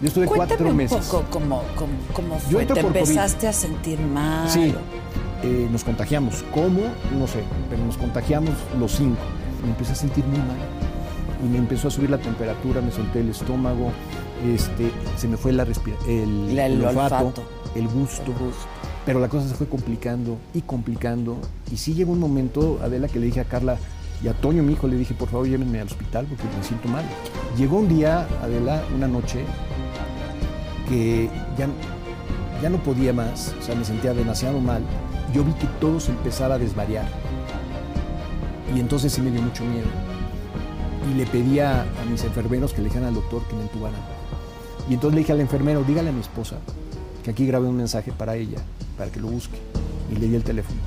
Yo estuve Cuéntame cuatro un meses. poco cómo, cómo, cómo Yo fue. entro ¿Te por COVID. empezaste a sentir mal? Sí, eh, nos contagiamos. ¿Cómo? No sé, pero nos contagiamos los cinco. Me empecé a sentir muy mal. Y me empezó a subir la temperatura, me solté el estómago, este, se me fue la el, La- el el olfato, olfato. el gusto. Pero la cosa se fue complicando y complicando. Y sí llegó un momento, Adela, que le dije a Carla y a Toño, mi hijo, le dije, por favor, llévenme al hospital porque me siento mal. Llegó un día, Adela, una noche, que ya, ya no podía más, o sea, me sentía demasiado mal. Yo vi que todo se empezaba a desvariar. Y entonces sí me dio mucho miedo. Y le pedía a mis enfermeros que le dijeran al doctor que me entubaran. Y entonces le dije al enfermero, dígale a mi esposa que aquí grabé un mensaje para ella, para que lo busque. Y le di el teléfono.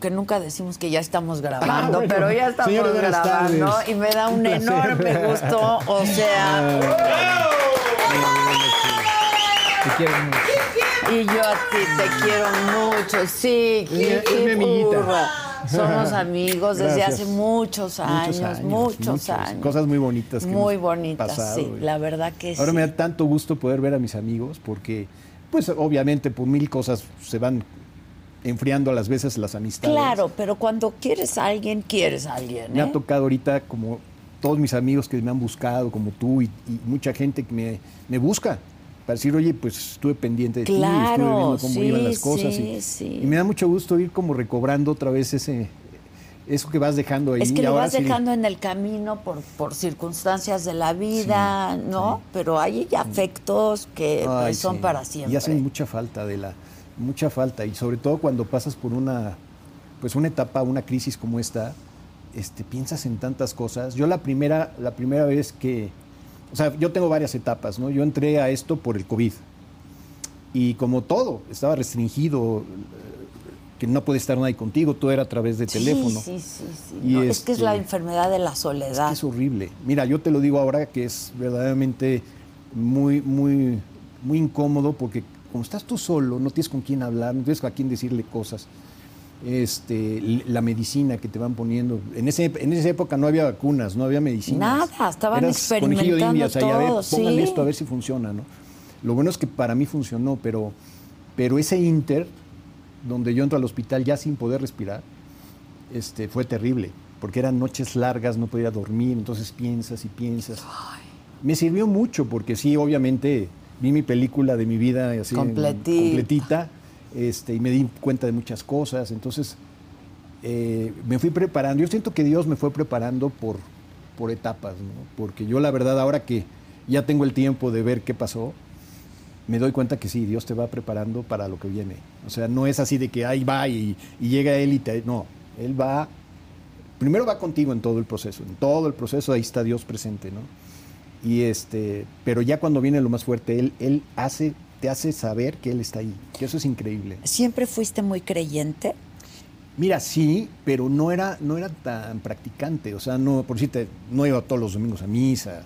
Que nunca decimos que ya estamos grabando, Ah, bueno. pero ya estamos grabando tardes. y me da un, enorme gusto, o sea, Te quiero mucho. y yo a ti te quiero mucho, sí, Es mi- amiguita. Somos amigos desde Gracias. hace muchos años, muchos, años. Cosas muy bonitas. que Muy bonitas, pasado, sí, y- la verdad que Ahora sí. me da tanto gusto poder ver a mis amigos porque, pues obviamente por mil cosas se van enfriando a las veces las amistades. Claro, pero cuando quieres a alguien, quieres a alguien, Me ¿eh? ha tocado ahorita como todos mis amigos que me han buscado, como tú y, y mucha gente que me, me busca para decir, oye, pues estuve pendiente de ti, estuve Claro, viendo cómo sí, iban las cosas. sí, y, sí. y me da mucho gusto ir como recobrando otra vez ese eso que vas dejando ahí. Es que lo vas dejando en el camino por, por circunstancias de la vida, ¿no? Pero hay afectos que Ay, pues, son para siempre. Y hacen mucha falta de la mucha falta y sobre todo cuando pasas por una pues una etapa, una crisis como esta, este piensas en tantas cosas. Yo la primera la primera vez que o sea, yo tengo varias etapas, ¿no? Yo entré a esto por el COVID. Y como todo, estaba restringido, que no puede estar nadie contigo, todo era a través de teléfono. Sí, sí, sí. Y No, es que es este- la enfermedad de la soledad. Es horrible. Mira, yo te lo digo ahora que es verdaderamente muy, muy, muy incómodo porque como estás tú solo, no tienes con quién hablar, no tienes a quién decirle cosas. Este, la medicina que te van poniendo. En, ese, en esa época no había vacunas, no había medicinas. Nada, estaban Eras conejillo de experimentando ahí, a ver, todo, pónganle sí. esto a ver si funciona, ¿no? Lo bueno es que para mí funcionó, pero, pero ese inter, donde yo entro al hospital ya sin poder respirar, este, fue terrible, porque eran noches largas, no podía dormir, entonces piensas y piensas. Me sirvió mucho, porque sí, obviamente, vi mi película de mi vida así, Completita. completita este, y me di cuenta de muchas cosas, entonces eh, me fui preparando. Yo siento que Dios me fue preparando por, por etapas, ¿no? porque yo la verdad ahora que ya tengo el tiempo de ver qué pasó, me doy cuenta que sí, Dios te va preparando para lo que viene. O sea, no es así de que ahí va y, y llega Él y te... No, Él va... Primero va contigo en todo el proceso, en todo el proceso ahí está Dios presente, ¿no? Y este, pero ya cuando viene lo más fuerte, Él, él hace, te hace saber que Él está ahí, que eso es increíble. ¿Siempre fuiste muy creyente? Mira, sí, pero no era, no era tan practicante. O sea, no, por decirte, no iba todos los domingos a misa,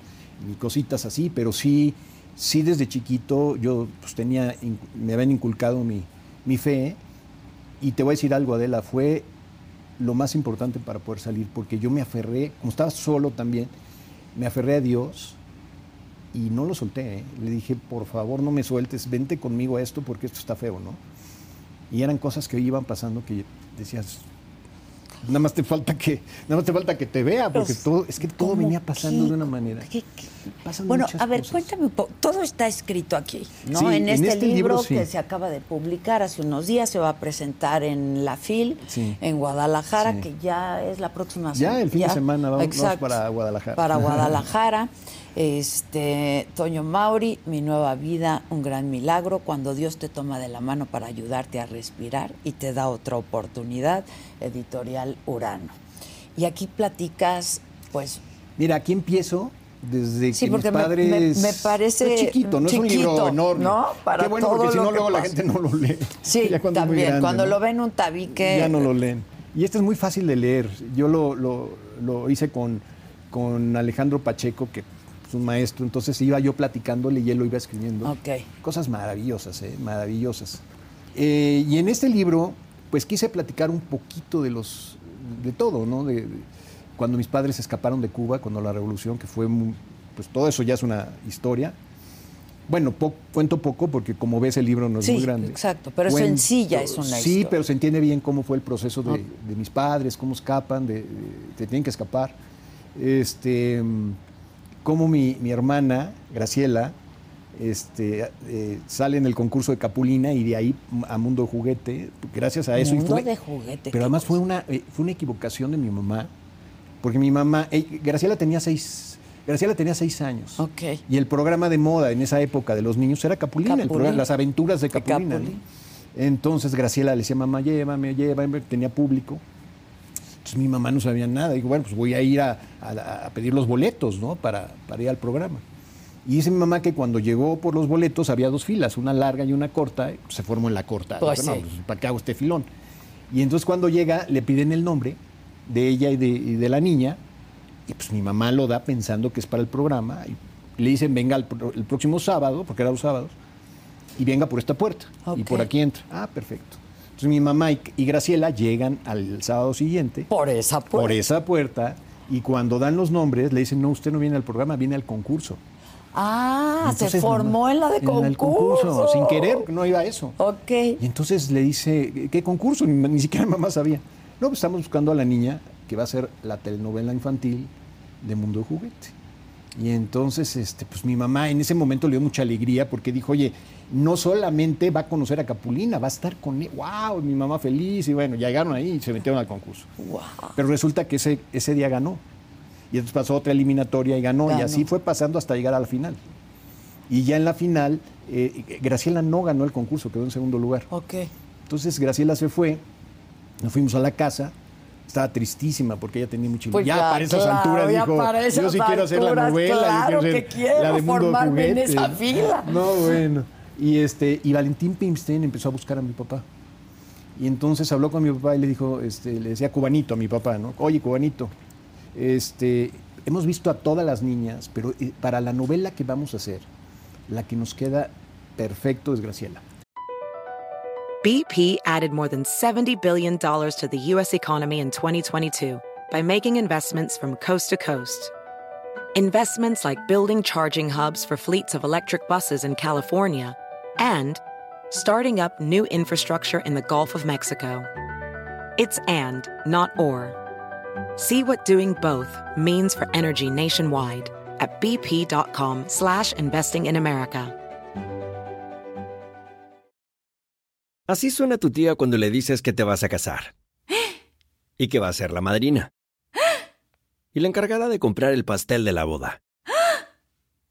ni cositas así, pero sí, sí desde chiquito yo pues tenía, me habían inculcado mi, mi fe. Y te voy a decir algo, Adela, fue lo más importante para poder salir, porque yo me aferré, como estaba solo también, me aferré a Dios y no lo solté. ¿eh? Le dije, por favor, no me sueltes, vente conmigo a esto porque esto está feo, ¿no? Y eran cosas que iban pasando que decías, nada más te falta que, nada más te falta que te vea, porque todo, es que todo venía pasando qué? de una manera. ¿Qué- qué? Bueno, a ver, cosas. cuéntame un poco. Todo está escrito aquí, ¿no? Sí, en en este, este libro, libro, sí. que se acaba de publicar hace unos días, se va a presentar en la FIL, Sí. en Guadalajara, que ya es la próxima Ya, semana. el fin de Ya. semana vamos- vamos para Guadalajara. Para Guadalajara. Este, Toño Mauri, Mi Nueva Vida, un gran milagro, cuando Dios te toma de la mano para ayudarte a respirar y te da otra oportunidad, editorial Urano. Y aquí platicas, pues, Mira, aquí empiezo desde Sí, que porque mis padres... me- me parece Es chiquito, no es un libro enorme. ¿no? Para Qué bueno, todo porque si no luego la gente no lo lee. sí, Ya cuando también, grande, cuando ¿no? lo ven un tabique... Ya no lo leen. Y este es muy fácil de leer. Yo lo, lo- lo hice con, con Alejandro Pacheco, que un maestro, entonces iba yo platicándole y él lo iba escribiendo. Ok. Cosas maravillosas, ¿eh? maravillosas. Eh, y en este libro, pues quise platicar un poquito de los, de todo, ¿no? De, de cuando mis padres escaparon de Cuba, cuando la revolución, que fue, muy- pues todo eso ya es una historia. Bueno, po- cuento poco porque como ves el libro no es Sí, muy grande. exacto, pero es sencilla, es una Sí, historia. pero se entiende bien cómo fue el proceso de, de mis padres, cómo escapan, de, tienen que escapar. Este, cómo mi, mi hermana, Graciela, este, eh, sale en el concurso de Capulina y de ahí a Mundo de Juguete, gracias a eso. y Mundo fue- de Juguete, Pero además fue una, eh, fue una equivocación de mi mamá, porque mi mamá, eh, Graciela tenía seis, Graciela tenía seis años. Ok. Y el programa de moda en esa época de los niños era Capulina, el programa- las aventuras de De Capulina. ¿no? Capulina. Entonces Graciela le decía, mamá, llévame, llévame, tenía público. Entonces mi mamá no sabía nada. Digo, bueno, pues voy a ir a, a- a pedir los boletos, ¿no? Para, para ir al programa. Y dice mi mamá que cuando llegó por los boletos había dos filas, una larga y una corta. pues, se formó en la corta. Pues Dijo, sí. no, pues, ¿para qué hago este filón? Y entonces cuando llega le piden el nombre de ella y de, y de la niña. Y pues mi mamá lo da pensando que es para el programa. Y le dicen, venga el, próximo sábado, porque era los sábados, y venga por esta puerta. Y por aquí entra. Ah, perfecto. Entonces mi mamá y, y Graciela llegan al sábado siguiente Por esa puerta. por esa puerta y cuando dan los nombres le dicen, no, usted no viene al programa, viene al concurso. Ah, se formó en la de en el concurso. sin querer, no iba a eso. Ok. Y entonces le dice, ¿qué concurso? Ni, ni siquiera mamá sabía. No, pues estamos buscando a la niña que va a ser la telenovela infantil de Mundo de Juguete. Y entonces, este, pues mi mamá en ese momento le dio mucha alegría porque dijo, oye, no solamente va a conocer a Capulina, va a estar con él. ¡Wow! Mi mamá feliz. Y bueno, llegaron ahí y se metieron al concurso. Wow. Pero resulta que ese, ese día ganó. Y entonces pasó otra eliminatoria y ganó, Ganó. Y así fue pasando hasta llegar a la final. Y ya en la final, eh, Graciela no ganó el concurso, quedó en segundo lugar. Ok. Entonces Graciela se fue, nos fuimos a la casa, estaba tristísima porque ella tenía mucho Pues Ya ya, para esas claro, alturas ya dijo, yo sí quiero hacer la novela, claro yo quiero que hacer quiero la de Mundo formarme en Juguete". esa fila. No, bueno. Y este, y Valentín Pimstein empezó a buscar a mi papá. Y entonces habló con mi papá y le dijo, este, le decía cubanito a mi papá, ¿no? Oye, cubanito, este, hemos visto a todas las niñas, pero eh, para la novela que vamos a hacer, la que nos queda perfecto es Graciela. BP added more than $70 billion to the U.S. economy in 2022 by making investments from coast to coast. Investments like building charging hubs for fleets of electric buses in California and starting up new infrastructure in the Gulf of Mexico. It's and, not or. See what doing both means for energy nationwide at bp.com slash investing in America. Así suena tu tía cuando le dices que te vas a casar. Y que va a ser la madrina. Y la encargada de comprar el pastel de la boda.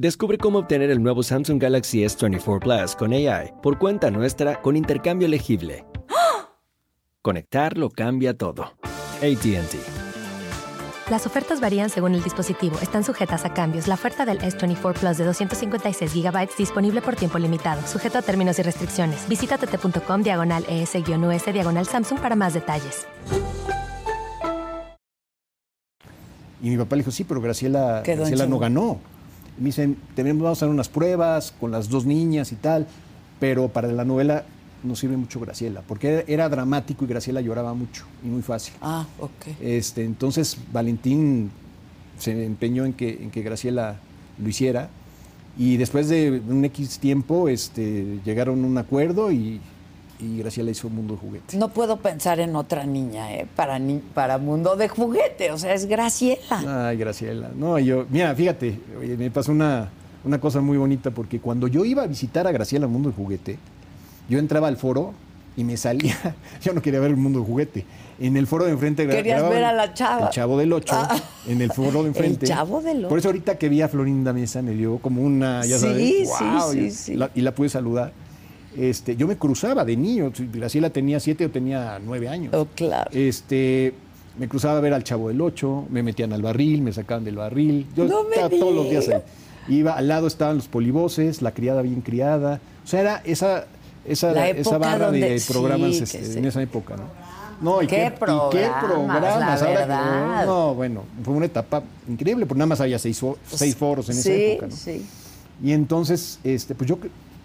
Descubre cómo obtener el nuevo Samsung Galaxy S24 Plus con AI por cuenta nuestra con intercambio elegible. Conectar lo cambia todo. ATT. Las ofertas varían según el dispositivo. Están sujetas a cambios. La oferta del S24 Plus de 256 GB disponible por tiempo limitado, sujeto a términos y restricciones. Visita tt.com diagonal ES-US diagonal Samsung para más detalles. Y mi papá le dijo, sí, pero Graciela, Graciela no ganó. Me dicen, tenemos, vamos a hacer unas pruebas con las dos niñas y tal, pero para la novela no sirve mucho Graciela, porque era, era dramático y Graciela lloraba mucho y muy fácil. Ah, ok. Este, entonces Valentín se empeñó en que, en que Graciela lo hiciera y después de un X tiempo este, llegaron a un acuerdo y, y Graciela hizo Mundo de Juguete. No puedo pensar en otra niña, ¿eh? Para, ni- para mundo de juguete, o sea, es Graciela. Ay, Graciela. No, yo, mira, fíjate, oye, me pasó una, una cosa muy bonita porque cuando yo iba a visitar a Graciela Mundo del Juguete, yo entraba al foro y me salía, yo no quería ver el Mundo del Juguete. En el foro de enfrente Querías ver a la chava. El Chavo del Ocho, Ah. en el foro de enfrente. Chavo del Por eso ahorita que vi a Florinda Mesa me dio como una, ya Sí, sabes, sí, sí, y, sí. la- y la pude saludar. Este, yo me cruzaba de niño, Graciela tenía siete o tenía nueve años. Oh, claro. Este, me cruzaba a ver al Chavo del Ocho, me metían al barril, me sacaban del barril. Yo No me estaba todos los días ahí. Iba, al lado estaban los polivoces, la criada bien criada. O sea, era esa, esa, esa barra donde- de programas este, sí. en esa época, ¿no? No, y ¿Qué qué, y qué programas, programas, la ahora que- verdad. no, bueno, fue una etapa increíble, porque nada más había seis, seis foros en esa época, ¿no? sí. Y entonces, este, pues yo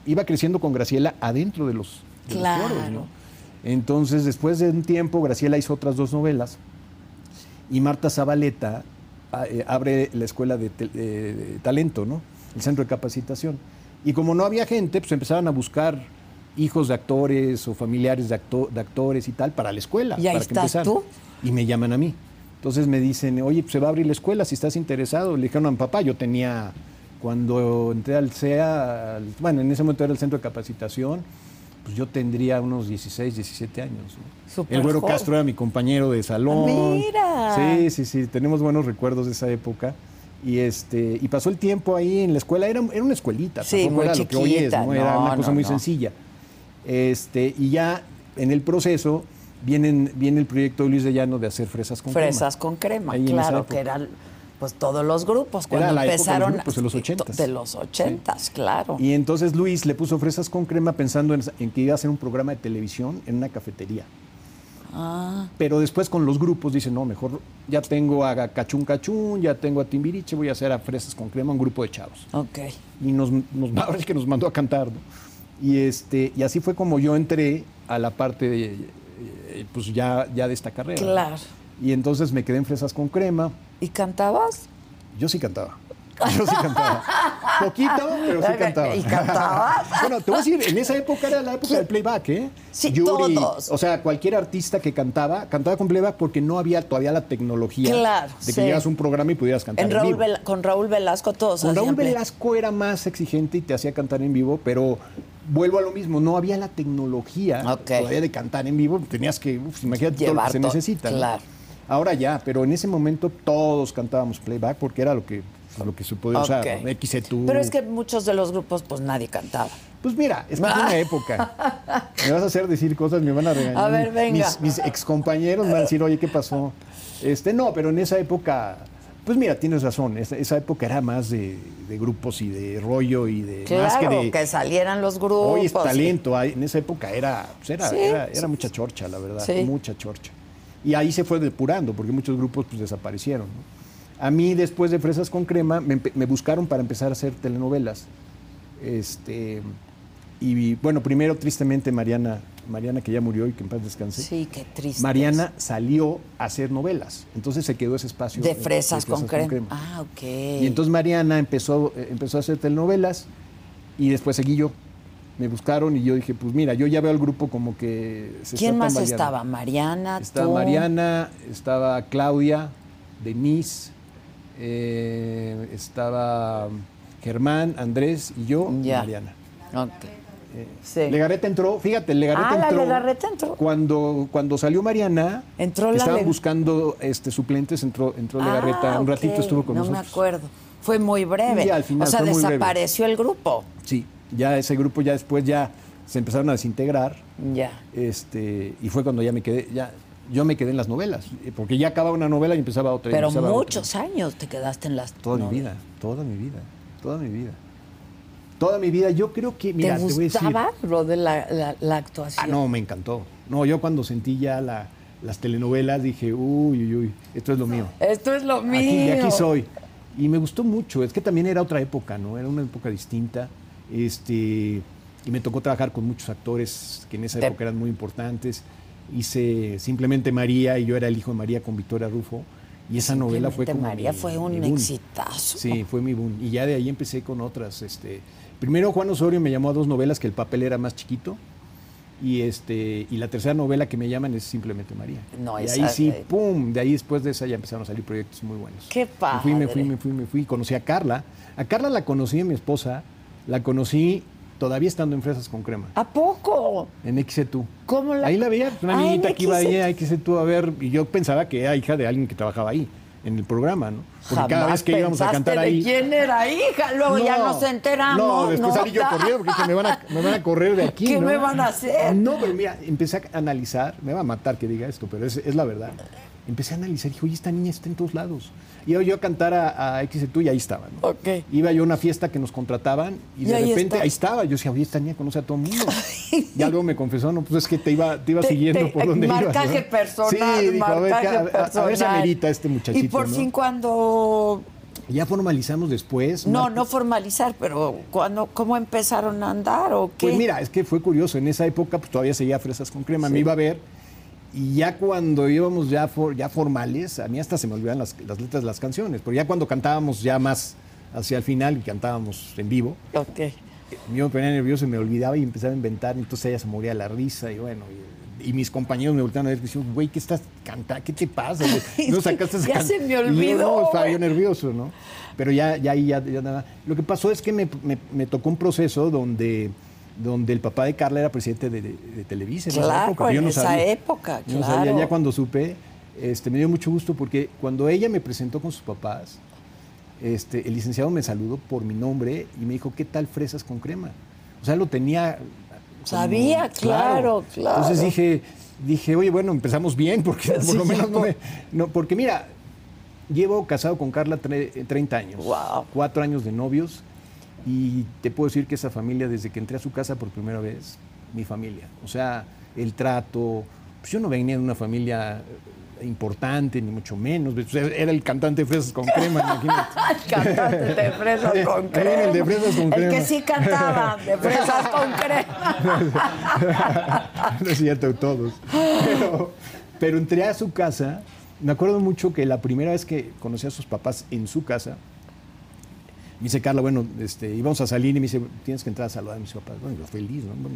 iba creciendo con Graciela adentro de los, de los foros, ¿no? Entonces, después de un tiempo, Graciela hizo otras dos novelas y Marta Zabaleta a- eh, abre la escuela de, eh, de talento, ¿no? El centro de capacitación. Y como no había gente, pues empezaban a buscar hijos de actores o familiares de, acto- de actores y tal para la escuela. Y ahí para estás tú. Y me llaman a mí. Entonces me dicen, oye, pues se va a abrir la escuela, si estás interesado. Le dijeron a mi papá, yo tenía, cuando entré al CEA, al- bueno, en ese momento era el centro de capacitación, pues yo tendría unos 16, 17 años. el Güero joven. Castro era mi compañero de salón. Mira. Sí, sí, sí, tenemos buenos recuerdos de esa época. Y este y pasó el tiempo ahí en la escuela, era, era una escuelita, Sí, muy era lo que hoy es, chiquita, ¿no? era una cosa muy sencilla. Este, y ya en el proceso vienen, viene el proyecto de Luis de Llano de hacer fresas con crema. Fresas con crema, Ahí claro, que eran pues todos los grupos cuando Era la época de los empezaron grupos, de los to- ochentas. de los ochentas, claro. Y entonces Luis le puso fresas con crema pensando en, en que iba a hacer un programa de televisión en una cafetería. Ah, Pero después con los grupos dice, no, mejor ya tengo a Cachún Cachún, ya tengo a Timbiriche, voy a hacer a Fresas con Crema un grupo de chavos. ok. Y nos, nos, ahora sí que nos mandó a cantar, ¿no? Y, este, y así fue como yo entré a la parte de, eh, pues ya, ya de esta carrera. Claro. Y entonces me quedé en Fresas con Crema. ¿Y cantabas? Yo sí cantaba. Yo sí cantaba. Poquito, pero sí cantaba. ¿Y cantabas? bueno, te voy a decir, en esa época era la época del playback, ¿eh? Sí, todos. O sea, cualquier artista que cantaba, cantaba con playback porque no había todavía la tecnología Claro, de que sí. llegas a un programa y pudieras cantar En en, Raúl vivo. Vela- con Raúl Velasco todos Con Raúl play- Velasco era más exigente y te hacía cantar en vivo, pero vuelvo a lo mismo, no había la tecnología Ok. todavía de cantar en vivo, tenías que, uf, imagínate todo lo que se necesita. claro. Ahora ya, pero en ese momento todos cantábamos playback porque era lo que, lo que se podía Ok. usar, ¿no? XC2. Pero es que muchos de los grupos pues nadie cantaba. Pues mira, es que es una época. Me vas a hacer decir cosas, me van a regañar. A ver, venga. Mis, mis excompañeros van a decir, oye, ¿qué pasó? Este, no, pero en esa época, pues mira, tienes razón, esa, esa época era más de, de grupos y de rollo y de más Claro, que que, de. salieran los grupos. Hoy es talento, en esa época era, pues era, Sí, era, era mucha chorcha, la verdad, Sí. mucha chorcha. Y ahí se fue depurando, porque muchos grupos pues desaparecieron. ¿no? A mí, después de Fresas con Crema, me, buscaron para empezar a hacer telenovelas. Este, y bueno, primero, tristemente, Mariana, Mariana, que ya murió y que en paz descanse. Sí, qué triste. Mariana salió a hacer novelas. Entonces se quedó ese espacio. De fresas, con, crema. Ah, ok. Y entonces Mariana empezó, eh, empezó a hacer telenovelas y después seguí yo. Me buscaron y yo dije, pues mira, yo ya veo al grupo como que se ¿Quién está más estaba? Mariana, Estaba tú. Mariana, estaba Claudia, Denise, eh, estaba Germán, Andrés y yo, Ya. Mariana. Ok. eh, Sí. Legarreta entró, fíjate, Legarreta Ah, la entró. Legarreta entró. Cuando, cuando salió Mariana, Entró la estaban Leg- buscando este, suplentes, entró, entró Legarreta, Ah, un ratito estuvo con no nosotros. me acuerdo. Fue muy breve. Y al final o sea, desapareció el grupo. Sí, ya ese grupo ya después ya se empezaron a desintegrar. Ya. Este, y fue cuando ya me quedé, ya, yo me quedé en las novelas, porque ya acababa una novela y empezaba otra. Pero empezaba otra. muchos años te quedaste en las. Toda mi vida, toda mi vida, toda mi vida. Toda mi vida, yo creo que, mira, ¿Te te, voy a decir. gustaba de la, la- la actuación? Ah, no, me encantó. No, yo cuando sentí ya la- las telenovelas dije, uy, uy, uy, esto es lo mío. Esto es lo mío. Aquí, de aquí soy. Y me gustó mucho, es que también era otra época, ¿no? Era una época distinta. Este, y me tocó trabajar con muchos actores que en esa época eran muy importantes. Hice simplemente María y yo era el hijo de María con Victoria Rufo. Y esa novela fue como. María mi- fue un exitazo. Sí, fue mi boom. Y ya de ahí empecé con otras. Este, primero Juan Osorio me llamó a dos novelas que el papel era más chiquito. Y este y la tercera novela que me llaman es simplemente María. No, y esa- ahí sí, eh. pum, de ahí después de esa ya empezaron a salir proyectos muy buenos. Qué Me fui, me fui, padre. me fui, me fui. Conocí a Carla. A Carla la conocí a mi esposa. La conocí todavía estando en Fresas con Crema. ¿A poco? En XC2. ¿Cómo la- Ahí la veía, una Ah, niñita que iba ahí XC2. a XC2 a ver, y yo pensaba que era hija de alguien que trabajaba ahí, en el programa, ¿no? Porque cada vez que íbamos a cantar de ahí. quién era hija? Luego ya nos enteramos. No, después ¿no? salí yo corriendo porque dije, me van, a, me van a correr de aquí. ¿Qué ¿no? me van a hacer? No, pero mira, empecé a analizar, me va a matar que diga esto, pero es, es la verdad. Empecé a analizar y dije, oye, esta niña está en todos lados. Iba yo a cantar a, a XC2 y ahí estaba, ¿no? Ok. Iba yo a una fiesta que nos contrataban y, Y de ahí repente está. ahí estaba. Yo decía, oye, esta niña conoce a todo el mundo. ya luego me confesó, no, pues es que te iba, te iba Te- siguiendo te- por donde ibas. marcaje ¿no? personal, Sí, dijo, a ver, marcaje qué- a, ver si personal. amerita este muchachito, Y por ¿no? fin cuando... Ya formalizamos después. No, Marta- no formalizar, pero cuando, ¿cómo empezaron a andar o qué? Pues mira, es que fue curioso. En esa época, pues todavía seguía Fresas con Crema. Me iba a ver. Y ya cuando íbamos ya, for- ya formales, a mí hasta se me olvidan las, las letras de las canciones. Pero ya cuando cantábamos ya más hacia el final y cantábamos en vivo, Ok. yo me ponía nervioso y me olvidaba y empezaba a inventar. Entonces ella se moría de la risa y bueno. Y, y mis compañeros me volteaban a ver y decían, güey, ¿qué estás cantando? ¿Qué te pasa? No sacaste esa Ya can-". se me olvidó, no, estaba yo nervioso, ¿no? Pero ya, ya ahí, ya, ya nada. Lo que pasó es que me, me- me tocó un proceso donde, donde el papá de Carla era presidente de, de- de Televisa. en esa Claro, época, que yo en no esa sabía. época, Yo no sabía. claro. Ya cuando supe, este, me dio mucho gusto porque cuando ella me presentó con sus papás, este, el licenciado me saludó por mi nombre y me dijo, ¿qué tal fresas con crema? O sea, lo tenía... como- Sabía, claro, claro. Entonces dije, dije, oye, bueno, empezamos bien, porque por Sí, lo menos no no. me... no, porque mira, llevo casado con Carla tre- 30 años. Wow. Cuatro años de novios. Y te puedo decir que esa familia, desde que entré a su casa por primera vez, mi familia. O sea, el trato. Pues yo no venía de una familia eh, importante, ni mucho menos. O sea, era el cantante de Fresas con Crema, imagínate. El cantante de fresas con crema. el de fresas con El crema. que sí cantaba de fresas con crema. no es cierto, todos. Pero, pero entré a su casa. Me acuerdo mucho que la primera vez que conocí a sus papás en su casa, me dice Carla, bueno, este, íbamos a salir y me dice, tienes que entrar a saludar a mis papás. Bueno, yo feliz, ¿no? Bueno,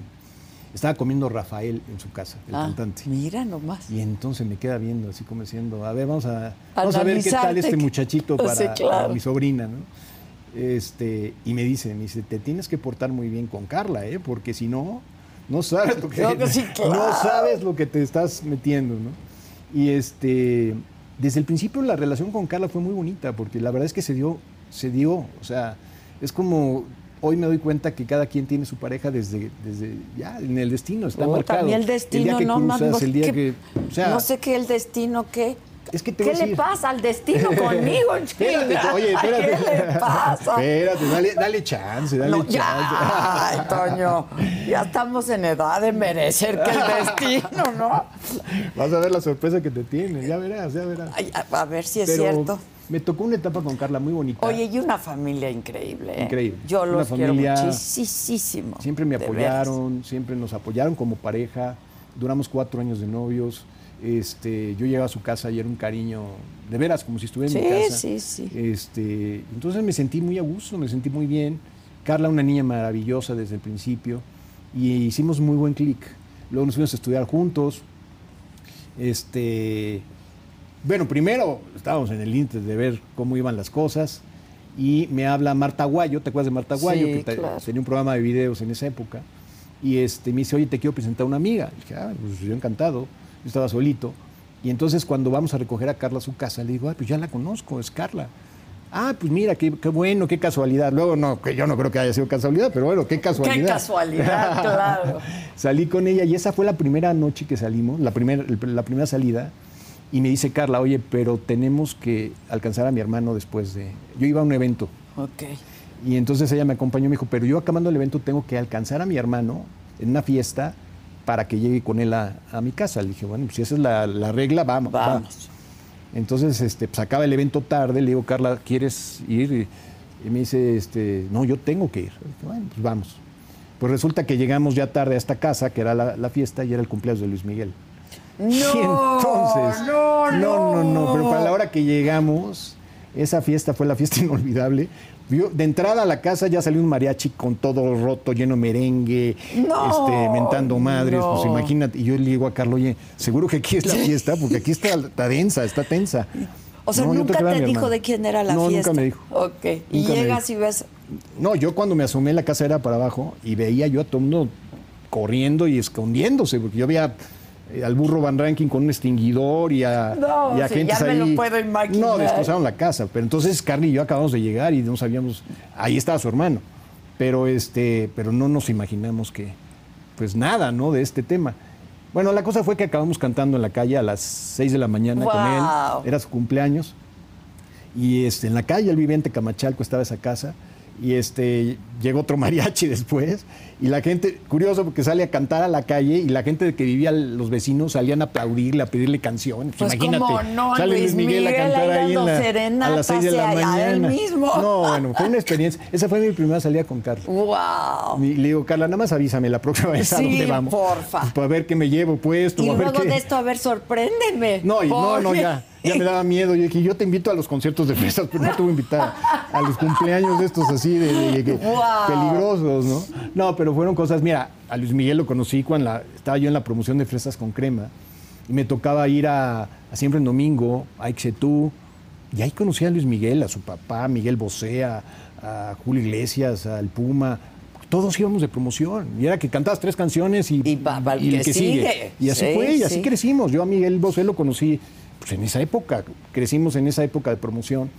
estaba comiendo Rafael en su casa, el Ah, cantante. mira nomás. Y entonces me queda viendo, así como diciendo, a ver, vamos a, vamos a ver qué tal este muchachito para, Sí, claro. para mi sobrina, ¿no? Este, y me dice, me dice, te tienes que portar muy bien con Carla, ¿eh? Porque si no, no sabes lo que, no sabes lo que te estás metiendo, ¿no? Y este, desde el principio la relación con Carla fue muy bonita, porque la verdad es que se dio, se dio, o sea, es como hoy me doy cuenta que cada quien tiene su pareja desde, desde ya en el destino, está Oh, marcado. también el el día destino, que no más. cruzas, no, el día ¿qué- que, o sea, no sé qué el destino, ¿qué? Es que te ¿Qué le pasa al destino conmigo, Espérate, oye, espérate. ¿Qué le pasa? Espérate, dale, dale chance, dale No, chance. ya, ay, Toño, ya estamos en edad de merecer que el destino, ¿no? Vas a ver la sorpresa que te tiene, ya verás, ya verás. Ay, a a ver si es Pero cierto. Me tocó una etapa con Carla muy bonita. Oye, y una familia increíble. ¿eh? Increíble. Yo Una los quiero muchísimo. Siempre me apoyaron, siempre nos apoyaron como pareja. Duramos cuatro años de novios. Este, yo llegaba a su casa y era un cariño, de veras, como si estuviera en mi Sí, casa. sí, sí. Este, entonces me sentí muy a gusto, me sentí muy bien. Carla, una niña maravillosa desde el principio, y hicimos muy buen clic. Luego nos fuimos a estudiar juntos. Este, bueno, primero estábamos en el ínter de ver cómo iban las cosas, y me habla Marta Guayo, ¿te acuerdas de Marta Guayo? Sí, que claro. tenía un programa de videos en esa época. y este, me dice, oye, te quiero presentar a una amiga. Y dije, ah, pues yo encantado. Yo estaba solito. Y entonces cuando vamos a recoger a Carla a su casa, le digo, ah, pues ya la conozco, es Carla. Ah, pues mira, qué, qué, bueno, qué casualidad. Luego, no, que yo no creo que haya sido casualidad, pero bueno, qué casualidad. Qué casualidad, claro. Salí con ella y esa fue la primera noche que salimos, la, primer, la primera salida. Y me dice Carla, oye, pero tenemos que alcanzar a mi hermano después de... Yo iba a un evento. Ok. Y entonces ella me acompañó y me dijo, pero yo acabando el evento tengo que alcanzar a mi hermano en una fiesta para que llegue con él a, a mi casa. Le dije, bueno, pues si esa es la, la regla, vamos. Vamos. Entonces, este, pues acaba el evento tarde, le digo, Carla, ¿quieres ir? Y, me dice, este, no, yo tengo que ir. Dije, bueno, pues vamos. Pues resulta que llegamos ya tarde a esta casa, que era la, la fiesta, y era el cumpleaños de Luis Miguel. No, y entonces, no, no, no, no, pero para la hora que llegamos, esa fiesta fue la fiesta inolvidable. De entrada a la casa ya salió un mariachi con todo roto, lleno de merengue, No, este, mentando madres, no. pues imagínate. Y yo le digo a Carlos, oye, seguro que aquí es la fiesta, porque aquí está, está densa, está tensa. O sea, No, nunca te dijo de quién era la no, fiesta. nunca me dijo. Ok. Y Nunca llegas y ves. No, yo cuando me asomé, la casa era para abajo y veía yo a todo el mundo corriendo y escondiéndose, porque yo veía eh, al burro Van Ranking con un extinguidor y a, No, y a sí, gentes ya me lo puedo imaginar. No, destrozaron la casa. Pero entonces Carly y yo acabamos de llegar y no sabíamos. Ahí estaba su hermano. Pero este, pero no nos imaginamos que, pues nada, ¿no? De este tema. Bueno, la cosa fue que acabamos cantando en la calle a las 6 de la mañana con él. Era su cumpleaños. Y este, en la calle, el viviente Camachalco estaba esa casa. Y este, llegó otro mariachi después. Y la gente, curioso porque sale a cantar a la calle y la gente que vivía, los vecinos, salían a aplaudirle, a pedirle canciones. Pues, Imagínate, ¿cómo no? sale Luis Miguel, a cantar ahí en la- a las 6 de la mañana. mismo. No, bueno, fue una experiencia. Esa fue mi primera salida con Carlos. ¡Wow! Y le digo, Carla, nada más avísame la próxima vez a Sí, dónde vamos. porfa. Pues, para ver qué me llevo puesto. Y a ver luego qué- de esto, a ver, sorpréndeme. No, y no, no, ya. Ya me daba miedo. Yo dije, yo te invito a los conciertos de fresas, pero no te voy a invitar a, a los cumpleaños de estos así, de, de- de- Guau. peligrosos, ¿no? No, pero fueron cosas. Mira, a Luis Miguel lo conocí cuando la- estaba yo en la promoción de Fresas con Crema y me tocaba ir a, a Siempre en Domingo, a Ixetú, y ahí conocí a Luis Miguel, a su papá, Miguel Bosé, a, a Julio Iglesias, al Puma. Todos íbamos de promoción. Y era que cantabas tres canciones y, Y el el que sigue. Y así Sí, fue, y así sí. crecimos. Yo a Miguel Bosé lo conocí pues, en esa época, crecimos en esa época de promoción.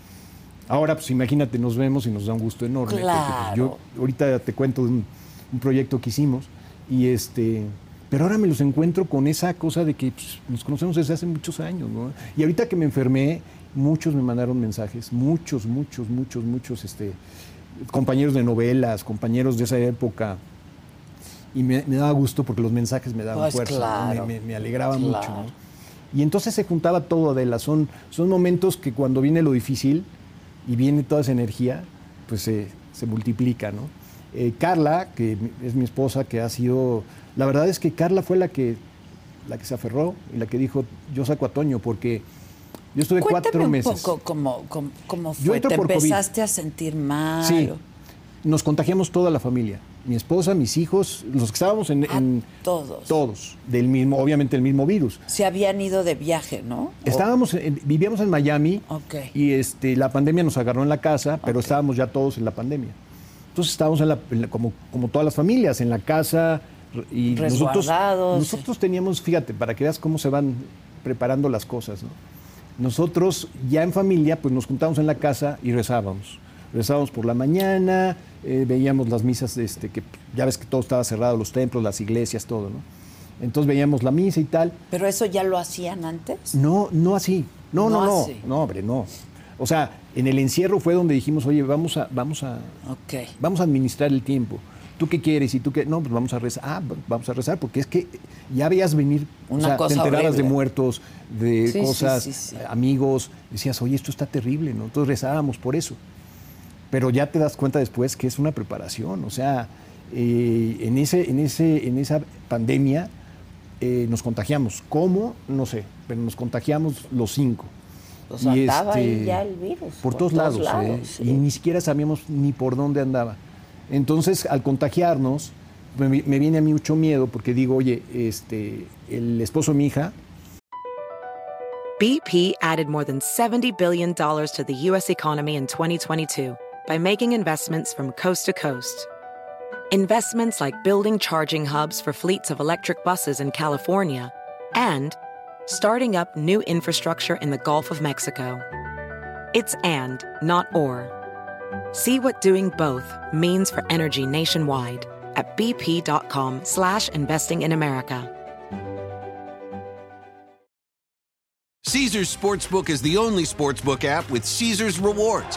Ahora, pues imagínate, nos vemos y nos da un gusto enorme. pues, Claro. yo ahorita te cuento de un, un proyecto que hicimos y este... Pero ahora me los encuentro con esa cosa de que pues, nos conocemos desde hace muchos años, ¿no? Y ahorita que me enfermé, muchos me mandaron mensajes, muchos, muchos, muchos, muchos, este, compañeros de novelas, compañeros de esa época, y me, me daba gusto porque los mensajes me daban Pues fuerza, me, me- me alegraba claro. mucho. ¿no? Y entonces se juntaba todo, Adela. Son, son momentos que cuando viene lo difícil y viene toda esa energía, pues se, se multiplica, ¿no? Eh, Carla, que es mi esposa, que ha sido... La verdad es que Carla fue la que, la que se aferró y la que dijo, yo saco a Toño, porque yo estuve Cuéntame cuatro un meses. poco cómo, cómo, cómo Yo fue. entro ¿Te COVID. empezaste a sentir mal? Sí, nos contagiamos toda la familia. Mi esposa, mis hijos, los que estábamos en... En- todos. Todos, del mismo, obviamente el mismo virus. Se habían ido de viaje, ¿no? Estábamos, en- vivíamos en Miami Ok. y este, la pandemia nos agarró en la casa, pero estábamos ya todos en la pandemia. Entonces estábamos en la- en la- como, como todas las familias, en la casa y nosotros, Resguardados, nosotros teníamos, fíjate, para que veas cómo se van preparando las cosas, ¿no? Nosotros ya en familia, pues nos juntábamos en la casa y rezábamos. Rezábamos por la mañana, eh, veíamos las misas, este, que ya ves que todo estaba cerrado, los templos, las iglesias, todo, ¿no? Entonces veíamos la misa y tal. ¿Pero eso ya lo hacían antes? No, no así. No, No no, no. hombre, no. O sea, en el encierro fue donde dijimos, oye, vamos a, vamos a, vamos a administrar el tiempo. ¿Tú qué quieres? Y tú qué, no, pues vamos a rezar. Ah, vamos a rezar, porque es que ya veías venir, Una o sea, cosa te enterabas de muertos, de sí, cosas, sí, sí. amigos, decías, oye, esto está terrible, ¿no? Entonces rezábamos por eso. Pero ya te das cuenta después que es una preparación. O sea, eh, en, ese, en, ese, en esa pandemia eh, nos contagiamos. ¿Cómo? No sé, pero nos contagiamos los cinco. Pues Y andaba ahí este, ya el virus. Por, todos, lados, ¿eh? sí. Y ni siquiera sabíamos ni por dónde andaba. Entonces, al contagiarnos, me, me viene a mí mucho miedo porque digo, oye, este, el esposo de mi hija, BP added more than $70 billion to the U.S. economy in 2022 by making investments from coast to coast. investments like building charging hubs for fleets of electric buses in California, and starting up new infrastructure in the Gulf of Mexico. It's and, not or. See what doing both means for energy nationwide at bp.com slash investing in America. Caesars Sportsbook is the only sportsbook app with Caesars rewards.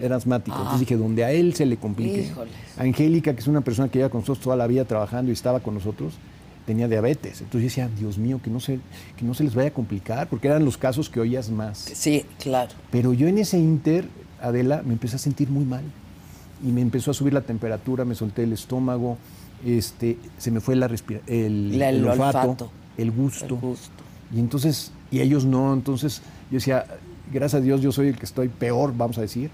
era asmático. Entonces dije, donde a él se le complique. Híjoles. Angélica, que es una persona que lleva con nosotros toda la vida trabajando y estaba con nosotros, tenía diabetes. Entonces yo decía, Dios mío, que no se, que no se les vaya a complicar, porque eran los casos que oías más. Sí, claro. Pero yo en ese inter, Adela, me empecé a sentir muy mal. Y me empezó a subir la temperatura, me solté el estómago, este, se me fue la el, La- el el olfato, olfato. el gusto. El gusto. Y entonces, y ellos no, entonces yo decía, gracias a Dios yo soy el que estoy peor, vamos a decir.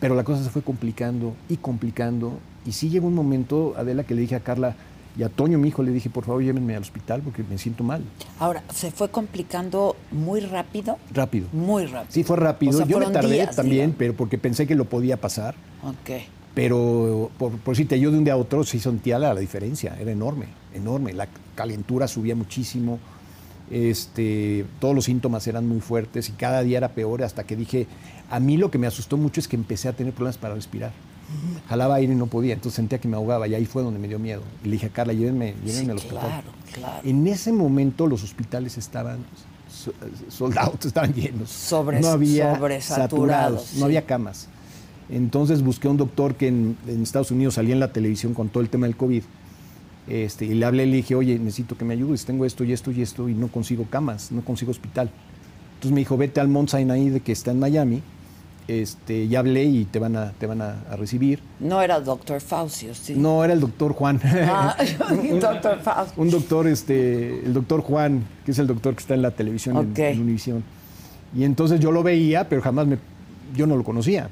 Pero la cosa se fue complicando y complicando. Y sí llegó un momento, Adela, que le dije a Carla y a Toño, mi hijo, le dije, por favor, llévenme al hospital porque me siento mal. Ahora, ¿se fue complicando muy rápido? Rápido. Muy rápido. Sí, fue rápido. O sea, yo me tardé días, también, digamos. pero porque pensé que lo podía pasar. Ok. Pero por, por decirte, yo de un día a otro sí sentía la, la diferencia, era enorme, enorme. La calentura subía muchísimo, este, todos los síntomas eran muy fuertes y cada día era peor hasta que dije, a mí lo que me asustó mucho es que empecé a tener problemas para respirar. Jalaba aire y no podía, entonces sentía que me ahogaba y ahí fue donde me dio miedo. Y le dije a Carla, llévenme, llévenme Sí, al hospital. claro, claro. En ese momento los hospitales estaban so- soldados, estaban llenos. Sobre- no había saturados, sí. no había camas. Entonces busqué a un doctor que en, en Estados Unidos salía en la televisión con todo el tema del COVID. Este, y le hablé y le dije, oye, necesito que me ayudes, tengo esto y esto y esto y no consigo camas, no consigo hospital. Entonces me dijo, vete al Mount Sinai que está en Miami, este, ya hablé y te van a, te van a, a recibir. No era doctor Faucio, sí. No, era el doctor Juan. Ah, doctor Faucio. un doctor, este, el doctor Juan, que es el doctor que está en la televisión en- Ok. en, Univisión. Y entonces yo lo veía, pero jamás me, yo no lo conocía.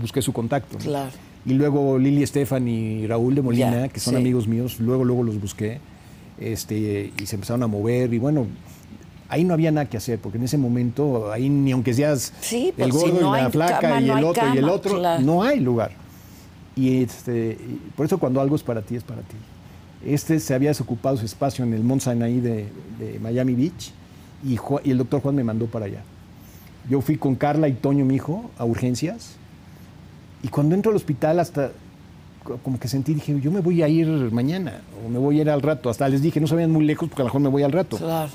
Busqué su contacto. ¿no? Y luego Lili Estefan y Raúl de Molina, Ya, que son sí. amigos míos, luego, luego los busqué. Este, y se empezaron a mover. Y bueno, ahí no había nada que hacer, porque en ese momento, ahí ni aunque seas Sí, el pues, si gordo no y la flaca cama, y no el otro y el cama, otro, claro. no hay lugar. Y este, y por eso cuando algo es para ti, es para ti. Este se había desocupado su espacio en el Mount Sinai de, de Miami Beach y, Ju- y el doctor Juan me mandó para allá. Yo fui con Carla y Toño, mi hijo, a urgencias. Y cuando entro al hospital, hasta co- como que sentí, dije, yo me voy a ir mañana o me voy a ir al rato. Hasta les dije, no se vayan muy lejos porque a lo mejor me voy al rato. Claro.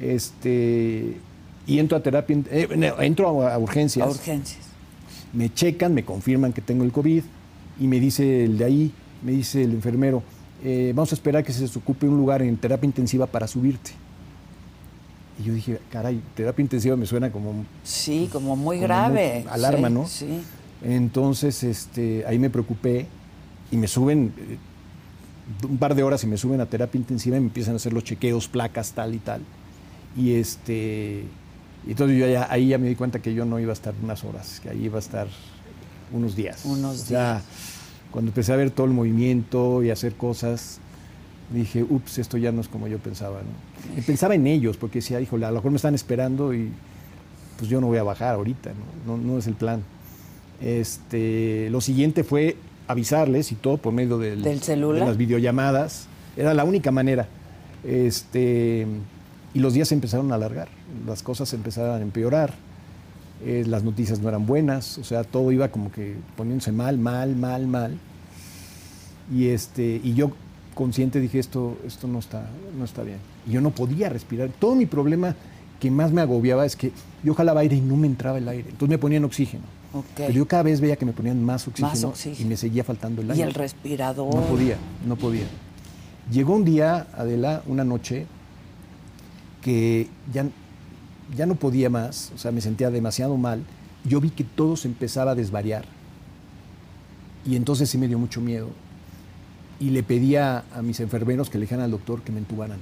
Este, y entro a terapia, eh, no, entro a, a urgencias A urgencias. me checan, me confirman que tengo el COVID y me dice el de ahí, me dice el enfermero, eh, vamos a esperar que se desocupe un lugar en terapia intensiva para subirte. Y yo dije, caray, terapia intensiva me suena como Sí, como muy Como grave. muy alarma, Sí, ¿no? Sí. Entonces, este, ahí me preocupé y me suben eh, un par de horas y me suben a terapia intensiva y me empiezan a hacer los chequeos, placas, tal y tal. Y este, entonces yo ya, ahí ya me di cuenta que yo no iba a estar unas horas, que ahí iba a estar unos días. Unos O sea, días. cuando empecé a ver todo el movimiento y a hacer cosas, dije, ups, esto ya no es como yo pensaba. ¿no? Y pensaba en ellos, porque decía, híjole, a lo mejor me están esperando y pues yo no voy a bajar ahorita, no, no, no es el plan. Este, lo siguiente fue avisarles y todo por medio del, ¿Del celular? de las videollamadas. Era la única manera. Este, y los días se empezaron a alargar, las cosas empezaron a empeorar, eh, las noticias no eran buenas, o sea, todo iba como que poniéndose mal, mal, mal, mal. Y, este, y yo consciente dije, esto, esto no, está, no está bien. Y yo no podía respirar. Todo mi problema que más me agobiaba es que yo jalaba aire y no me entraba el aire. Entonces me ponían oxígeno. Pero yo cada vez veía que me ponían más oxígeno, Más oxígeno. y me seguía faltando el Y aire. el respirador. No podía, no podía. Llegó un día, Adela, una noche, que ya, ya no podía más, o sea, me sentía demasiado mal. Yo vi que todo se empezaba a desvariar. Y entonces sí me dio mucho miedo. y le pedía a mis enfermeros que le dijeran al doctor que me entubaran,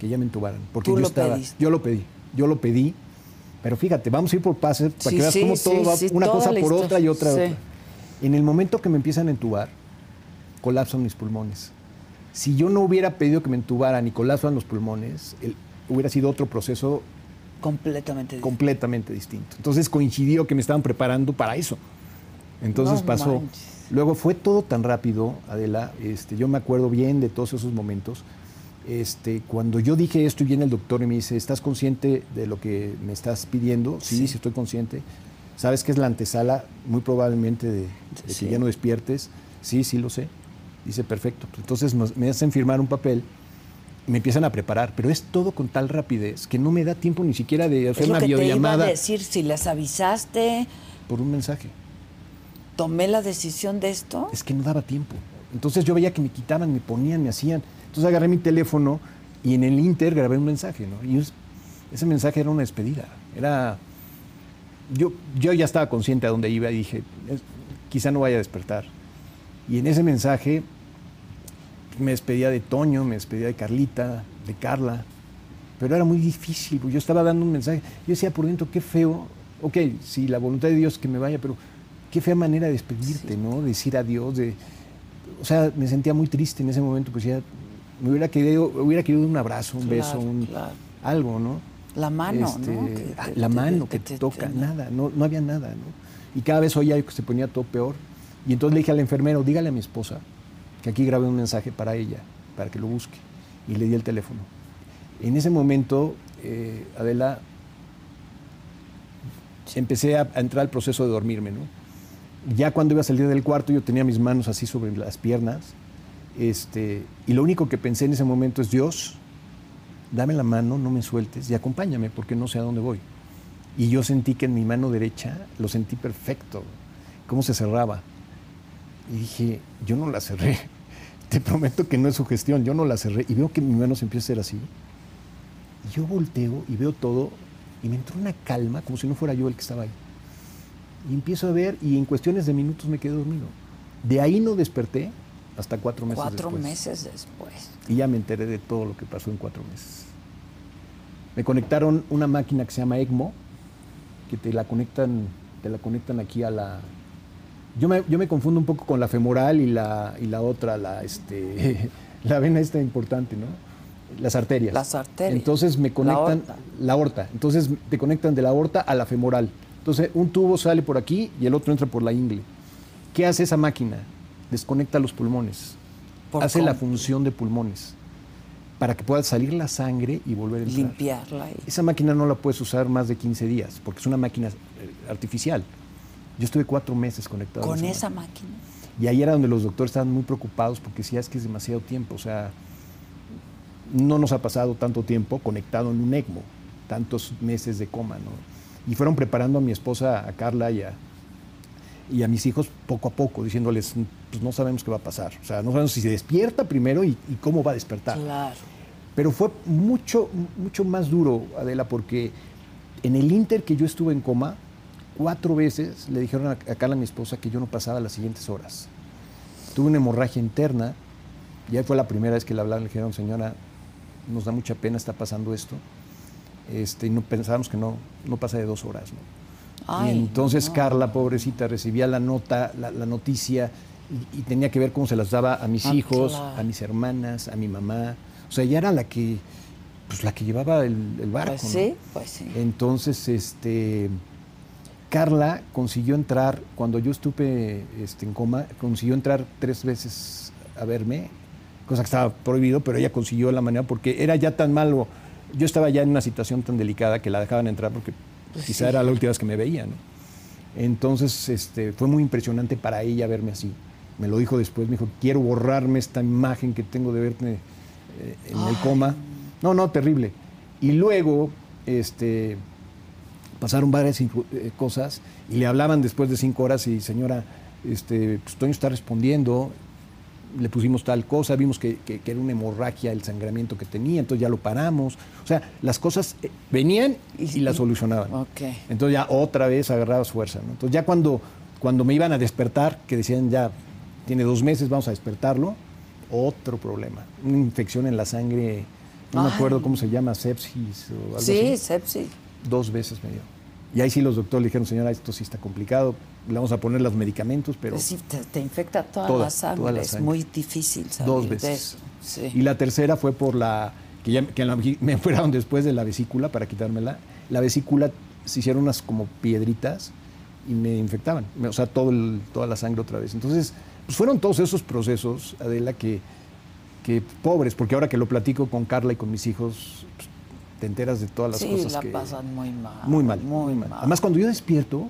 que ya me entubaran. Porque yo estaba. Yo lo pedí, yo lo pedí. Pero fíjate, vamos a ir por pases para que veas cómo todo va una cosa por otra y otra, otra. En el momento que me empiezan a entubar, colapsan mis pulmones. Si yo no hubiera pedido que me entubaran y colapsan los pulmones, hubiera sido otro proceso completamente distinto. completamente distinto. Entonces coincidió que me estaban preparando para eso. Entonces pasó. Luego fue todo tan rápido, Adela, este, yo me acuerdo bien de todos esos momentos. Este, cuando yo dije esto y viene el doctor y me dice, ¿estás consciente de lo que me estás pidiendo? Sí, sí, estoy consciente. ¿Sabes que es la antesala muy probablemente de, que ya no despiertes? Sí, sí lo sé. Dice, perfecto. Entonces me hacen firmar un papel me empiezan a preparar, pero es todo con tal rapidez que no me da tiempo ni siquiera de hacer una videollamada. Te iba a decir si les avisaste por un mensaje tomé la decisión de esto? Es que no daba tiempo. Entonces yo veía que me quitaban, me ponían, me hacían. Entonces agarré mi teléfono y en el Inter grabé un mensaje, ¿no? Y ese mensaje era una despedida. Era. Yo, yo ya estaba consciente a dónde iba y dije, quizá no vaya a despertar. Y en ese mensaje me despedía de Toño, me despedía de Carlita, de Carla. Pero era muy difícil, yo estaba dando un mensaje. Yo decía por dentro, qué feo. Ok, si la voluntad de Dios que me vaya, pero qué fea manera de despedirte, ¿no? Decir adiós, de, o sea, me sentía muy triste en ese momento, pues ya me hubiera querido, hubiera querido un abrazo, un beso, un, algo, ¿no? La mano, ¿no? Este, ah, la mano que te, toca, nada, no, no había nada, ¿no? Y cada vez oía que se ponía todo peor. Y entonces le dije al enfermero, dígale a mi esposa que aquí grabé un mensaje para ella, para que lo busque. Y le di el teléfono. En ese momento, eh, Adela, empecé a, a entrar al proceso de dormirme, ¿no? ya cuando iba a salir del cuarto yo tenía mis manos así sobre las piernas. Este, y lo único que pensé en ese momento es, Dios, dame la mano, no me sueltes y acompáñame porque no sé a dónde voy. Y yo sentí que en mi mano derecha lo sentí perfecto, cómo se cerraba. Y dije, yo no la cerré. Te prometo que no es su gestión, yo no la cerré. Y veo que mi mano se empieza a hacer así. Y yo volteo y veo todo y me entró una calma como si no fuera yo el que estaba ahí. Y empiezo a ver y en cuestiones de minutos me quedé dormido. De ahí no desperté hasta cuatro meses después. Cuatro meses después. Y ya me enteré de todo lo que pasó en cuatro meses. Me conectaron una máquina que se llama ECMO, que te la conectan, te la conectan aquí a la. Yo me, yo me confundo un poco con la femoral y la, y la otra, la, este, la vena esta importante, ¿no? Las arterias. Las arterias. Entonces me conectan. La aorta. Entonces te conectan de la aorta a la femoral. Entonces, un tubo sale por aquí y el otro entra por la ingle. ¿Qué hace esa máquina? Desconecta los pulmones. hace la función de pulmones para que pueda salir la sangre y volver a entrar. Limpiarla. Esa máquina no la puedes usar más de 15 días porque es una máquina eh, artificial. Yo estuve cuatro meses conectado. ¿Con esa, máquina? Y ahí era donde los doctores estaban muy preocupados porque decía es que es demasiado tiempo. O sea, no nos ha pasado tanto tiempo conectado en un ECMO, tantos meses de coma, ¿no? y fueron preparando a mi esposa, a Carla y a, y a mis hijos poco a poco, diciéndoles, pues no sabemos qué va a pasar. O sea, no sabemos si se despierta primero y, cómo va a despertar. Claro. Pero fue mucho, mucho más duro, Adela, porque en el Inter que yo estuve en coma, cuatro veces le dijeron a, a Carla, mi esposa, que yo no pasaba las siguientes horas. Tuve una hemorragia interna, ya fue la primera vez que le hablaron, le dijeron, señora, nos da mucha pena, está pasando esto este, y no pensábamos que no, no pasa de dos horas. Y entonces Carla, pobrecita, recibía la nota, la, noticia y, tenía que ver cómo se las daba a mis ah, hijos, a mis hermanas, a mi mamá. O sea, ella era la que, pues, la que llevaba el, barco. Pues sí, pues sí. Entonces, este, Carla consiguió entrar, cuando yo estuve este, en coma, consiguió entrar tres veces a verme, cosa que estaba prohibido, pero ella consiguió la manera porque era ya tan malo yo estaba ya en una situación tan delicada que la dejaban entrar porque pues quizá era la última vez que me veía, ¿no? Entonces este, fue muy impresionante para ella verme así. Me lo dijo después, me dijo, quiero borrarme esta imagen que tengo de verte eh, en el coma. No, no, terrible. Y luego este, pasaron varias eh, cosas y le hablaban después de cinco horas y señora, este, pues Toño está respondiendo, le pusimos tal cosa, vimos que, era una hemorragia el sangramiento que tenía, entonces ya lo paramos. O sea, las cosas eh, venían y, las solucionaban. Entonces ya otra vez agarrabas fuerza. Entonces ya cuando, cuando me iban a despertar, que decían ya tiene dos meses, vamos a despertarlo, otro problema. Una infección en la sangre, no me acuerdo cómo se llama, sepsis o algo sí, así. sepsis. Dos veces me dio. Y ahí sí los doctores le dijeron, señora, esto sí está complicado, le vamos a poner los medicamentos, pero... Sí, te, te infecta toda, Toda, la sangre. toda la Es sangre. muy difícil salir Dos de veces. eso. Sí. Y la tercera fue por la que, ya, que la- me operaron después de la vesícula para quitármela. La vesícula se hicieron unas como piedritas y me infectaban, o sea, todo el- toda la sangre otra vez. Entonces, pues fueron todos esos procesos, Adela, que, que pobres, porque ahora que lo platico con Carla y con mis hijos, pues, te enteras de todas las Sí, cosas la que... pasan muy mal. Muy mal, Muy, mal. Además, cuando yo despierto,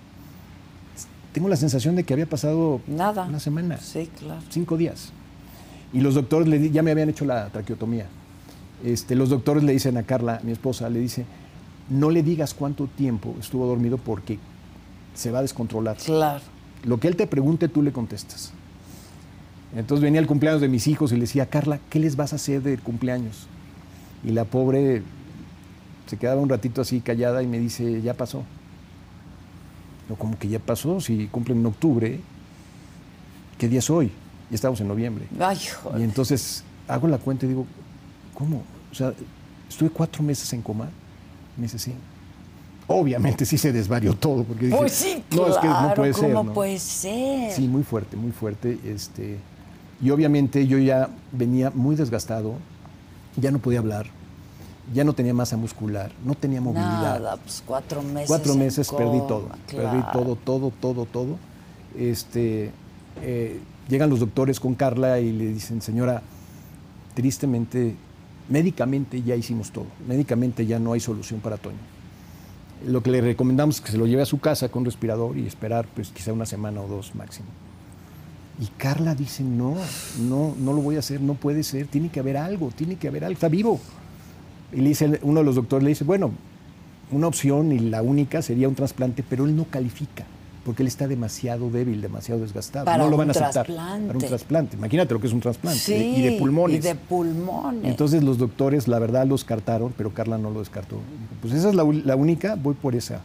tengo la sensación de que había pasado Nada. una semana Sí, claro. cinco días. Y los doctores le di- ya me habían hecho la traqueotomía. Este, los doctores le dicen a Carla, mi esposa, le dice, no le digas cuánto tiempo estuvo dormido porque se va a descontrolar. Claro. Lo que él te pregunte, tú le contestas. Entonces venía el cumpleaños de mis hijos y le decía, Carla, ¿qué les vas a hacer de cumpleaños? Y la pobre se quedaba un ratito así callada y me dice, ya pasó. No, como que ya pasó, si cumplen en octubre, ¿qué día es hoy? Ya estamos en noviembre. Ay, Y entonces hago la cuenta y digo, ¿cómo? O sea, estuve cuatro meses en coma. Me dice, sí. Obviamente sí se desvarió todo. Porque dije, Pues sí, no, es que no puede ser. ¿cómo ¿no?". puede ser? Sí, muy fuerte, muy fuerte. Este, y obviamente yo ya venía muy desgastado, ya no podía hablar, ya no tenía masa muscular, no tenía movilidad. Nada, pues cuatro meses. Cuatro meses perdí coma, todo, claro. perdí todo, todo, todo, todo. Este, eh, llegan los doctores con Carla y le dicen, señora, tristemente, médicamente ya hicimos todo, médicamente ya no hay solución para Toño. Lo que le recomendamos es que se lo lleve a su casa con respirador y esperar pues quizá una semana o dos máximo. Y Carla dice, no, no, no lo voy a hacer, no puede ser, tiene que haber algo, tiene que haber algo, está vivo. Y le dice, uno de los doctores le dice, bueno, una opción y la única sería un trasplante, pero él no califica, porque él está demasiado débil, demasiado desgastado. Para no lo van a aceptar. trasplante. Para un trasplante. Imagínate lo que es un trasplante. Sí, y de pulmones. Y de pulmones. Entonces los doctores, la verdad, lo descartaron, pero Carla no lo descartó. Pues esa es la, la única, voy por esa.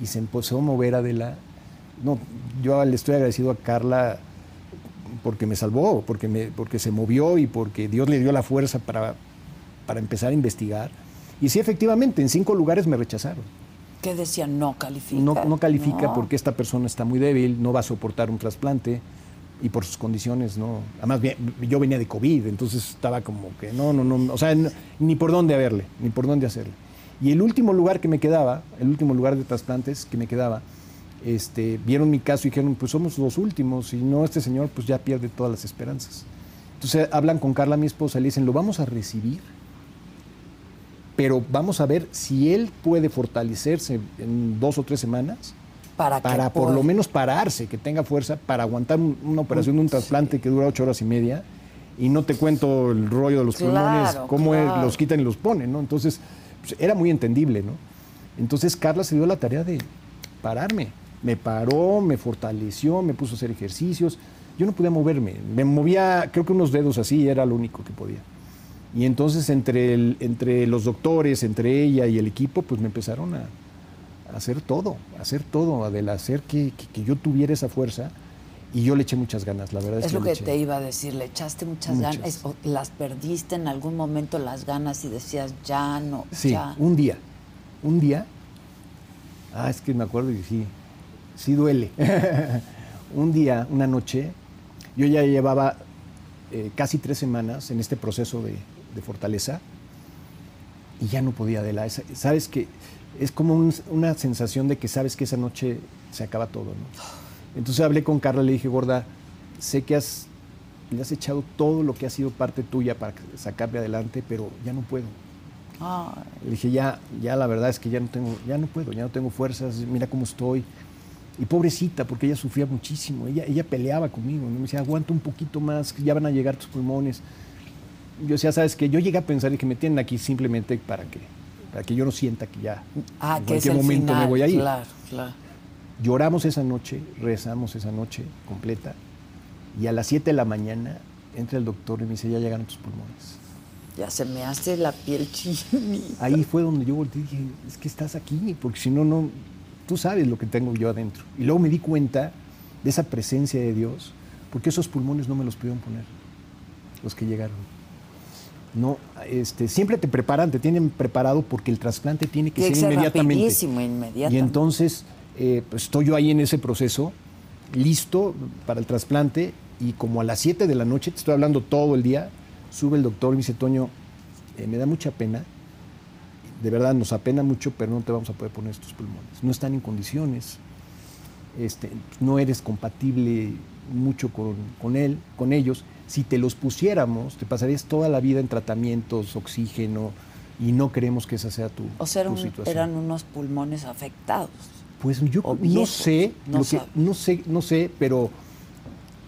Y se empezó a mover Adela. No, yo le estoy agradecido a Carla porque me salvó, porque, me, porque se movió y porque Dios le dio la fuerza para, para empezar a investigar. Y sí, efectivamente, en cinco lugares me rechazaron. ¿Qué decían? No califica. No, no califica No. porque esta persona está muy débil, no va a soportar un trasplante y por sus condiciones no. Además, yo venía de COVID, entonces estaba como que no, no, no, o sea, no- ni por dónde haberle, ni por dónde hacerle. Y el último lugar que me quedaba, el último lugar de trasplantes que me quedaba, este, vieron mi caso y dijeron, pues somos los últimos, y no, este señor pues ya pierde todas las esperanzas. Entonces hablan con Carla, mi esposa, y le dicen, lo vamos a recibir, pero vamos a ver si él puede fortalecerse en dos o tres semanas Para, para por lo menos pararse, que tenga fuerza para aguantar un- una operación de un trasplante que dura ocho horas y media. Y no te cuento el rollo de los Claro, pulmones, cómo claro. los quitan y los ponen, ¿no? Entonces, pues, era muy entendible, ¿no? Entonces Carla se dio la tarea de pararme. Me paró, me fortaleció, me puso a hacer ejercicios. Yo no podía moverme. Me movía, creo que unos dedos así, era lo único que podía. Y entonces entre, el- entre los doctores, entre ella y el equipo, pues me empezaron a, a hacer todo, a hacer todo, Adela, hacer que, que- que yo tuviera esa fuerza. Y yo le eché muchas ganas, la verdad es, Es que lo que eché. te iba a decir, le echaste muchas, Muchas. ganas, o las perdiste en algún momento las ganas y decías, ya no, Sí, ya. un día, un día. Ah, es que me acuerdo y sí, sí duele. un día, una noche, yo ya llevaba eh, casi tres semanas en este proceso de, de fortaleza y ya no podía de la. Sabes que es como un- una sensación de que sabes que esa noche se acaba todo, ¿no? Entonces hablé con Carla y le dije, gorda, sé que has, le has echado todo lo que ha sido parte tuya para sacarle adelante, pero ya no puedo. Le dije, ya, ya la verdad es que ya no tengo, ya no puedo, ya no tengo fuerzas, mira cómo estoy. Y pobrecita, porque ella sufría muchísimo, ella, ella peleaba conmigo, ¿no? me decía, aguanta un poquito más, ya van a llegar tus pulmones. Yo decía, sabes que yo llegué a pensar que me tienen aquí simplemente para que, para que yo no sienta que ya ah, en que cualquier momento final, me voy a ir. Claro, claro. Lloramos esa noche, rezamos esa noche completa, y a las 7 de la mañana entra el doctor y me dice, ya llegaron tus pulmones. Ya se me hace la piel chinita. Ahí fue donde yo volteé y dije, es que estás aquí, porque si no, no, tú sabes lo que tengo yo adentro. Y luego me di cuenta de esa presencia de Dios, porque esos pulmones no me los pudieron poner. los que llegaron. No, este, siempre te preparan, te tienen preparado porque el trasplante tiene que, Tiene ser que ser inmediatamente. inmediatamente. Y entonces eh, pues, estoy yo ahí en ese proceso, listo para el trasplante, y como a las 7 de la noche, te estoy hablando todo el día, sube el doctor y me dice, Toño, eh, me da mucha pena, de verdad nos apena mucho, pero no te vamos a poder poner estos pulmones. No están en condiciones, este, no eres compatible mucho con, con él, con ellos. Si te los pusiéramos, te pasarías toda la vida en tratamientos, oxígeno, y no queremos que esa sea tu, O sea, era tu un- situación. eran unos pulmones afectados. Pues yo no sé, no lo que- sabe. no sé, no sé, pero,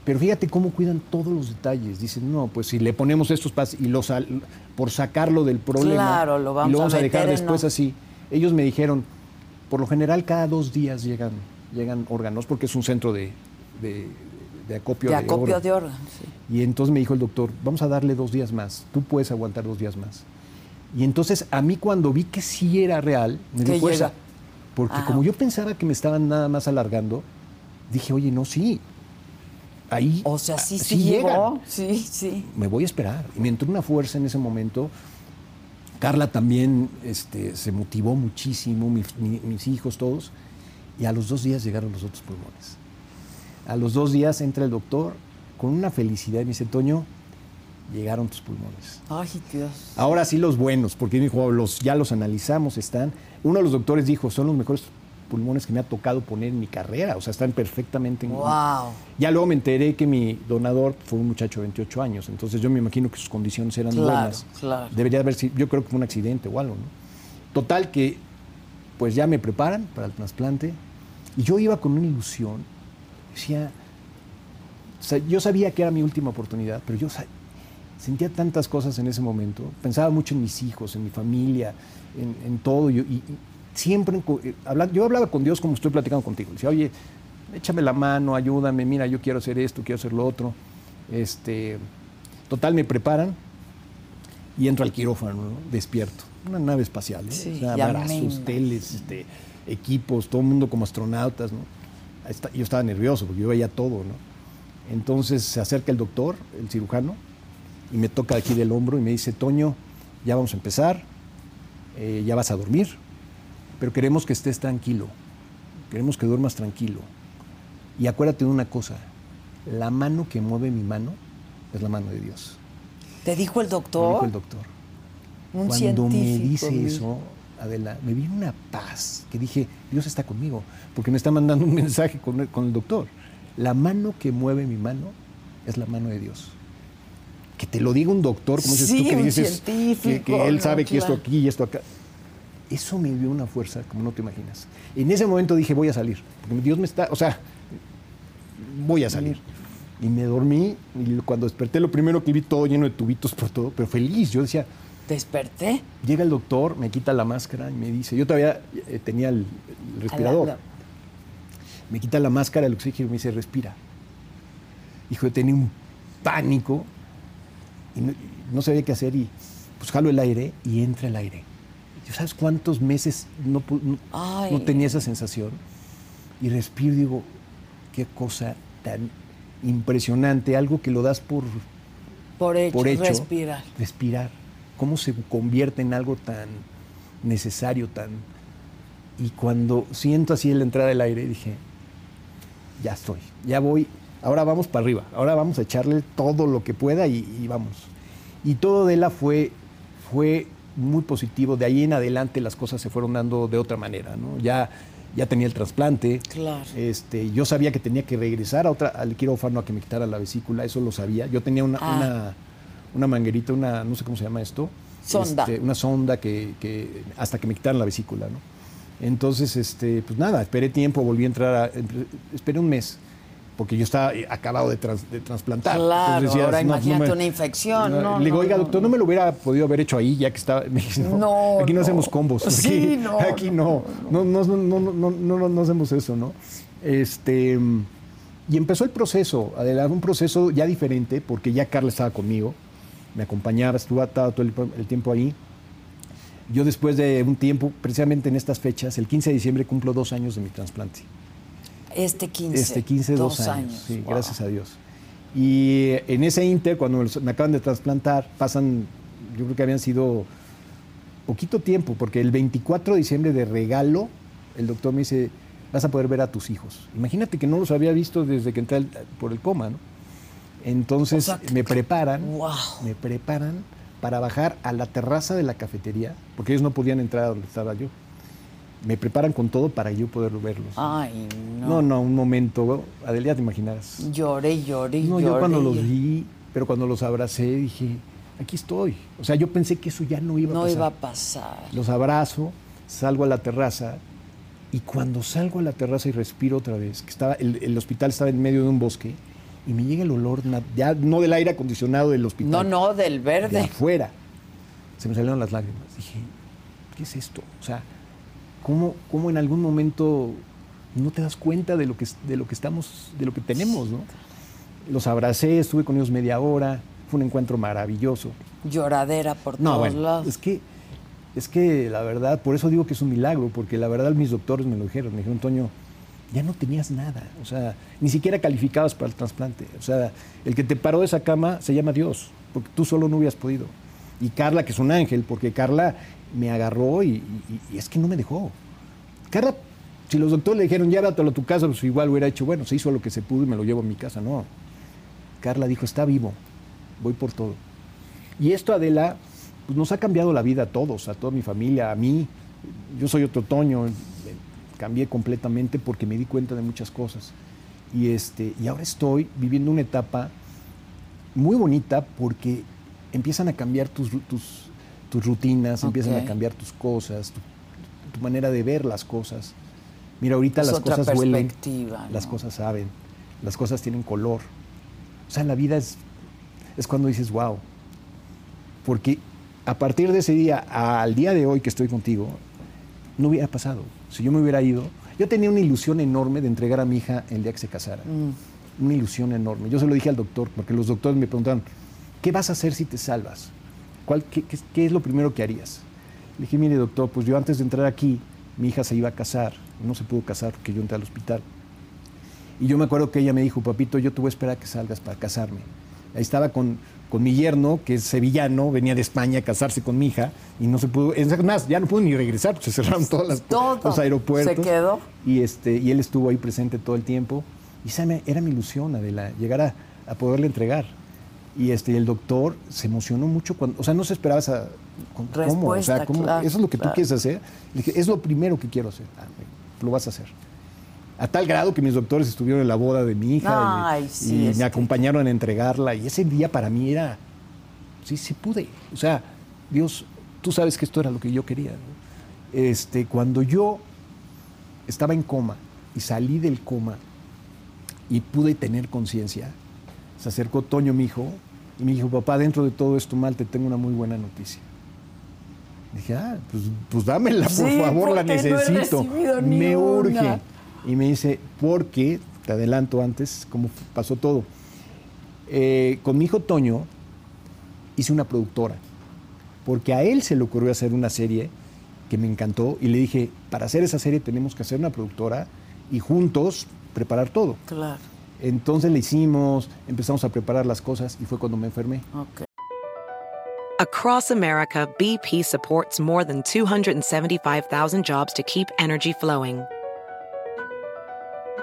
pero fíjate cómo cuidan todos los detalles. Dicen, no, pues si le ponemos estos pas y los al- por sacarlo del problema Claro, lo y vamos lo a vamos a, dejar en después no- así. Ellos me dijeron, por lo general cada dos días llegan, llegan órganos porque es un centro de, de- de acopio De de, acopio órganos. de órganos. sí. Y entonces me dijo el doctor, vamos a darle dos días más, tú puedes aguantar dos días más. Y entonces a mí cuando vi que sí era real, me dio fuerza. Porque Ah, como yo pensaba que me estaban nada más alargando, dije, oye, no, sí. Ahí O sea, sí, ah, sí, llegó. Sí, sí. Me voy a esperar. Y me entró una fuerza en ese momento. Carla también este, se motivó muchísimo, mis, mi- mis hijos, todos. Y a los dos días llegaron los otros pulmones. A los dos días entra el doctor con una felicidad y me dice, Toño, llegaron tus pulmones. Ay, Dios. Ahora sí los buenos, porque dijo, los, ya los analizamos, están. Uno de los doctores dijo, son los mejores pulmones que me ha tocado poner en mi carrera, o sea, están perfectamente en... Wow. Ya luego me enteré que mi donador fue un muchacho de 28 años, entonces yo me imagino que sus condiciones eran Claro, buenas. claro. Debería haber sido, yo creo que fue un accidente o algo, ¿no? Total que, pues ya me preparan para el trasplante y yo iba con una ilusión, decía, o sea, yo sabía que era mi última oportunidad, pero yo sentía tantas cosas en ese momento, pensaba mucho en mis hijos, en mi familia, en, en todo, yo- y, y siempre, eh, yo hablaba con Dios como estoy platicando contigo, decía, oye, échame la mano, ayúdame, mira, yo quiero hacer esto, quiero hacer lo otro, este, total, me preparan y entro al quirófano, ¿no? despierto, una nave espacial, ¿eh? Sí, O sea, brazos, teles, este, equipos, todo el mundo como astronautas, ¿no? Yo estaba nervioso porque yo veía todo, ¿no? Entonces se acerca el doctor, el cirujano, y me toca aquí del hombro y me dice, Toño, ya vamos a empezar, eh, ya vas a dormir, pero queremos que estés tranquilo, queremos que duermas tranquilo. Y acuérdate de una cosa, la mano que mueve mi mano es la mano de Dios. ¿Te dijo el Me doctor? dijo el doctor. Un Cuando me dice eso, Adela, me viene una paz que dije, Dios está conmigo, porque me está mandando un mensaje con el, con el doctor. La mano que mueve mi mano es la mano de Dios. Que te lo diga un doctor, como dices Sí, tú, que dices que, que él no, sabe que esto aquí y esto acá. Eso me dio una fuerza como no te imaginas. En ese momento dije, voy a salir, porque Dios me está, o sea, voy a salir. Y me dormí y cuando desperté lo primero que vi todo lleno de tubitos por todo, pero feliz. Yo decía, ¿Desperté? Llega el doctor, me quita la máscara y me dice, yo todavía eh, tenía el, el respirador, la- me quita la máscara, el oxígeno y me dice, respira. Hijo, yo tenía un pánico y no, sabía qué hacer y pues jalo el aire y entra el aire. ¿Y ¿Sabes cuántos meses no, tenía esa sensación? Y respiro y digo, qué cosa tan impresionante, algo que lo das por, Por hecho, por hecho, respirar. respirar. Cómo se convierte en algo tan necesario, tan... Y cuando siento así la entrada del aire, dije, ya estoy, ya voy, ahora vamos para arriba, ahora vamos a echarle todo lo que pueda y, y vamos. Y todo de la fue, fue muy positivo, de ahí en adelante las cosas se fueron dando de otra manera, ¿no? Ya, ya tenía el trasplante, Claro. este, yo sabía que tenía que regresar a otra, al quirófano a que me quitara la vesícula, eso lo sabía. Yo tenía una, Ah. una, una manguerita, una, no sé cómo se llama esto. Sonda. Este, una sonda que, que- hasta que me quitaran la vesícula, ¿no? Entonces, este, pues nada, esperé tiempo, volví a entrar, a- esperé un mes, porque yo estaba eh, acabado de, trans- de trasplantar. Claro, ahora imagínate una infección, no, le digo, oiga, doctor, no me lo hubiera podido haber hecho ahí, ya que estaba. Me dice, no, aquí no, no. hacemos combos. Aquí, Sí, no, aquí no. No, no, no, no, no, no, no, no hacemos eso, ¿no? Este, y empezó el proceso, adelante, un proceso ya diferente, porque ya Carla estaba conmigo, me acompañaba, estuvo estaba todo el, el tiempo ahí. Yo después de un tiempo, precisamente en estas fechas, el 15 de diciembre cumplo dos años de mi trasplante. Este 15. Este 15, dos, años. sí, Wow. gracias a Dios. Y en ese inter, cuando me acaban de trasplantar, pasan, yo creo que habían sido poquito tiempo, porque el 24 de diciembre de regalo, el doctor me dice, vas a poder ver a tus hijos. Imagínate que no los había visto desde que entré por el coma, ¿no? Entonces me preparan, me preparan para bajar a la terraza de la cafetería, porque ellos no podían entrar a donde estaba yo. Me preparan con todo para yo poder verlos. Ay, no. No, no, un momento, Adelia, te imaginarás. Lloré, lloré, No, lloré. yo cuando los vi, pero cuando los abracé dije, aquí estoy. O sea, yo pensé que eso ya no iba a No pasar. iba a pasar. Los abrazo, salgo a la terraza y cuando salgo a la terraza y respiro otra vez, que estaba el, el hospital estaba en medio de un bosque y me llega el olor, ya no del aire acondicionado del hospital, No, no, del de verde. afuera. Se me salieron las lágrimas. Dije, ¿qué es esto? O sea, ¿cómo, cómo en algún momento no te das cuenta de lo que, de lo que estamos, de lo que tenemos, ¿no? Los abracé, estuve con ellos media hora, fue un encuentro maravilloso. Lloradera por No, todos bueno, lados. es que, es que la verdad, por eso digo que es un milagro, porque la verdad mis doctores me lo dijeron, me dijeron, Toño, ya no tenías nada, o sea, ni siquiera calificabas para el trasplante, o sea, el que te paró de esa cama se llama Dios, porque tú solo no hubieras podido. Y Carla, que es un ángel, porque Carla me agarró y, y- es que no me dejó. Carla, si los doctores le dijeron, llévatelo a tu casa, pues igual hubiera hecho, bueno, se hizo lo que se pudo y me lo llevo a mi casa, no. Carla dijo, está vivo, voy por todo. Y esto, Adela, pues nos ha cambiado la vida a todos, a toda mi familia, a mí. Yo soy otro Toño, eh, cambié completamente porque me di cuenta de muchas cosas. Y, este, y ahora estoy viviendo una etapa muy bonita porque empiezan a cambiar tus, tus, tus rutinas, empiezan a cambiar tus cosas, tu, tu manera de ver las cosas. Mira, ahorita Es las otra cosas huelen, perspectiva, las ¿no? cosas saben, las cosas tienen color. O sea, la vida es, es cuando dices, wow. Porque a partir de ese día al día de hoy que estoy contigo, no hubiera pasado. Si yo me hubiera ido, yo tenía una ilusión enorme de entregar a mi hija el día que se casara. Mm. Una ilusión enorme. Yo se lo dije al doctor, porque los doctores me preguntaron, ¿qué vas a hacer si te salvas? ¿Cuál, qué, qué- qué es lo primero que harías? Le dije, mire doctor, pues yo antes de entrar aquí, mi hija se iba a casar, no se pudo casar porque yo entré al hospital. Y yo me acuerdo que ella me dijo, papito, yo te voy a esperar a que salgas para casarme. Ahí estaba con, con mi yerno, que es sevillano, venía de España a casarse con mi hija, y no se pudo, es más, ya no pudo ni regresar, se cerraron todas las, Todo. los aeropuertos. Se quedó. Y, este, y él estuvo ahí presente todo el tiempo. Y esa me- era mi ilusión, Adela, llegar a, a poderle entregar. Y este, el doctor se emocionó mucho cuando, o sea, no se esperaba esa, ¿cómo? O Respuesta, sea, ¿cómo? claro, ¿Eso es lo que tú claro. quieres hacer? Le dije, es lo primero que quiero hacer. Ah, lo vas a hacer. A tal grado que mis doctores estuvieron en la boda de mi hija y- Ay, y, sí, es me acompañaron a entregarla. Y ese día para mí era, sí, sí pude. O sea, Dios, tú sabes que esto era lo que yo quería. ¿no? Este, cuando yo estaba en coma y salí del coma y pude tener conciencia, se acercó Toño, mi hijo, y me dijo, papá, dentro de todo esto mal, te tengo una muy buena noticia. Dije, ah, pues, pues dámela, por Sí, favor, la no necesito. Me una. urge. Y me dice, porque, te adelanto antes, cómo pasó todo. Eh, con mi hijo Toño hice una productora, porque a él se le ocurrió hacer una serie que me encantó y le dije, para hacer esa serie tenemos que hacer una productora y juntos preparar todo. Claro. Entonces le hicimos, empezamos a preparar las cosas y fue cuando me enfermé. Across America, BP supports more than 275,000 jobs to keep energy flowing.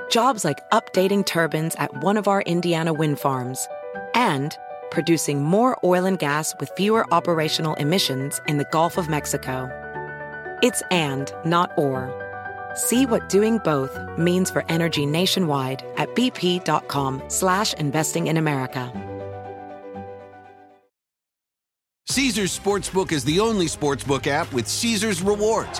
Jobs like updating turbines at one of our Indiana wind farms and producing more oil and gas with fewer operational emissions in the Gulf of Mexico. It's and, not or. See what doing both means for energy nationwide at bp.com slash investing in America. Caesar's Sportsbook is the only sportsbook app with Caesar's rewards.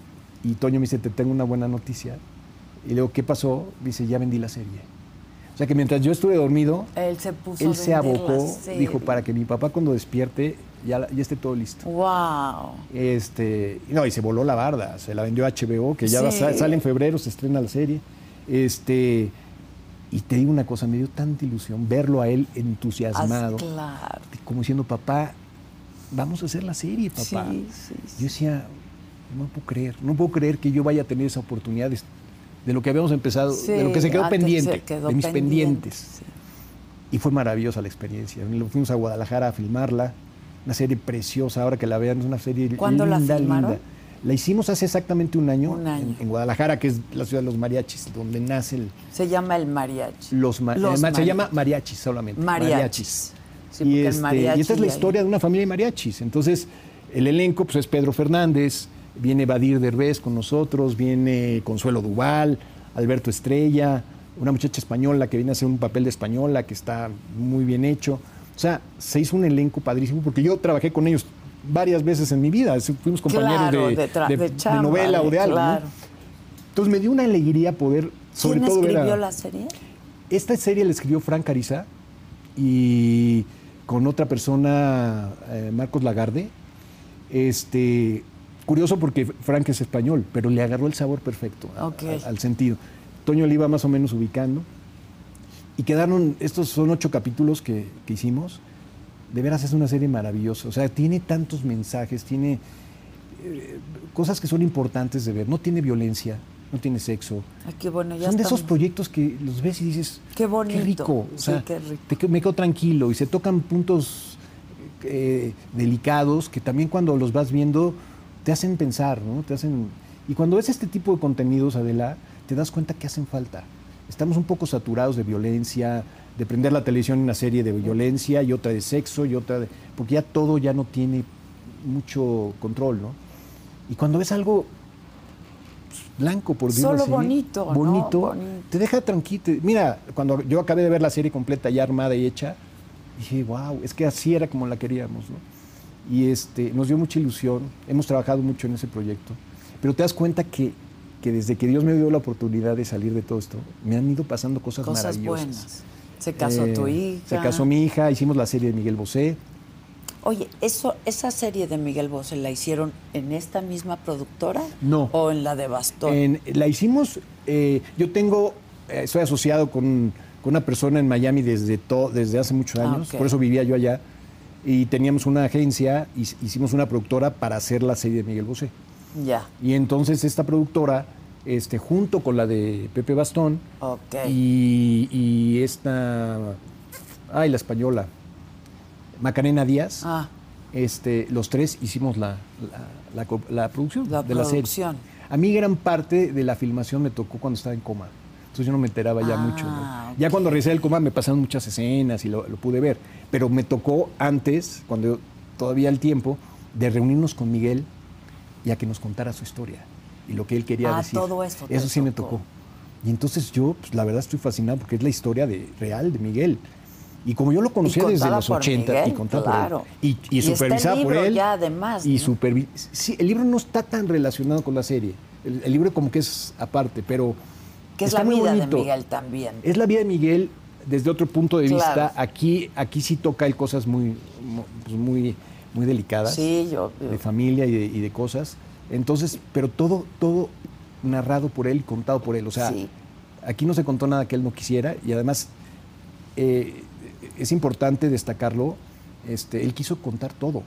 y Toño me dice, te tengo una buena noticia, y le digo, ¿qué pasó? Dice, ya vendí la serie. O sea que mientras yo estuve dormido, Él se puso él se abocó, dijo, para que mi papá cuando despierte ya, esté todo listo. Wow. Este, no, y se voló la barda, se la vendió a HBO, que ya Sí. sale en febrero, se estrena la serie. Este, y te digo una cosa, me dio tanta ilusión verlo a él entusiasmado, claro. como diciendo, papá, vamos a hacer la serie, papá. Sí, sí, sí. Yo decía, no puedo creer, no puedo creer que yo vaya a tener esa oportunidad de, de lo que habíamos empezado, de lo que se quedó antes pendiente, se quedó de mis pendiente, pendientes. sí. Y fue maravillosa la experiencia. Lo Fuimos a Guadalajara a filmarla. Una serie preciosa, ahora que la vean, es una serie ¿Cuándo la linda, filmaron? linda. La hicimos hace exactamente un año, Un año. En, en Guadalajara, que es la ciudad de los mariachis, donde nace el, Se llama el mariachi. los, ma- Los eh, ma- se llama mariachis solamente. Mariachis. Sí, y, este, mariachi y esta es la historia de una familia de mariachis. Entonces, el elenco pues, es Pedro Fernández, viene Badir Derbez con nosotros, viene Consuelo Duval, Alberto Estrella, una muchacha española que viene a hacer un papel de española que está muy bien hecho. O sea, se hizo un elenco padrísimo porque yo trabajé con ellos varias veces en mi vida. Fuimos compañeros Claro, de, de novela o de- algo. ¿no? claro. Entonces me dio una alegría poder, sobre ¿Quién todo escribió la serie? esta serie la escribió Frank Cariza y con otra persona, eh, Marcos Lagarde. Este, curioso porque Frank es español, pero le agarró el sabor perfecto a- Ok. a- al sentido. Toño le iba más o menos ubicando. Y quedaron, estos son ocho capítulos que, que hicimos. De veras es una serie maravillosa. O sea, tiene tantos mensajes, tiene eh, cosas que son importantes de ver. No tiene violencia, no tiene sexo. Ay, qué bueno, ya Son de esos estamos- proyectos que los ves y dices, Qué bonito. rico. O Sí, sea, qué rico. te me quedo tranquilo y se tocan puntos eh, delicados que también cuando los vas viendo te hacen pensar, ¿no? Te hacen... Y cuando ves este tipo de contenidos, Adela, te das cuenta que hacen falta. Estamos un poco saturados de violencia, de prender la televisión en una serie de violencia y otra de sexo y otra de... Porque ya todo ya no tiene mucho control, ¿no? Y cuando ves algo pues, blanco, por decirlo Solo así, bonito, ¿no? bonito, Bonito. te deja tranquilo. Mira, cuando yo acabé de ver la serie completa ya armada y hecha, dije, wow, es que así era como la queríamos, ¿no? Y este, nos dio mucha ilusión, hemos trabajado mucho en ese proyecto, pero te das cuenta que, que desde que Dios me dio la oportunidad de salir de todo esto, me han ido pasando cosas, Cosas maravillosas. buenas. Se casó Eh, tu hija. Se casó mi hija, hicimos la serie de Miguel Bosé. Oye, eso, ¿esa serie de Miguel Bosé la hicieron en esta misma productora? No. ¿O en la de Bastón? En- la hicimos, eh, yo tengo, eh, estoy asociado con, con una persona en Miami desde, to- desde hace muchos Ah, años, por eso vivía yo allá, y teníamos una agencia, y hicimos una productora para hacer la serie de Miguel Bosé. Ya. Y entonces esta productora, este, junto con la de Pepe Bastón, Ok. y, y esta, ay, la española, Macarena Díaz, Ah, este, los tres hicimos la, la, la co- la producción La de la serie. A mí gran parte de la filmación me tocó cuando estaba en coma. Entonces yo no me enteraba ya Ah, mucho. ¿no? ok. Ya cuando regresé del coma me pasaron muchas escenas y lo, lo pude ver. Pero me tocó antes, cuando yo- todavía el tiempo, de reunirnos con Miguel y a que nos contara su historia y lo que él quería Ah, decir. todo eso Eso sí me tocó. Y entonces yo, pues, la verdad, estoy fascinado porque es la historia de, real de Miguel. Y como yo lo conocía desde los por 80 Miguel, y contada por él, claro. y, y por él. ya, además, Y ¿no? supervi- Sí, el libro no está tan relacionado con la serie. El, el libro como que es aparte, pero que es está la vida de Miguel también. Es la vida de Miguel desde otro punto de Claro. vista. Aquí, aquí sí toca él cosas muy, mu- pues, muy, muy delicadas Sí, yo. de familia y de, y de cosas. Entonces, pero todo, todo narrado por él y contado por él. O sea, Sí. aquí no se contó nada que él no quisiera y además eh, es importante destacarlo. Este, él quiso contar todo.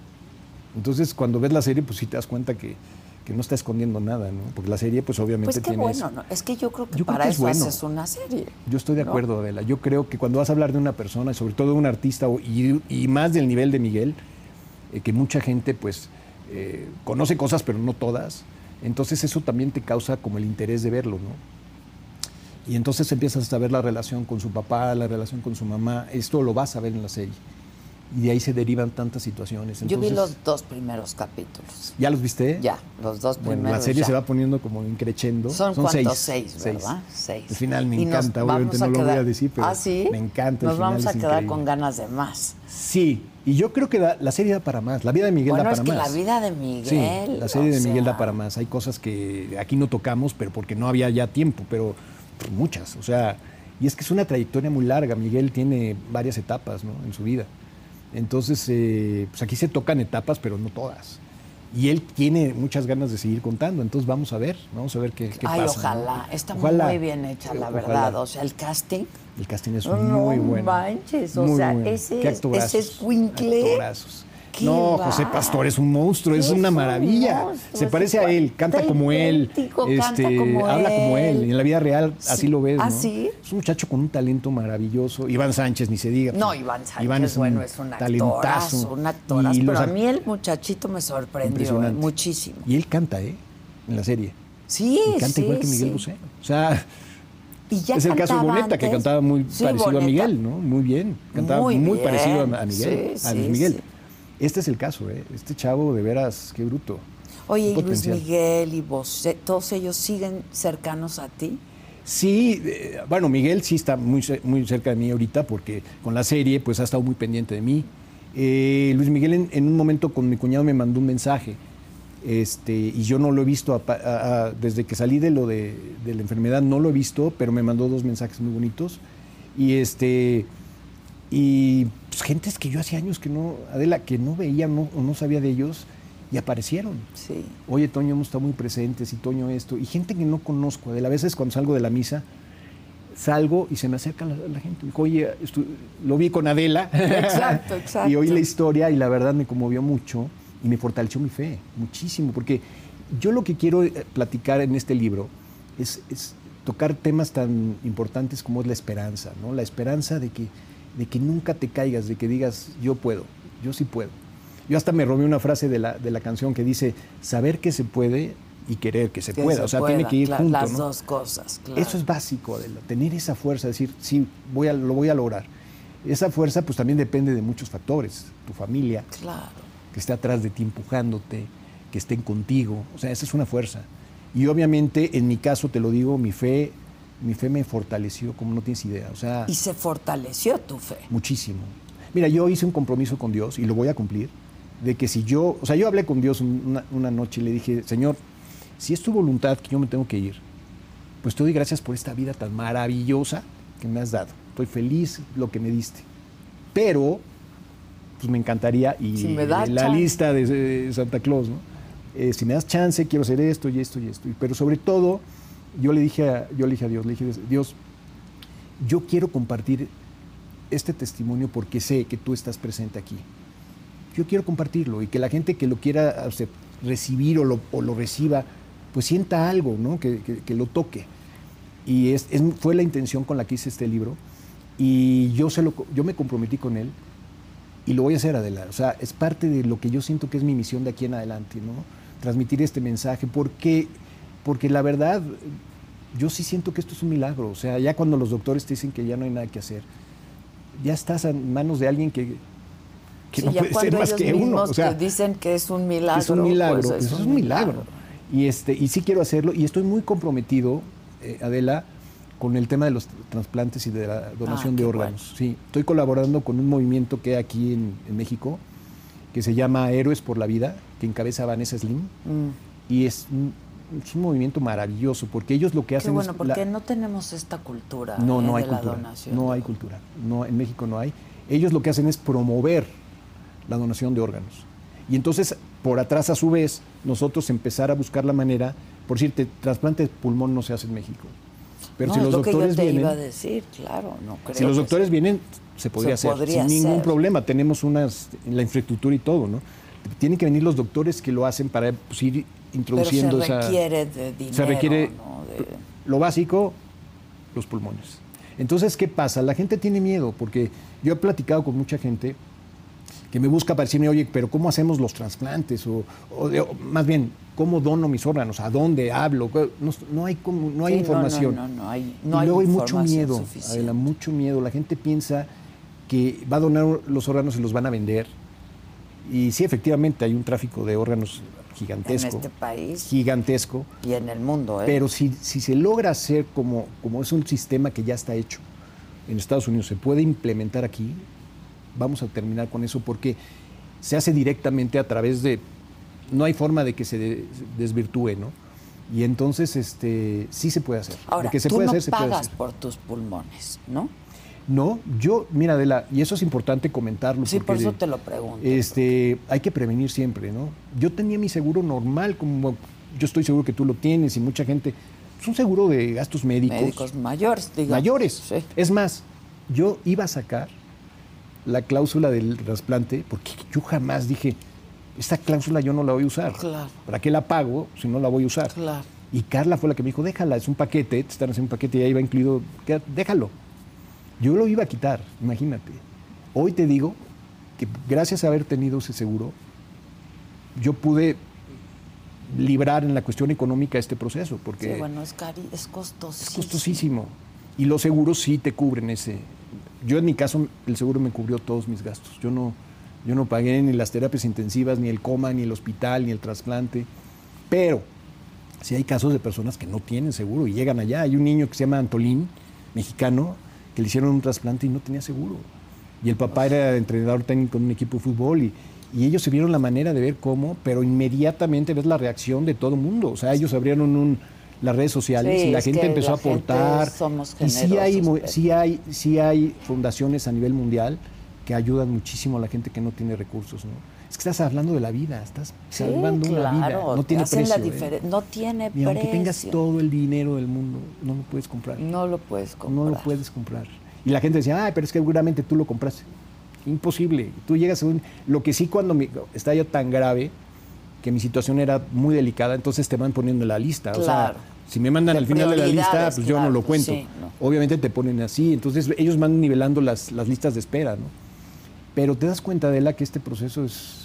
Entonces, cuando ves la serie, pues sí te das cuenta que, que no está escondiendo nada, ¿no? Porque la serie, pues obviamente Pues qué tiene bueno, eso. ¿no? Es que yo creo que Yo creo para es eso bueno. haces una serie. Yo estoy de ¿no? acuerdo, Adela. Yo creo que cuando vas a hablar de una persona, y sobre todo de un artista, y, y más del nivel de Miguel, eh, que mucha gente pues eh, conoce cosas, pero no todas, entonces eso también te causa como el interés de verlo, ¿no? Y entonces empiezas a ver la relación con su papá, la relación con su mamá, esto lo vas a ver en la serie. Y de ahí se derivan tantas situaciones. Yo vi los dos primeros capítulos. ¿Ya los viste? Ya, los dos Bueno, primeros. la serie ya. se va poniendo como increchendo. Son, seis. cuántos seis, ¿verdad? Seis. El final me Y encanta, obviamente no lo voy quedar- a decir, pero ¿Ah, sí? me encanta. el Nos vamos a quedar increíble. con ganas de más. Sí, y yo creo que da- la serie da para más. La vida de Miguel bueno, da es para que más. la vida de Sí, Miguel. la serie de Miguel da para más. Hay cosas que aquí no tocamos, pero porque no había ya tiempo, pero pues, muchas. O sea, Y es que es una trayectoria muy larga. Miguel tiene varias etapas ¿no? en su vida. Entonces, eh, pues aquí se tocan etapas, pero no todas. Y él tiene muchas ganas de seguir contando. Entonces vamos a ver, vamos a ver qué, qué Ay, pasa. ¿no? ojalá. Está Ojalá. muy bien hecha, la Ojalá. verdad. O sea, el casting. El casting es No muy bueno. manches, o Muy sea, bueno. ese- ese escuincle. actorazos. Qué No, José. Pastor es un monstruo, es Es una un maravilla. Se es parece a él, canta como él, este, como habla como él. él. Y en la vida real Sí. así lo ves. ¿Ah, ¿no? Es un muchacho con un talento maravilloso. Iván Sánchez, ni se diga. No, pues, Iván Sánchez, un bueno, es un talentazo. un actorazo. Pero a mí el muchachito me sorprendió eh, muchísimo. Y él canta, ¿eh? En la serie. Sí, Y canta sí, igual que Miguel sí. Bosé. O sea, Y ya es el caso de Boneta, que cantaba muy Sí, parecido Boneta. a Miguel, ¿no? Muy bien. Cantaba Muy muy, bien, parecido a, Miguel, sí, a Luis Miguel. Este es el caso, ¿eh? Este chavo, de veras, qué bruto. Oye, y Luis. Miguel y Bosé, ¿todos ellos siguen cercanos a ti? Sí, eh, bueno, Miguel sí está muy, muy cerca de mí ahorita porque con la serie pues ha estado muy pendiente de mí. Eh, Luis Miguel en, en un momento con mi cuñado me mandó un mensaje este, y yo no lo he visto apa- a- a- desde que salí de lo de, de la enfermedad, no lo he visto, pero me mandó dos mensajes muy bonitos. Y este y pues, gentes que yo hace años que no, Adela, que no veía no, o no sabía de ellos y aparecieron. Sí. Oye, Toño, hemos estado muy presentes y Toño esto. Y gente que no conozco. De a veces cuando salgo de la misa, salgo y se me acerca la, la gente. Dijo, oye, lo vi con Adela. Exacto, exacto. y oí la historia y la verdad me conmovió mucho y me fortaleció mi fe, muchísimo. Porque yo lo que quiero eh, platicar en este libro es, es tocar temas tan importantes como es la esperanza, ¿no? La esperanza de que, de que nunca te caigas, de que digas, yo puedo, yo sí puedo. Yo hasta me robé una frase de la, de la canción que dice, saber que se puede y querer que se Que pueda. se o sea, pueda, tiene que ir cla- junto, Las ¿no? dos cosas, claro. Eso es básico, Adela, tener esa fuerza, decir, sí, voy a, lo voy a lograr. Esa fuerza pues también depende de muchos factores, tu familia, Claro. que esté atrás de ti empujándote, que estén contigo, o sea, esa es una fuerza. Y obviamente, en mi caso, te lo digo, mi fe, mi fe me fortaleció como no tienes idea, o sea, Y se fortaleció tu fe. muchísimo. Mira, yo hice un compromiso con Dios y lo voy a cumplir, de que si yo, o sea, yo hablé con Dios una, una noche y le dije, Señor, si es tu voluntad que yo me tengo que ir, pues te doy gracias por esta vida tan maravillosa que me has dado. Estoy feliz lo que me diste. Pero, pues me encantaría, y Si me la chance. lista de, Santa Claus, ¿no? Eh, si me das chance, quiero hacer esto y esto y esto. Pero sobre todo, yo le dije a, yo le dije a Dios, le dije, Dios, yo quiero compartir este testimonio porque sé que tú estás presente aquí. Yo quiero compartirlo y que la gente que lo quiera o recibir o lo, reciba, pues sienta algo, ¿no? que, lo toque. Y fue la intención con la que hice este libro y yo, se lo, yo me comprometí con él y lo voy a hacer adelante. O sea, es parte de lo que yo siento que es mi misión de aquí en adelante, ¿no? Transmitir este mensaje, porque, porque la verdad, yo sí siento que esto es un milagro. O sea, ya cuando los doctores te dicen que ya no hay nada que hacer, ya estás en manos de alguien que, que Sí, no puede ser más que uno. O sea, te dicen que es un milagro. es un milagro, pues es un milagro. Y, este, y sí quiero hacerlo y estoy muy comprometido, eh, Adela, con el tema de los trasplantes y de la donación Ah, de órganos. Sí, estoy colaborando con un movimiento que hay aquí en, en México que se llama Héroes por la Vida, que encabeza Vanessa Slim. Mm. Y es es un movimiento maravilloso porque ellos lo que Qué hacen bueno, es... porque la- no tenemos esta cultura no, eh, no hay de la cultura. donación. No hay cultura. No, en México no hay. Ellos lo que hacen es promover la donación de órganos. Y entonces, por atrás, a su vez, nosotros empezar a buscar la manera, por decirte, trasplante de pulmón no se hace en México. Pero No, si es los lo que yo doctores te vienen, iba a decir, claro, no creo. si los que doctores sea. vienen, se podría Se hacer podría sin ningún problema. Tenemos unas, la infraestructura y todo, ¿no? Tienen que venir los doctores que lo hacen para pues, ir Pero se introduciendo esa requiere de dinero, se requiere ¿no? De- lo básico, los pulmones. Entonces, ¿qué pasa? La gente tiene miedo, porque yo he platicado con mucha gente que me busca para decirme, oye, pero ¿cómo hacemos los trasplantes? O, o más bien, ¿cómo dono mis órganos? ¿A dónde hablo? No, no hay, como, no hay Sí, información. No, no, no, hay, y no hay luego hay mucho miedo. Adela, mucho miedo. La gente piensa que va a donar los órganos y los van a vender. Y sí, efectivamente, hay un tráfico de órganos gigantesco. En este país Gigantesco. y en el mundo, ¿eh? Pero si, si se logra hacer como, como es un sistema que ya está hecho en Estados Unidos, se puede implementar aquí, vamos a terminar con eso porque se hace directamente a través de... No hay forma de que se de- desvirtúe, ¿no? Y entonces, este, sí se puede hacer. Ahora, que se tú puede no hacer, se puede pagas hacer. por tus pulmones, ¿no? No, yo, mira, Adela, y eso es importante comentarlo. Sí, por eso te lo pregunto. Este, hay que prevenir siempre, ¿no? Yo tenía mi seguro normal, como yo estoy seguro que tú lo tienes y mucha gente. Es un seguro de gastos médicos. Médicos mayores, digamos. mayores. Sí. Es más, yo iba a sacar la cláusula del trasplante porque yo jamás dije, esta cláusula yo no la voy a usar. Claro. ¿Para qué la pago si no la voy a usar? Claro. Y Carla fue la que me dijo, déjala, es un paquete, te están haciendo un paquete y ahí va incluido, déjalo. Yo lo iba a quitar, imagínate. Hoy te digo que gracias a haber tenido ese seguro, yo pude librar en la cuestión económica este proceso, porque Sí, bueno, es, cari es costosísimo. es costosísimo. Y los seguros sí te cubren ese. Yo en mi caso, el seguro me cubrió todos mis gastos. Yo no, yo no pagué ni las terapias intensivas, ni el coma, ni el hospital, ni el trasplante. Pero si hay casos de personas que no tienen seguro y llegan allá. Hay un niño que se llama Antolín, mexicano, que le hicieron un trasplante y no tenía seguro. Y el papá era entrenador técnico en un equipo de fútbol y, y ellos se vieron la manera de ver cómo, pero inmediatamente ves la reacción de todo el mundo. O sea, ellos abrieron un, las redes sociales Sí, y la gente empezó la a aportar. somos y sí hay, pero- sí, hay, sí hay fundaciones a nivel mundial que ayudan muchísimo a la gente que no tiene recursos. ¿no? Es que estás hablando de la vida, estás Sí, salvando una vida. claro, No tiene precio. ¿eh? No tiene Y aunque tengas precio. todo el dinero del mundo, no lo puedes comprar. No lo puedes comprar. No lo puedes comprar. Y la gente decía, ay, pero es que seguramente tú lo compraste. Imposible. Tú llegas a un... Lo que sí cuando me, está ya tan grave, que mi situación era muy delicada, entonces te van poniendo en la lista. O Claro. sea, si me mandan De al final de la lista, pues yo no claro, lo cuento. sí, no. Obviamente te ponen así. Entonces ellos van nivelando las, las listas de espera, ¿no? Pero te das cuenta, de la que este proceso es...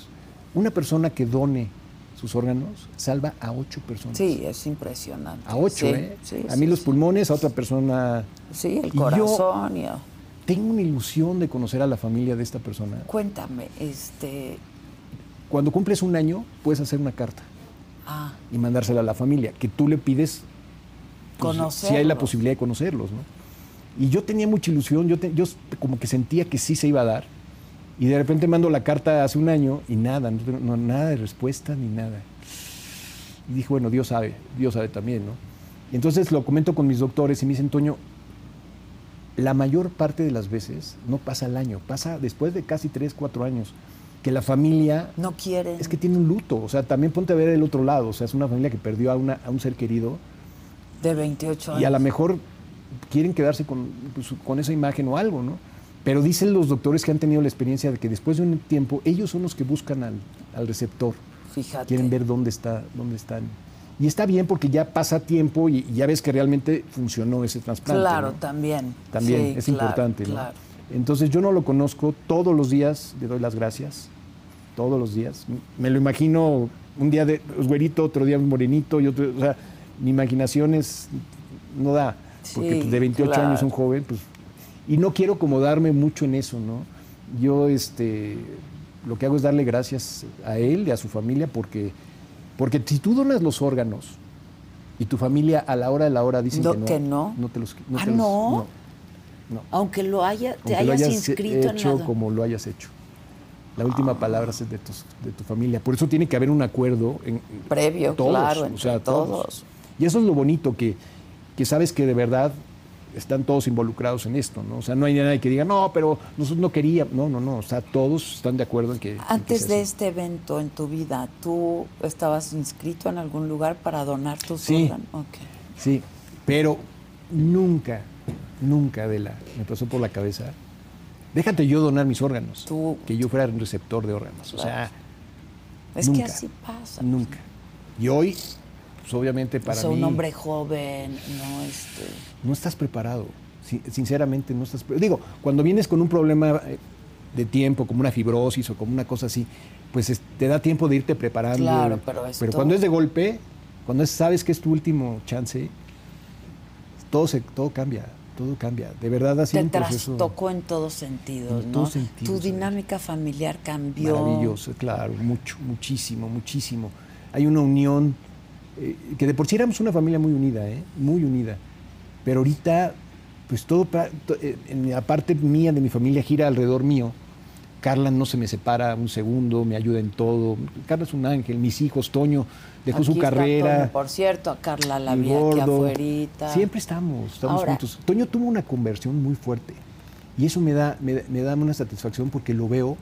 Una persona que done sus órganos salva a ocho personas. Sí, es impresionante. A ocho, Sí, ¿eh? sí, a sí, mí los pulmones, a otra persona... Sí, el Y yo- corazón. Tengo una ilusión de conocer a la familia de esta persona. Cuéntame, este... Cuando cumples un año, puedes hacer una carta Ah, y mandársela a la familia, que tú le pides pues, si hay la posibilidad de conocerlos, ¿no? Y yo tenía mucha ilusión, yo, te- yo como que sentía que sí se iba a dar, y de repente mando la carta hace un año y nada, no, no- nada de respuesta ni nada. Y dije, bueno, Dios sabe, Dios sabe también, ¿no? Y entonces lo comento con mis doctores y me dicen, Toño, la mayor parte de las veces no pasa el año, pasa después de casi tres, cuatro años, que la familia no quieren. es que tiene un luto, o sea, también ponte a ver el otro lado, o sea, es una familia que perdió a, una- a un ser querido De 28 años. y a lo mejor quieren quedarse con, pues, con esa imagen o algo, ¿no? Pero dicen los doctores que han tenido la experiencia de que después de un tiempo ellos son los que buscan al, al receptor, Fíjate. quieren ver dónde está, dónde están. Y está bien porque ya pasa tiempo y, y ya ves que realmente funcionó ese trasplante. Claro, ¿no? también. También Sí, es claro, importante, ¿no? Claro. Entonces yo no lo conozco, todos los días le doy las gracias, todos los días. Me lo imagino un día de güerito, otro día morenito, y otro, o sea, mi imaginación es, no da, porque Sí, pues, de 28 claro. años un joven, pues, y no quiero acomodarme mucho en eso, ¿no? Yo, este, lo que hago es darle gracias a él y a su familia, porque, porque si tú donas los órganos y tu familia a la hora de la hora dicen No, que no, que no. no te los, Ah, te los- ¿no? no. Aunque lo haya, te Aunque lo hayas, hayas inscrito hecho en la... como lo hayas hecho. La última palabra es de, tus- de tu familia. Por eso tiene que haber un acuerdo en, Previo, todos, claro, o entre sea, todos. Y eso es lo bonito, que, que sabes que de verdad están todos involucrados en esto, ¿no? O sea, no hay nadie que diga, no, pero nosotros no queríamos. No, no, no. O sea, todos están de acuerdo en que. en que Antes de este evento en tu vida, ¿tú estabas inscrito en algún lugar para donar tus Sí. órganos? Ok. Sí, pero nunca, nunca, Adela, me pasó por la cabeza. Déjate yo donar mis órganos. Tú- que yo fuera un receptor de órganos. O sea, Es Nunca. que así pasa. nunca. Y hoy, pues obviamente O para sea, mí. un hombre joven, no este... no estás preparado. Si- Sinceramente, no estás preparado. Digo, cuando vienes con un problema eh, de tiempo, como una fibrosis o como una cosa así, pues es- te da tiempo de irte preparando. Claro, pero esto- cuando es de golpe, cuando es- sabes que es tu último chance, todo, se, todo cambia. Todo cambia. De verdad ha sido Te un proceso trastocó en todos sentidos, En ¿no? todos sentidos, tu ¿sabes? dinámica familiar cambió. maravilloso, claro, mucho, muchísimo, muchísimo. Hay una unión, eh, que de por sí éramos una familia muy unida, ¿eh? muy unida. Pero ahorita, pues todo, eh, en la parte mía de mi familia gira alrededor mío. Carla no se me separa un segundo, me ayuda en todo. Carla es un ángel, mis hijos, Toño dejó su está carrera. Toño, por cierto, a Carla la vi aquí afuerita. Siempre estamos, estamos Ahora- juntos. Toño tuvo una conversión muy fuerte y eso me da, me, me da una satisfacción porque lo veo,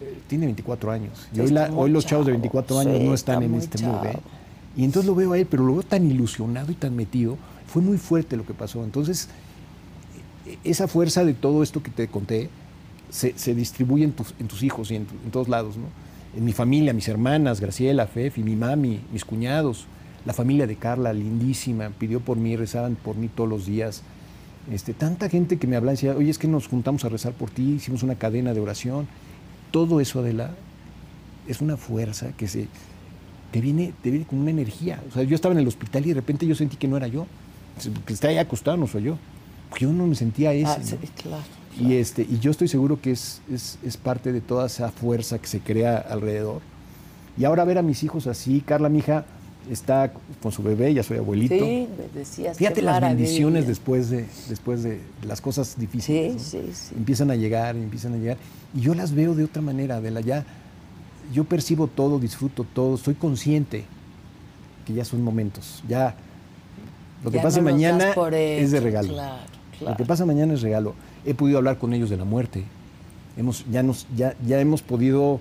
eh, tiene 24 años. Y hoy, la- los chavos de chavo. 24 años Sí, no está están en este mood. ¿eh? Y entonces lo veo a él, pero lo veo tan ilusionado y tan metido. Fue muy fuerte lo que pasó. Entonces, e- esa fuerza de todo esto que te conté se, se distribuye en tus, en tus hijos y en todos lados, ¿no? En mi familia, mis hermanas, Graciela, Fefi, mi mami, mis cuñados, la familia de Carla, lindísima, pidió por mí, rezaban por mí todos los días. Este, tanta gente que me hablaba y decía, oye, es que nos juntamos a rezar por ti, hicimos una cadena de oración. Todo eso, Adela, es una fuerza que se te viene, te viene con una energía. O sea, yo estaba en el hospital y de repente yo sentí que no era yo. Que está ahí acostado, no soy yo. Porque yo no me sentía ese. Ah, ¿no? sí, claro. Y, este, y yo estoy seguro que es, es, es parte de toda esa fuerza que se crea alrededor. Y ahora ver a mis hijos así, Carla, mi hija, está con su bebé, ya soy abuelito. Sí, me decías. Fíjate las bendiciones después de, después de las cosas difíciles. Sí, ¿no? sí, sí. Empiezan a llegar, empiezan a llegar. Y yo las veo de otra manera, de la ya. Yo percibo todo, disfruto todo, soy consciente que ya son momentos. Ya lo que Ya pase no los mañana es de regalo. claro, Lo que pasa mañana es regalo. He podido hablar con ellos de la muerte. Hemos, ya, nos, ya, ya hemos podido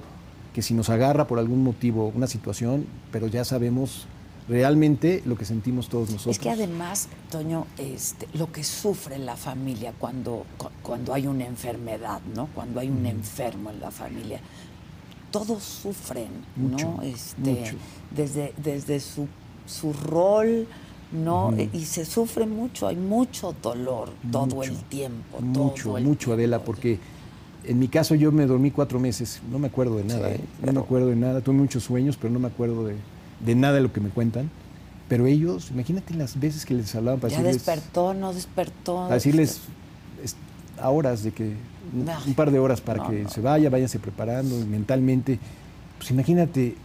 que si nos agarra por algún motivo una situación, pero ya sabemos realmente lo que sentimos todos nosotros. Es que además, Toño, este, lo que sufre la familia cuando, cu- cuando hay una enfermedad, ¿no? Cuando hay un enfermo en la familia, todos sufren, Mucho, ¿no? Este, mucho. Desde, desde su, su rol, ¿no? Ujú. E- Y se sufre mucho, hay mucho dolor todo el tiempo. Mucho, todo el mucho, Adela, porque en mi caso yo me dormí cuatro meses, no me acuerdo de nada, Sí, ¿eh? no me acuerdo de nada, tuve muchos sueños, pero no me acuerdo de, de nada de lo que me cuentan. Pero ellos, imagínate las veces que les hablaban para Ya decirles, despertó, no despertó. para decirles es- a horas de que, un, Ay, un par de horas para no, que no. se vaya, váyanse preparando mentalmente. Pues imagínate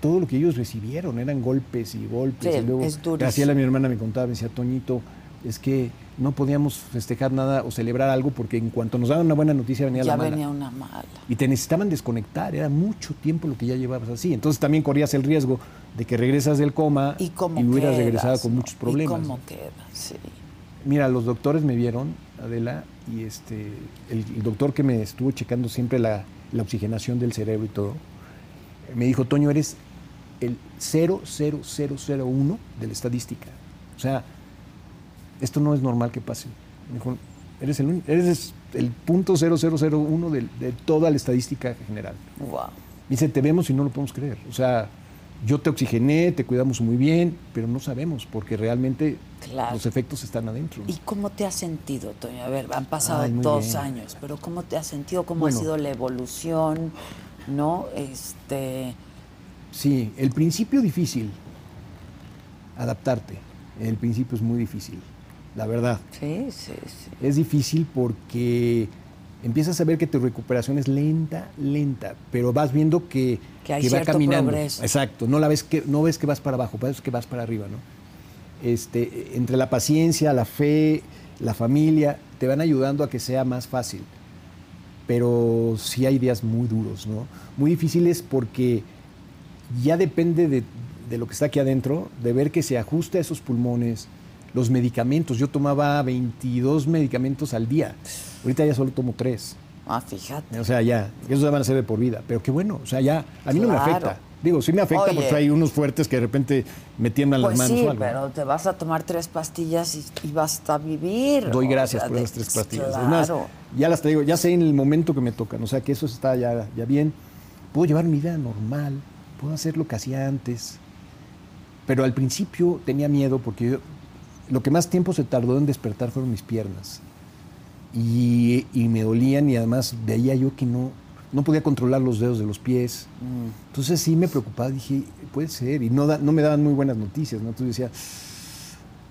todo lo que ellos recibieron, eran golpes y golpes. Sí, y luego es. Graciela, mi hermana, me contaba, me decía, Toñito, es que no podíamos festejar nada o celebrar algo porque en cuanto nos daban una buena noticia venía ya la mala. venía una mala. Y te necesitaban desconectar, era mucho tiempo lo que ya llevabas así. Entonces también corrías el riesgo de que regresas del coma ¿Y cómo hubieras quedas, regresado con muchos problemas. ¿Y cómo ¿no? queda? Sí. Mira, los doctores me vieron, Adela, y este, el, el doctor que me estuvo checando siempre la, la oxigenación del cerebro y todo, me dijo, Toño, eres el 00001 de la estadística. O sea, esto no es normal que pase. Me dijo, eres el, uni- eres el punto 0001 de, de toda la estadística general. Wow. Dice, te vemos y no lo podemos creer. O sea, yo te oxigené, te cuidamos muy bien, pero no sabemos porque realmente Claro. los efectos están adentro. ¿Y cómo te has sentido, Toño? A ver, han pasado Ay, dos bien. años, pero ¿cómo te has sentido? ¿Cómo Bueno. ha sido la evolución? ¿No? Este. Sí, el principio difícil, adaptarte. El principio es muy difícil, la verdad. Sí, sí, sí. Es difícil porque empiezas a ver que tu recuperación es lenta, lenta, pero vas viendo que, Que hay va caminando. progreso. Exacto, no la ves que no ves que vas para abajo, ves que vas para arriba, ¿no? Este, entre la paciencia, la fe, la familia, te van ayudando a que sea más fácil. Pero sí hay días muy duros, ¿no? Muy difíciles porque ya depende de, de lo que está aquí adentro, de ver que se ajuste a esos pulmones, los medicamentos. Yo tomaba 22 medicamentos al día. Ahorita ya solo tomo 3. Ah, fíjate. O sea, ya, esos ya van a ser de por vida. Pero qué bueno, o sea, ya, a mí no me afecta. Digo, sí me afecta Oye. porque hay unos fuertes que de repente me tiemblan Pues las manos sí, o algo. ¿no? pero te vas a tomar tres pastillas y, y vas a vivir. Doy o gracias sea, por esas tres pastillas. Claro. ya las traigo, ya sé en el momento que me tocan, o sea que eso está ya, ya bien. Puedo llevar mi vida normal, puedo hacer lo que hacía antes. Pero al principio tenía miedo porque yo- lo que más tiempo se tardó en despertar fueron mis piernas. Y, y me dolían y además veía yo que no, no podía controlar los dedos de los pies. Mm. Entonces sí me preocupaba, dije, puede ser. Y no, da- no me daban muy buenas noticias, ¿no? Entonces decía,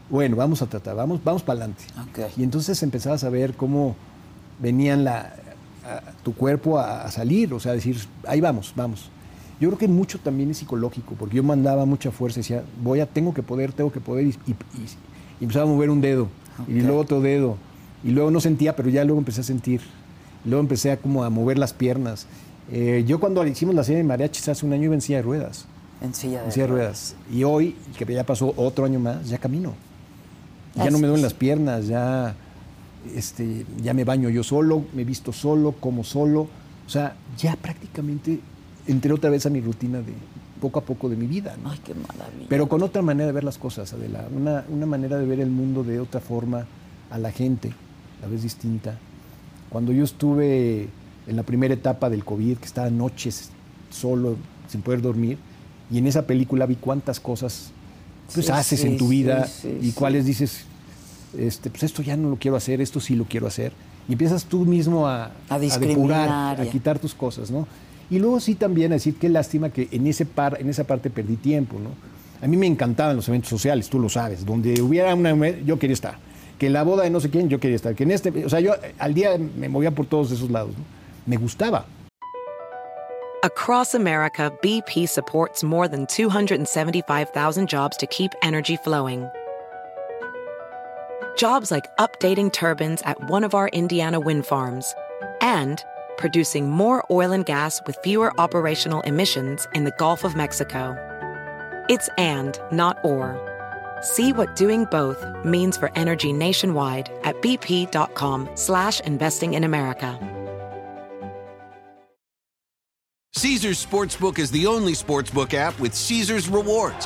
bueno, vamos a tratar, vamos, vamos para adelante. Y entonces empezabas a ver cómo venían la, a- tu cuerpo a, a salir, o sea, decir, ahí vamos, vamos. Yo creo que mucho también es psicológico, porque yo mandaba mucha fuerza, decía, voy a, tengo que poder, tengo que poder, y, y- y empezaba a mover un dedo, y Ok. luego otro dedo, y luego no sentía, pero ya luego empecé a sentir. luego empecé a como a mover las piernas. Eh, yo cuando hicimos la serie de mariachis hace un año iba en silla de ruedas. En silla de, en silla de ruedas. Y hoy, que ya pasó otro año más, ya camino. Ya no me duelen las piernas, ya, este, ya me baño yo solo, me visto solo, como solo. O sea, ya prácticamente entré otra vez a mi rutina de poco a poco de mi vida. ¿no? Ay, qué maravilla. Pero con otra manera de ver las cosas, Adela. Una, una manera de ver el mundo de otra forma, a la gente, a la vez distinta. Cuando yo estuve en la primera etapa del COVID, que estaba noches solo, sin poder dormir, y en esa película vi cuántas cosas pues, Sí, haces sí, en tu sí, vida y cuáles dices, este, pues esto ya no lo quiero hacer, esto sí lo quiero hacer. Y empiezas tú mismo a, A depurar, discriminar, a quitar tus cosas, ¿no? Y luego sí también decir qué lástima que en, ese par, en esa parte perdí tiempo, ¿no? A mí me encantaban los eventos sociales, tú lo sabes, donde hubiera una, yo quería estar. Que la boda de no sé quién, yo quería estar. Que en este, o sea, yo al día me movía por todos esos lados. Me gustaba. Across America, BP supports more than 275,000 jobs to keep energy flowing. Jobs like updating turbines at one of our Indiana wind farms and producing more oil and gas with fewer operational emissions in the Gulf of Mexico. It's and, not or. See what doing both means for energy nationwide at bp.com slash investing in America. Caesar's Sportsbook is the only sportsbook app with Caesar's rewards.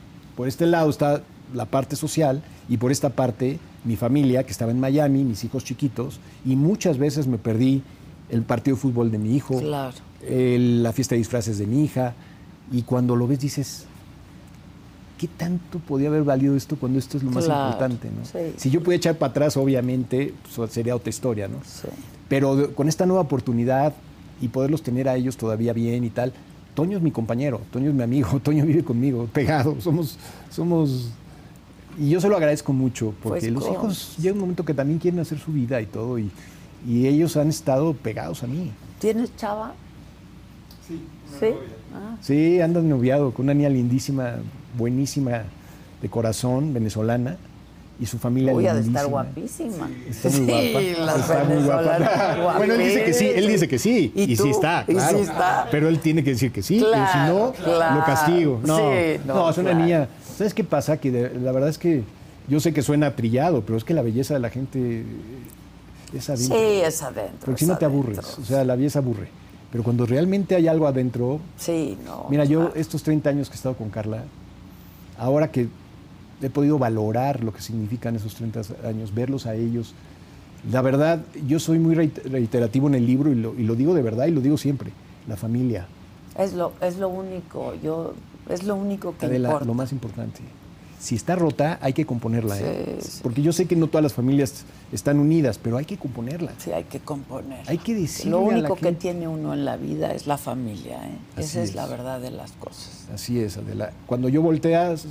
Por este lado está la parte social y por esta parte mi familia, que estaba en Miami, mis hijos chiquitos, y muchas veces me perdí el partido de fútbol de mi hijo, Claro. el- la fiesta de disfraces de mi hija, y cuando lo ves dices, ¿qué tanto podía haber valido esto cuando esto es lo más Claro, importante? ¿no? sí. Si yo pudiera echar para atrás, obviamente, pues, sería otra historia, ¿no? Sí. Pero con esta nueva oportunidad y poderlos tener a ellos todavía bien y tal, Toño es mi compañero, Toño es mi amigo, Toño vive conmigo, pegado, somos, somos... Y yo se lo agradezco mucho, porque Pues, los ¿cómo? hijos llega un momento que también quieren hacer su vida y todo, y, y ellos han estado pegados a mí. ¿Tienes chava? Sí. ¿Sí? Ah, Sí, andan noviado con una niña lindísima, buenísima, de corazón, venezolana, y su familia de lindísima. estar guapísima. Está muy guapa. Sí, Está muy guapa. Bueno, él dice que sí, él dice que sí. ¿Y sí está, ¿Y sí claro. está? Pero él tiene que decir que sí. pero si Claro, no, claro. lo castigo. No, Sí, no, no, es una claro. niña. ¿Sabes qué pasa? Que de- la verdad es que yo sé que suena trillado, pero es que la belleza de la gente es adentro. Sí, es adentro. Porque si no te adentro. aburres. O sea, la belleza aburre. Pero cuando realmente hay algo adentro, Sí, no. Mira, yo claro. estos 30 años que he estado con Carla, ahora que he podido valorar lo que significan esos 30 años, verlos a ellos, la verdad, yo soy muy reit- reiterativo en el libro y lo, y lo digo de verdad y lo digo siempre, la familia, Es lo, es lo único, yo, es lo único que Adela, importa. lo más importante. Si está rota, hay que componerla, ¿eh? Sí, sí. porque yo sé que no todas las familias están unidas, pero hay que componerla. Sí, hay que componer. Hay que decirle Lo único que gente- tiene uno en la vida es la familia, ¿eh? Esa es, es. la verdad de las cosas. Así es, Adela. Cuando yo volteas,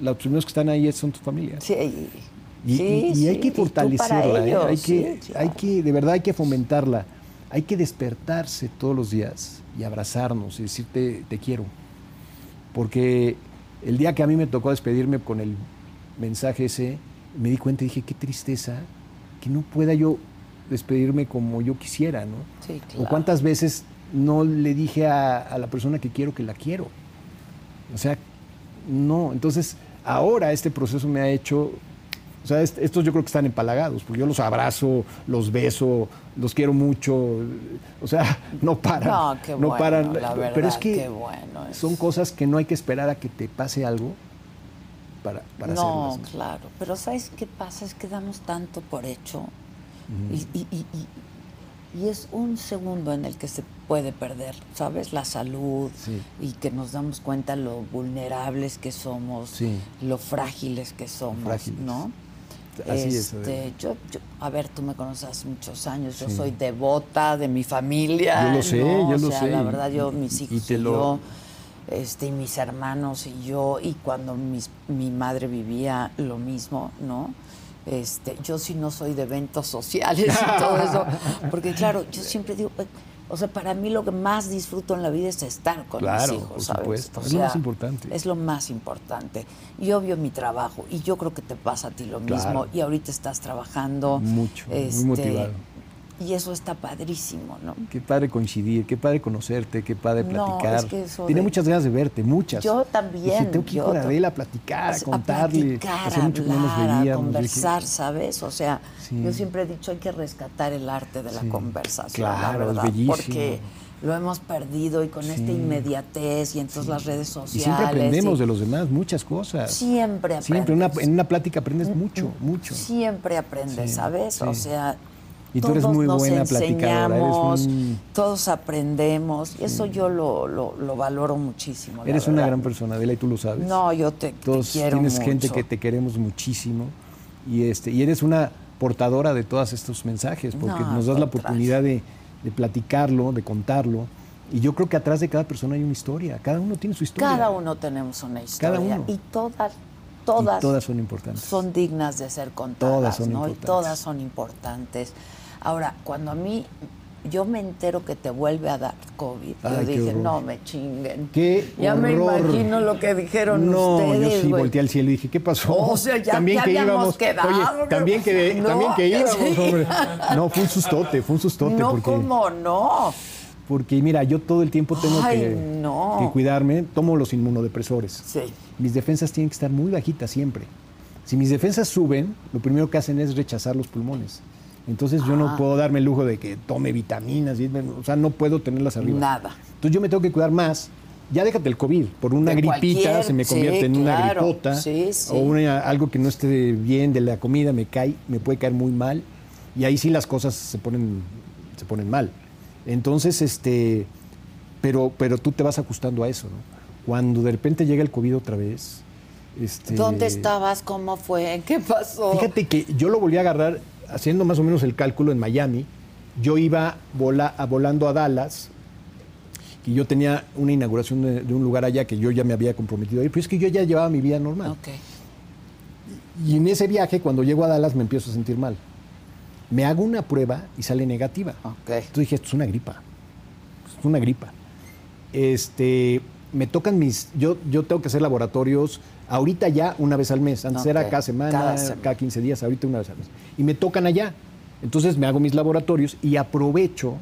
los primeros que están ahí son tu familia. Sí, Y, sí, y- y hay sí, que fortalecerla, ¿eh? hay, que, hay de verdad hay que fomentarla, hay que despertarse todos los días y abrazarnos y decirte te quiero. Porque el día que a mí me tocó despedirme con el mensaje ese, me di cuenta y dije, qué tristeza que no pueda yo despedirme como yo quisiera, ¿no? Sí, O claro. cuántas veces no le dije a, a la persona que quiero que la quiero. O sea, no. Entonces, ahora este proceso me ha hecho. O sea, est- estos yo creo que están empalagados, porque yo los abrazo, los beso, los quiero mucho. O sea, no paran. No, qué no bueno, paran. la Pero es que bueno es. son cosas que no hay que esperar a que te pase algo para, para no, hacerlas. claro. Pero ¿sabes qué pasa? Es que damos tanto por hecho. y, y- y- y- y es un segundo en el que se puede perder, ¿sabes? La salud. Sí. Y que nos damos cuenta lo vulnerables que somos, Sí. lo frágiles que somos, Frágiles. ¿no? Así es, Este, Adela. yo, yo- a ver, tú me conoces hace muchos años, yo soy devota de mi familia. Yo lo sé, ¿no? yo O lo sea, sé, La y- verdad, yo, y- mis y hijos y, te lo- yo, este, y mis hermanos y yo, y cuando mis- mi madre vivía lo mismo, ¿no? Este, yo sí no soy de eventos sociales y todo eso, porque claro, yo siempre digo, o sea, para mí lo que más disfruto en la vida es estar con Claro, mis hijos, por ¿sabes? supuesto, O es lo más importante. Es lo más importante. Y obvio mi trabajo, y yo creo que te pasa a ti lo mismo, y ahorita estás trabajando. Mucho, muy este, motivado. Y eso está padrísimo, ¿no? Qué padre coincidir, qué padre conocerte, qué padre No, platicar. es que eso Tenía de- muchas ganas de verte, muchas. Yo también, Dije, tengo que ir con Adela a platicar, a a contarle. platicar, Hace a que no nos hablar, a. Dije, conversar, ¿sabes? O sea, Sí. yo siempre he dicho hay que rescatar el arte de la Sí. conversación, la Claro, es bellísimo. porque lo hemos perdido y con esta Sí. inmediatez y entonces las redes sociales. Y siempre aprendemos y- de los demás, muchas cosas. Siempre aprendes. Siempre, una- en una plática aprendes mucho, mucho. Siempre aprendes, Sí, ¿sabes? O sí. sea, Y tú eres muy nos buena enseñamos, un- todos aprendemos, y eso yo lo, lo, lo valoro muchísimo. Eres una gran persona, Adela, y tú lo sabes. No, yo te, te Todos quiero tienes mucho. gente que te queremos muchísimo y este y eres una portadora de todos estos mensajes porque No, nos das la oportunidad de, de platicarlo, de contarlo y yo creo que atrás de cada persona hay una historia, cada uno tiene su historia. Cada uno tenemos una historia. Cada uno. Y todas, todas, todas son importantes. son dignas de ser contadas, Todas son ¿no? Y importantes. todas son importantes. Ahora, cuando a mí, yo me entero que te vuelve a dar COVID, Ay, yo dije, no me chinguen. Qué ya me imagino lo que dijeron no, ustedes, yo sí volteé al cielo y dije, ¿qué pasó? O sea, ya- ya habíamos quedado, Oye, también que, ¿no? también que íbamos, Sí. hombre. No, fue un sustote, fue un sustote. No, porque, ¿cómo no? porque mira, yo todo el tiempo tengo Ay, que, no. que cuidarme, tomo los inmunodepresores. Sí. Mis defensas tienen que estar muy bajitas siempre. Si mis defensas suben, lo primero que hacen es rechazar los pulmones. Entonces yo Ah. no puedo darme el lujo de que tome vitaminas, y- o sea, no puedo tenerlas arriba. Nada. Entonces yo me tengo que cuidar más. Ya déjate el COVID, por una De gripita se me sí, convierte en una claro. gripota Sí, sí. o una- algo que no esté bien de la comida me cae, me puede caer muy mal y ahí sí las cosas se ponen se ponen mal. Entonces, este pero pero tú te vas ajustando a eso, ¿no? Cuando de repente llega el COVID otra vez, este ¿Dónde estabas? ¿Cómo fue? ¿Qué pasó? Fíjate que yo lo volví a agarrar haciendo más o menos el cálculo en Miami. Yo iba vola- a- volando a Dallas y yo tenía una inauguración de, de un lugar allá que yo ya me había comprometido a ir, pero es que yo ya llevaba mi vida normal. Y en ese viaje, cuando llego a Dallas, me empiezo a sentir mal. Me hago una prueba y sale negativa. Entonces dije, esto es una gripa. Es una gripa. Este, me tocan mis. Yo, yo tengo que hacer laboratorios ahorita ya una vez al mes. Antes era cada semana, cada cada, semana. 15 días, ahorita una vez al mes. Y me tocan allá. Entonces me hago mis laboratorios y aprovecho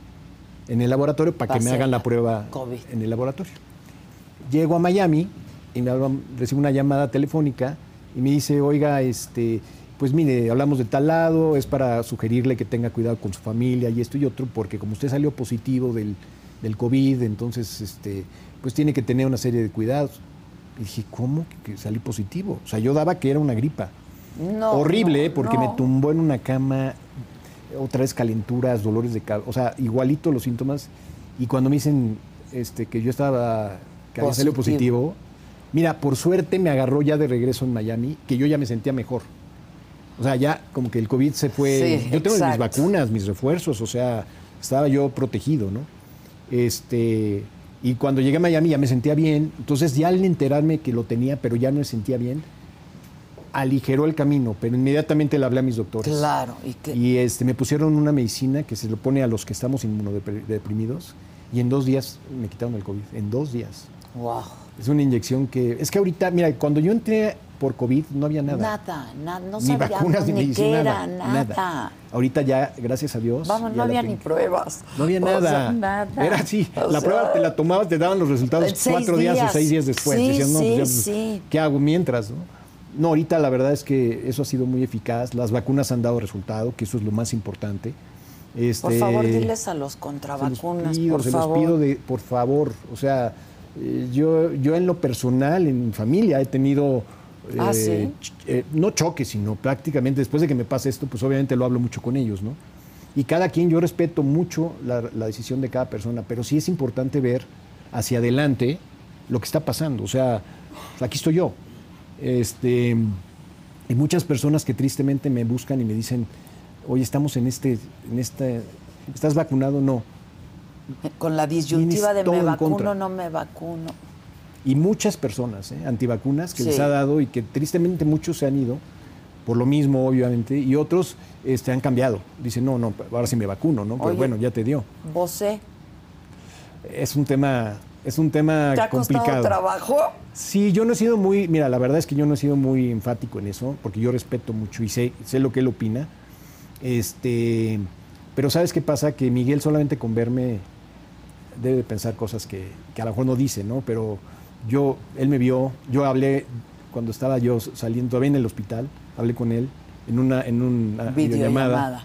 en el laboratorio para que me hagan la la prueba COVID. en el laboratorio. Llego a Miami y me hablan- recibo una llamada telefónica y me dice, oiga, este, pues mire, hablamos de tal lado, es para sugerirle que tenga cuidado con su familia y esto y otro, porque como usted salió positivo del, del COVID, entonces este, pues tiene que tener una serie de cuidados. Y dije, ¿cómo que, salí positivo? O sea, yo daba que era una gripa. No, Horrible, no, porque no. me tumbó en una cama, otra vez calenturas, dolores de cabeza, o sea, igualito los síntomas. Y cuando me dicen este, que yo estaba, que había salido Positivo. positivo, mira, por suerte me agarró ya de regreso en Miami, que yo ya me sentía mejor. O sea, ya como que el COVID se fue. Sí, yo tengo mis vacunas, mis refuerzos, o sea, estaba yo protegido, ¿no? Este, y cuando llegué a Miami ya me sentía bien. Entonces, ya al enterarme que lo tenía, pero ya no me sentía bien, aligeró el camino, pero inmediatamente le hablé a mis doctores. Claro. Y que, Y este, me pusieron una medicina que se lo pone a los que estamos inmunodeprimidos y en dos días me quitaron el COVID. En dos días. wow. Es una inyección que. Es que ahorita, mira, cuando yo entré por COVID no había nada. Nada, nada, no ni sabíamos vacunas, ni ni medicina, era, nada, nada. Ahorita ya, gracias a Dios. Vamos, no había ni pruebas. No había O nada. sea, nada. Era así. O la sea, prueba te la tomabas, te daban los resultados cuatro días. o seis días después. Sí, Decías, no, pues ya, pues, sí. ¿qué hago mientras? No? no, ahorita la verdad es que eso ha sido muy eficaz. Las vacunas han dado resultado, que eso es lo más importante. Este, Por favor, diles a los contravacunas, pido, por se los pido de, por favor. O sea, eh, yo, yo en lo personal, en mi familia, he tenido. Ah, eh, eh, no choques, sino prácticamente después de que me pase esto, pues obviamente lo hablo mucho con ellos, ¿no? Y cada quien, yo respeto mucho la, la decisión de cada persona, pero sí es importante ver hacia adelante lo que está pasando. O sea, aquí estoy yo. Este, Y muchas personas que tristemente me buscan y me dicen, oye, estamos en este, en este, ¿estás vacunado? No. Con la disyuntiva de me vacuno, no me vacuno. Y muchas personas, ¿eh? antivacunas, que les ha dado y que tristemente muchos se han ido, por lo mismo, obviamente, y otros este, han cambiado. Dicen, no, no, ahora sí me vacuno, ¿no? Pero Oye. bueno, ya te dio. ¿Vosé? Es un tema, es un tema ¿Te ha complicado. trabajo? Sí, yo no he sido muy, mira, la verdad es que yo no he sido muy enfático en eso, porque yo respeto mucho y sé, sé lo que él opina. Este, pero ¿sabes qué pasa? Que Miguel solamente con verme debe de pensar cosas que, que a lo mejor no dice, ¿no? Pero yo, él me vio, yo hablé cuando estaba yo saliendo, todavía en el hospital, hablé con él en una, en una Videollamada. videollamada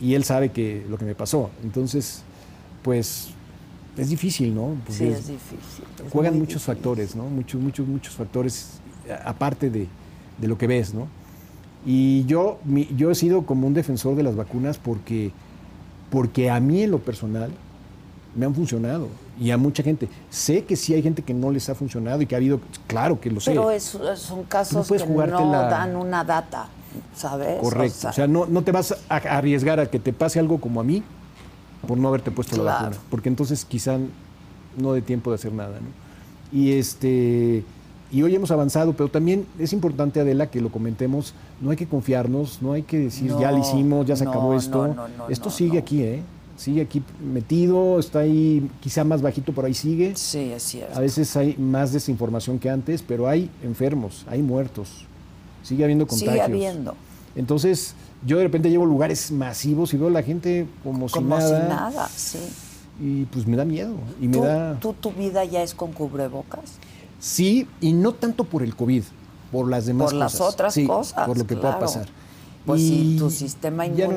y él sabe que lo que me pasó. Entonces, pues es difícil, ¿no? Porque Sí, es difícil. es juegan muchos difícil. factores, ¿no? Muchos, muchos, muchos factores aparte de, de lo que ves, ¿no? Y yo, mi- yo he sido como un defensor de las vacunas porque, porque a mí en lo personal me han funcionado y a mucha gente. Sé que sí hay gente que no les ha funcionado y que ha habido, claro que lo sé. Pero es- son casos que no la- dan una data, ¿sabes? Correcto. O sea, no, no te vas a arriesgar a que te pase algo como a mí por no haberte puesto la vacuna. Porque entonces quizá no dé tiempo de hacer nada. ¿no? Y este. Y hoy hemos avanzado, pero también es importante, Adela, que lo comentemos. No hay que confiarnos, no hay que decir ya lo hicimos, ya se no, acabó esto. no, no, no, esto sigue aquí, ¿eh? Sigue aquí metido, está ahí quizá más bajito, pero ahí sigue. Sí, es cierto. A veces hay más desinformación que antes, pero hay enfermos, hay muertos. Sigue habiendo Sigue contagios. habiendo. Entonces, yo de repente llevo lugares masivos y veo a la gente como, Como si si nada. nada, sí. Y pues me da miedo. Y me ¿Tú, da. tú, tu vida ya es con cubrebocas? Sí, y no tanto por el COVID, por las demás Por las cosas. otras Sí, cosas, Por lo que pueda pasar. Pues sí, Y tu sistema Ya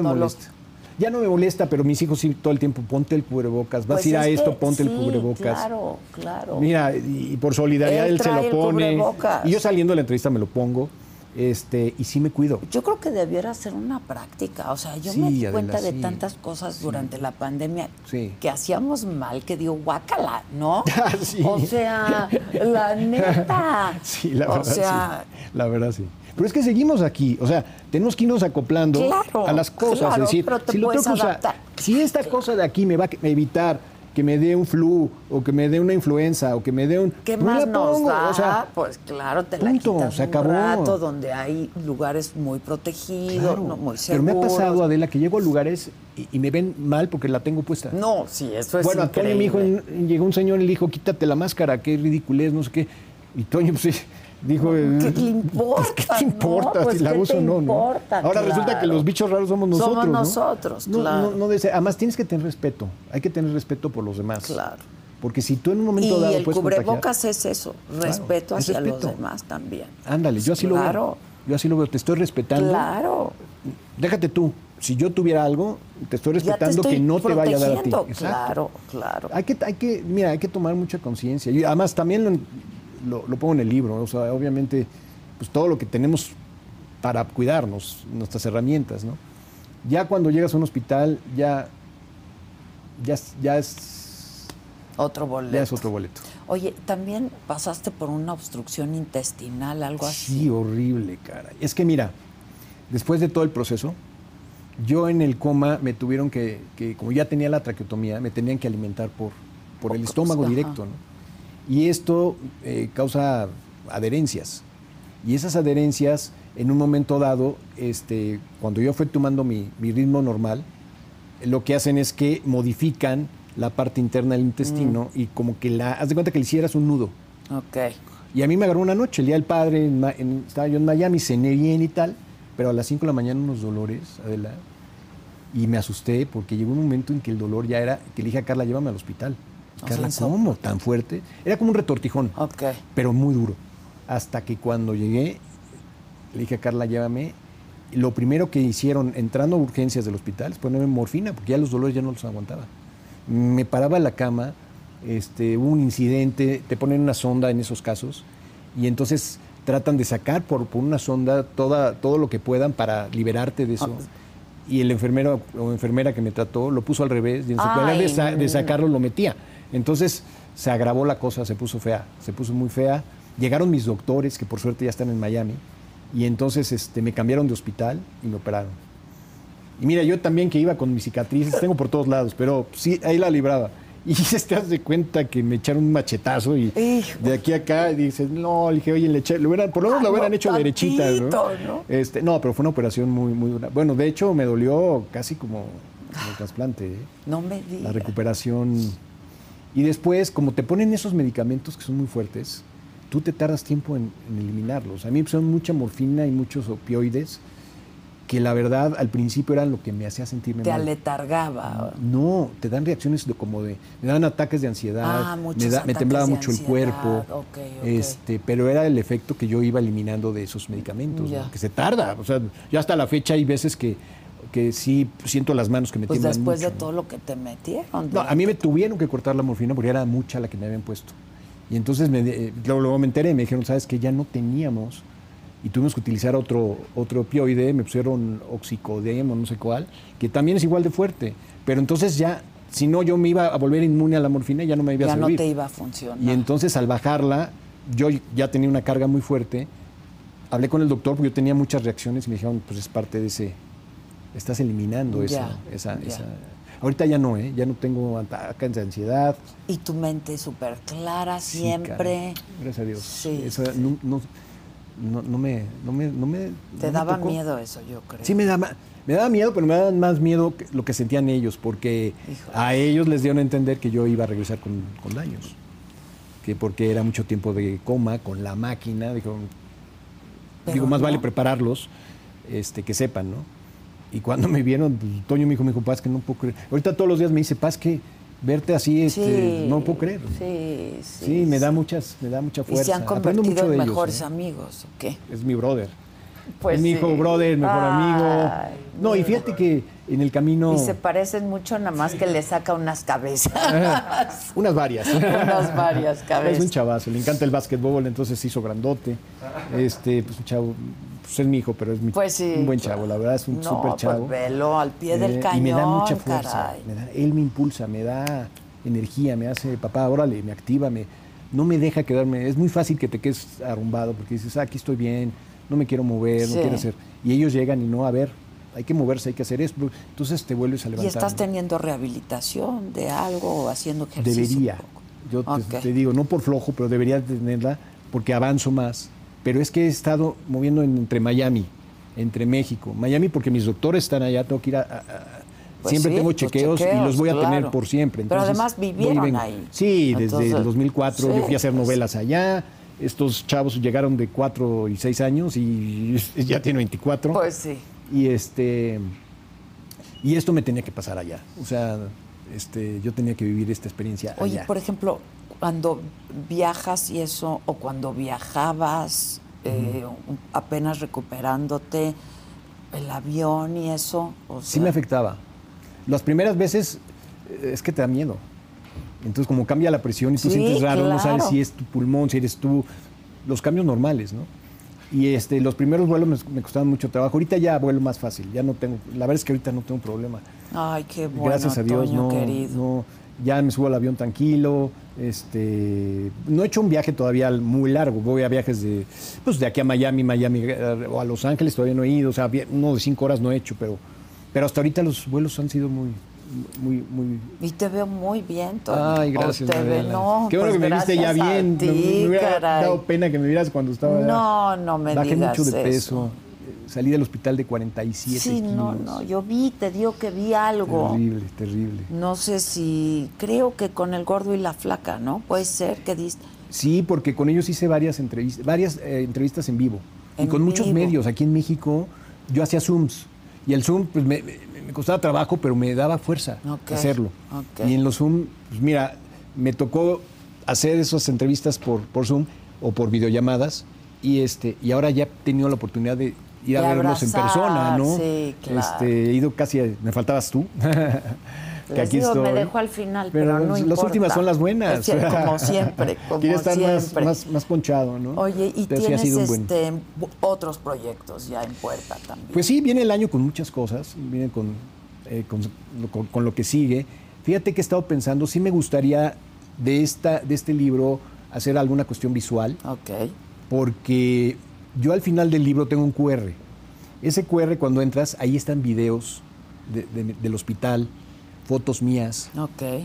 Ya no me molesta, pero mis hijos sí todo el tiempo, ponte el cubrebocas. Vas Pues a ir a es esto, que ponte el cubrebocas. Claro, claro. Mira, y, y por solidaridad Él él, se lo pone. Y yo saliendo de la entrevista me lo pongo. Este, y sí me cuido. Yo creo que debiera ser una práctica. O sea, yo Sí, me di Adela, cuenta de sí. tantas cosas durante la pandemia que hacíamos mal, que digo, guácala, ¿no? Ah. O sea, la neta. Sí, la o verdad sea, sí. La verdad sí. Pero es que seguimos aquí, o sea, tenemos que irnos acoplando Claro, a las cosas. claro, es decir, si, adaptar. si esta cosa de aquí me va a evitar que me dé un flu o que me dé una influenza o que me dé un... ¿Qué más la nos pongo, da? o sea, pues claro, te punto, la quitas se un acabó. rato donde hay lugares muy protegidos, claro. no, muy Pero me ha seguros. pasado, Adela, que llego a lugares y, y me ven mal porque la tengo puesta. No, sí, eso es bueno, a Toño, mi hijo, increíble. llegó un señor y le dijo, quítate la máscara, qué ridiculez, no sé qué. Y Toño, pues sí, dijo... ¿Qué le eh, importa, ¿Qué te no? importa Pues, si la ¿qué uso te o no, no? importa? Ahora resulta que Claro. los bichos raros somos Somos nosotros, ¿no? nosotros, No, claro. No, no además tienes que tener respeto, hay que tener respeto por los demás. Claro. Porque si tú en un momento Y dado el puedes contagiar- cubrebocas es eso, respeto es hacia los demás también. Ándale, yo así lo Claro. veo. Yo así lo veo, te estoy respetando. Claro. Déjate tú, si yo tuviera algo, te estoy te respetando estoy que no te vaya a dar a ti. Exacto. Claro, claro. Hay que, hay que, mira, hay que tomar mucha conciencia. Y además también lo, lo- lo pongo en el libro, o sea, obviamente, pues todo lo que tenemos para cuidarnos, nuestras herramientas, ¿no? Ya cuando llegas a un hospital, ya, ya, es- ya es, Otro boleto. ya es otro boleto. Oye, también pasaste por una obstrucción intestinal, algo así. Sí, horrible, cara. Es que mira, después de todo el proceso, yo en el coma me tuvieron que, que como ya tenía la traqueotomía, me tenían que alimentar por, por el estómago ajá. directo, ¿no? Y esto eh, causa adherencias. Y esas adherencias, en un momento dado, este, cuando yo fui tomando mi, mi ritmo normal, lo que hacen es que modifican la parte interna del intestino Mm. y como que la, haz de cuenta que le hicieras un nudo. Ok. Y a mí me agarró una noche, el día del padre, en en- estaba yo en Miami, cené bien y tal, pero a las 5 de la mañana unos dolores, Adela, y me asusté porque llegó un momento en que el dolor ya era, que le dije a Carla, llévame al hospital. Carla, ¿cómo? ¿Tan fuerte? Era como un retortijón, Ok. pero muy duro. Hasta que cuando llegué, le dije a Carla, llévame. Lo primero que hicieron entrando a urgencias del hospital es ponerme morfina, porque ya los dolores ya no los aguantaba. Me paraba en la cama, este, hubo un incidente, te ponen una sonda en esos casos, y entonces tratan de sacar por, por una sonda toda, todo lo que puedan para liberarte de eso. Y el enfermero o enfermera que me trató lo puso al revés, y en lugar Ay, de, sa- de sacarlo lo metía. Entonces se agravó la cosa, se puso fea, se puso muy fea. Llegaron mis doctores, que por suerte ya están en Miami, Y entonces este, me cambiaron de hospital y me operaron. Y mira, yo también que iba con mis cicatrices, tengo por todos lados, pero sí, ahí la libraba. Y te das de cuenta que me echaron un machetazo y Hijo. de aquí a acá dices, no, le dije, oye, le eché- hubieran- por lo menos lo hubieran hecho derechita, ¿no? Este, no, pero fue una operación muy, muy dura. Bueno, de hecho me dolió casi como, como el trasplante, ¿eh? No me digas. la recuperación. Y después, como te ponen esos medicamentos que son muy fuertes, tú te tardas tiempo en, en eliminarlos. A mí pusieron mucha morfina y muchos opioides que la verdad al principio eran lo que me hacía sentirme Te mal. aletargaba. No, te dan reacciones de como de, me dan ataques de ansiedad, Ah, me, da- me temblaba mucho el cuerpo, ok, ok. este, pero era el efecto que yo iba eliminando de esos medicamentos, que se tarda, o sea, ya hasta la fecha hay veces que, que sí siento las manos que me Pues tiemblan después de mucho, ¿no? todo lo que te metieron. No, a mí me tuvieron que cortar la morfina porque era mucha la que me habían puesto. Y entonces me, eh, luego, luego me enteré, me dijeron, sabes que ya no teníamos y tuvimos que utilizar otro, otro opioide, me pusieron oxicodem o no sé cuál, que también es igual de fuerte. Pero entonces ya, si no yo me iba a volver inmune a la morfina, ya no me iba a ya no servir. te iba a funcionar. Y entonces al bajarla, yo ya tenía una carga muy fuerte. Hablé con el doctor porque yo tenía muchas reacciones y me dijeron, pues es parte de ese, estás eliminando Ya, esa, esa, ya. esa- Ahorita ya no, ¿eh? ya no tengo ataques de ansiedad. Y tu mente súper clara Sí, siempre. caray, gracias a Dios. Sí. Eso no, no, no, no me, no me, no me- Te no daba miedo eso, yo creo. Sí, me daba, me daba miedo, pero me daba más miedo que lo que sentían ellos, porque Híjole. a ellos les dieron a entender que yo iba a regresar con, con daños. Que porque era mucho tiempo de coma con la máquina, dijo, Pero digo, más vale prepararlos, este, que sepan, ¿no? Y cuando me vieron, pues, Toño me dijo, me dijo, Paz, que no puedo creer. Ahorita todos los días me dice, Paz, que verte así, este, no puedo creer. Sí, sí. Sí, me da muchas, me da mucha Y fuerza. se han convertido mucho en de ellos, mejores ¿eh? amigos, ¿o qué? Es mi brother. Pues es mi hijo sí. brother, mejor amigo. No, y fíjate que en el camino. Y se parecen mucho, nada más que le saca unas cabezas. Unas varias. unas varias cabezas. Es un chavazo, le encanta el básquetbol, entonces se hizo grandote. Este, pues un chavo, pues es mi hijo, pero es mi- Pues sí. un buen chavo, la verdad es un no, súper chavo. Pues velo al pie del cañón. Y me da mucha fuerza. me da- él me impulsa, me da energía, me hace, papá, órale, me activa, me, no me deja quedarme. Es muy fácil que te quedes arrumbado porque dices, ah, aquí estoy bien, no me quiero mover, Sí. no quiero hacer. Y ellos llegan y no, a ver, hay que moverse, hay que hacer esto. Entonces te vuelves a ¿Y levantar. estás ¿no? teniendo rehabilitación de algo o haciendo ejercicio? Debería. Yo te, Ok. te digo, no por flojo, pero debería tenerla porque avanzo más. Pero es que he estado moviendo en- entre Miami, entre México. Miami porque mis doctores están allá, tengo que ir a... Pues siempre sí, tengo chequeos, y los voy a tener por siempre. Pero además vivieron ahí. Sí, desde Entonces, el 2004 yo fui a hacer novelas allá. Estos chavos llegaron de 4 y 6 años y ya tiene 24. Pues sí. Y este y esto me tenía que pasar allá. O sea, este, yo tenía que vivir esta experiencia Oye, allá. por ejemplo, cuando viajas y eso, o cuando viajabas eh, apenas recuperándote, el avión y eso. o Sí sea, me afectaba. Las primeras veces eh, es que te da miedo. Entonces, como cambia la presión y tú Sí, sientes raro, no sabes si es tu pulmón, si eres tú. Los cambios normales, ¿no? Y este, los primeros vuelos me, me costaban mucho trabajo. Ahorita ya vuelo más fácil. Ya no tengo. La verdad es que ahorita no tengo problema. Ay, qué bueno, Gracias a Dios, Toño, no, querido. no. Ya me subo al avión tranquilo. Este, no he hecho un viaje todavía muy largo. Voy a viajes de, pues de aquí a Miami, Miami eh, o a Los Ángeles todavía no he ido. O sea, uno de cinco horas no he hecho, pero, pero hasta ahorita los vuelos han sido muy, muy, muy. Y te veo muy bien, Toño. Ay, gracias. te ve- no, Qué bueno pues que me viste ya bien. ti, me, me hubiera caray. dado pena que me vieras cuando estaba. No, no me Bajé digas mucho de peso. eso. Eh, Salí del hospital de 47 Sí, no, kilos. no, yo vi, te digo que vi algo. Terrible, terrible. No sé si, creo que con el gordo y la flaca, ¿no? Puede ser que diste. Sí, porque con ellos hice varias entrevistas, varias eh, entrevistas en vivo. y con muchos medios. Aquí en México yo hacía Zooms. Y el Zoom pues, me, costaba trabajo, pero me daba fuerza hacerlo. Y en los Zoom, pues mira, me tocó hacer esas entrevistas por, por Zoom o por videollamadas. Y, este, y ahora ya he tenido la oportunidad de ir a verlos en persona, ¿no? sí, claro. Este, he ido casi, a- me faltabas tú. que Les aquí digo, me dejo al final, pero, Pero no las importa. últimas son las buenas. Es que, como siempre, como Quiere estar más, siempre. más, más ponchado, ¿no? Oye, y Pero sí tienes buen- este, otros proyectos ya en puerta también. Pues sí, viene el año con muchas cosas, viene con, eh, con- con lo que sigue. Fíjate que he estado pensando, sí me gustaría de, esta, de este libro hacer alguna cuestión visual, ok. porque yo al final del libro tengo un QR. Ese QR cuando entras, ahí están videos de- de- del hospital, fotos mías. Ok.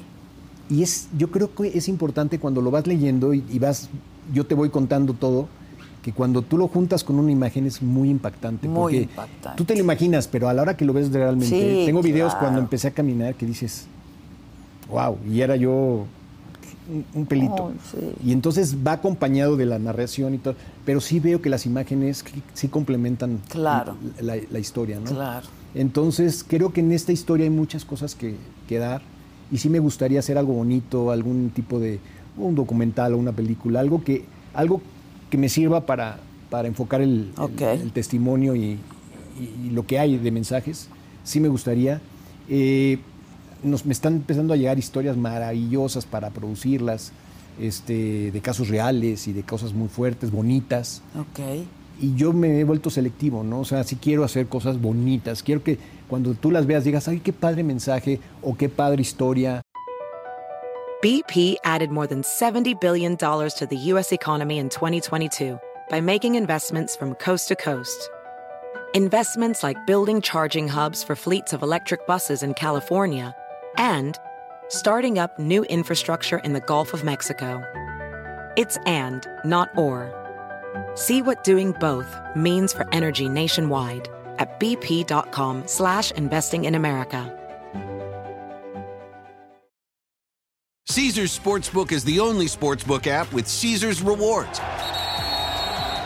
Y es, yo creo que es importante cuando lo vas leyendo y, y vas, yo te voy contando todo, que cuando tú lo juntas con una imagen es muy impactante. Muy porque impactante. Tú te lo imaginas, pero a la hora que lo ves realmente, Sí, tengo videos claro. cuando empecé a caminar que dices, wow, y era yo un, un pelito. Sí. Y entonces va acompañado de la narración y todo, pero sí veo que las imágenes sí complementan Claro. la, la historia, ¿no? Claro. Entonces, creo que en esta historia hay muchas cosas que, que dar y sí me gustaría hacer algo bonito, algún tipo de un documental o una película, algo que, algo que me sirva para, para enfocar el, el- testimonio y, y- y lo que hay de mensajes. Sí me gustaría. Eh, nos, me están empezando a llegar historias maravillosas para producirlas, este, de casos reales y de cosas muy fuertes, bonitas Ok. y yo me he vuelto selectivo, ¿no? O sea, sí quiero hacer cosas bonitas, quiero que cuando tú las veas digas, ay, qué padre mensaje o qué padre historia. BP added more than $70 billion to the U.S. economy in 2022 by making investments from coast to coast. Investments like building charging hubs for fleets of electric buses in California and starting up new infrastructure in the Gulf of Mexico. It's and, not or. See what doing both means for energy nationwide at bp.com slash investing in America. Caesar's Sportsbook is the only sportsbook app with Caesar's rewards.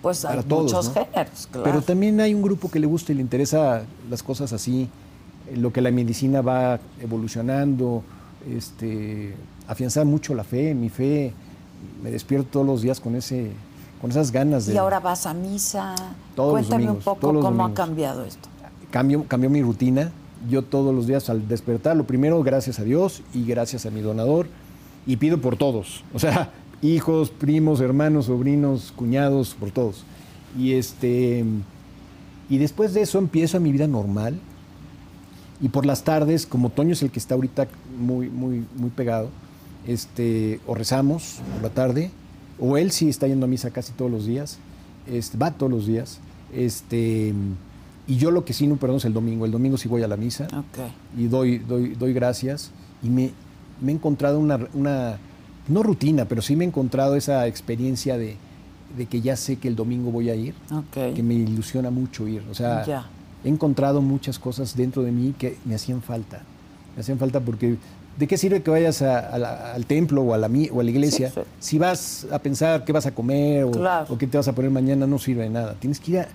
Pues hay todos, muchos ¿no? géneros, claro. Pero también hay un grupo que le gusta y le interesa las cosas así, eh, lo que la medicina va evolucionando, este, afianzar mucho la fe, mi fe, me despierto todos los días con ese, con esas ganas de Y ahora vas a misa. Todos los Cuéntame domingos, un poco cómo ha cambiado esto. cambio, cambió mi rutina. Yo todos los días al despertar, lo primero, gracias a Dios y gracias a mi donador, y pido por todos. O sea, hijos, primos, hermanos, sobrinos, cuñados, por todos. Y este. Y después de eso empiezo mi vida normal. Y por las tardes, como Toño es el que está ahorita muy, muy, muy pegado, este, o rezamos por la tarde, o él sí está yendo a misa casi todos los días, este, va todos los días. Este, y yo lo que sí no perdón es el domingo. El domingo sí voy a la misa Ok. y doy, doy, doy gracias. Y me, me he encontrado una, una, no rutina, pero sí me he encontrado esa experiencia de, de que ya sé que el domingo voy a ir, Ok. que me ilusiona mucho ir. O sea, he encontrado muchas cosas dentro de mí que me hacían falta. Me hacían falta porque ¿de qué sirve que vayas a- a la- al templo o a la, o a la iglesia Sí, sí. si vas a pensar qué vas a comer o, Claro. o qué te vas a poner mañana? No sirve de nada. Tienes que ir a-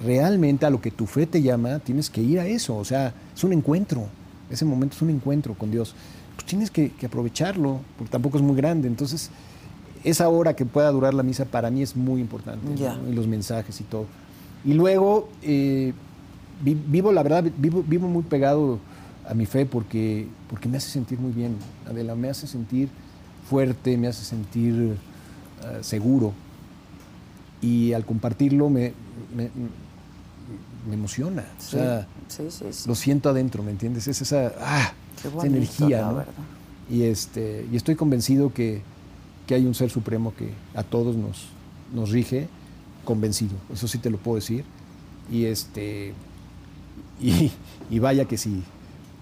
realmente a lo que tu fe te llama, tienes que ir a eso. O sea, es un encuentro. Ese momento es un encuentro con Dios. Pues tienes que, que aprovecharlo, porque tampoco es muy grande. Entonces, esa hora que pueda durar la misa para mí es muy importante. ¿no? Ya. Y los mensajes y todo. Y luego, eh, vi- vivo, la verdad, vivo, vivo muy pegado a mi fe porque, porque me hace sentir muy bien. Adela, me hace sentir fuerte, me hace sentir eh, seguro. Y al compartirlo me, me, me emociona. O sea, sí, sí, sí. lo siento adentro, ¿me entiendes? Es esa, ah, Esa bonito, energía. Y, este, y estoy convencido que, que hay un ser supremo que a todos nos, nos rige, convencido, eso sí te lo puedo decir. Y este y, y vaya que sí,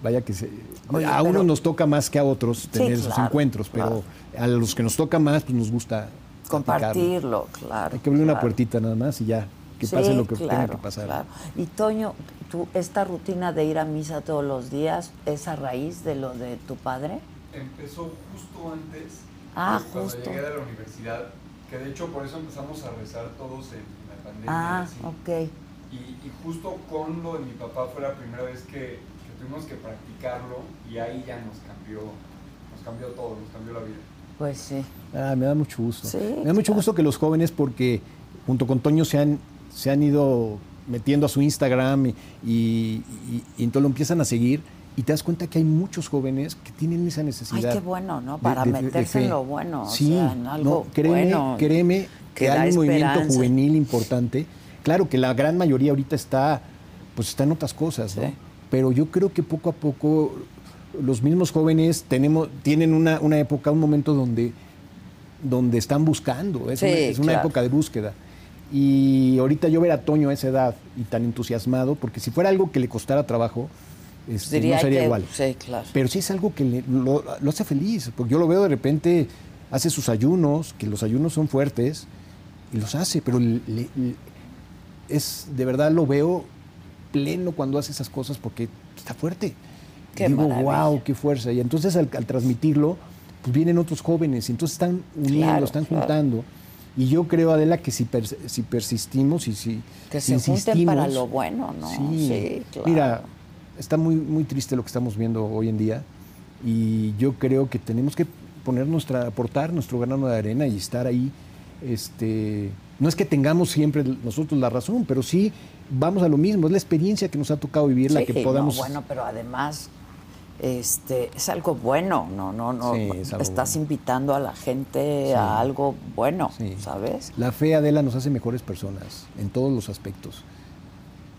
vaya que se, Oye, a unos nos toca más que a otros tener esos claro, encuentros, pero a los que nos toca más, pues nos gusta platicarlo. Compartirlo, claro. Hay que abrir una puertita nada más y ya, que Sí, pase lo que tenga claro, que pasar. claro. Y Toño, tú, esta rutina de ir a misa todos los días, ¿es a raíz de lo de tu padre? Empezó justo antes, Ah, de cuando justo. llegué de la universidad, que de hecho por eso empezamos a rezar todos en la pandemia. Ah, así. ok. y, y justo con lo de mi papá fue la primera vez que, que tuvimos que practicarlo y ahí ya nos cambió, nos cambió todo, nos cambió la vida. Pues sí. Ah, me da mucho gusto. Sí, me da mucho claro. gusto que los jóvenes, porque junto con Toño se han, se han ido metiendo a su Instagram y, y- y- y entonces lo empiezan a seguir y te das cuenta que hay muchos jóvenes que tienen esa Ay, necesidad. qué bueno, ¿no? Para de- de meterse en lo bueno, o Sí, sea, en algo no, créeme, bueno. créeme que hay un movimiento juvenil importante. Claro que la gran mayoría ahorita está, pues está en otras cosas, ¿no? Sí. Pero yo creo que poco a poco los mismos jóvenes tenemos, tienen una, una época, un momento donde, donde están buscando. Es Sí, una, es una claro. época de búsqueda. Y ahorita yo ver a Toño a esa edad y tan entusiasmado, porque si fuera algo que le costara trabajo, este, Diría no sería que- igual. Sí, claro. Pero sí es algo que le- lo, lo hace feliz, porque yo lo veo de repente, hace sus ayunos, que los ayunos son fuertes, y los hace, pero le- es de verdad lo veo pleno cuando hace esas cosas porque está fuerte. Qué Digo, maravilla. wow, qué fuerza. Y entonces al, al transmitirlo, pues vienen otros jóvenes, y entonces están uniendo, Claro, están claro. juntando. Y yo creo, Adela, que si, pers- si persistimos y si, Que se junten para lo bueno, ¿no? Sí, Sí, claro. Mira, está muy, muy triste lo que estamos viendo hoy en día y yo creo que tenemos que poner nuestra, aportar nuestro grano de arena y estar ahí. Este, no es que tengamos siempre nosotros la razón, pero sí vamos a lo mismo, es la experiencia que nos ha tocado vivir la que no, podamos. bueno, pero además este es algo bueno, no, no, no. Sí, es algo Estás bueno. invitando a la gente Sí. a algo bueno, Sí. ¿sabes? La fe, Adela, nos hace mejores personas en todos los aspectos.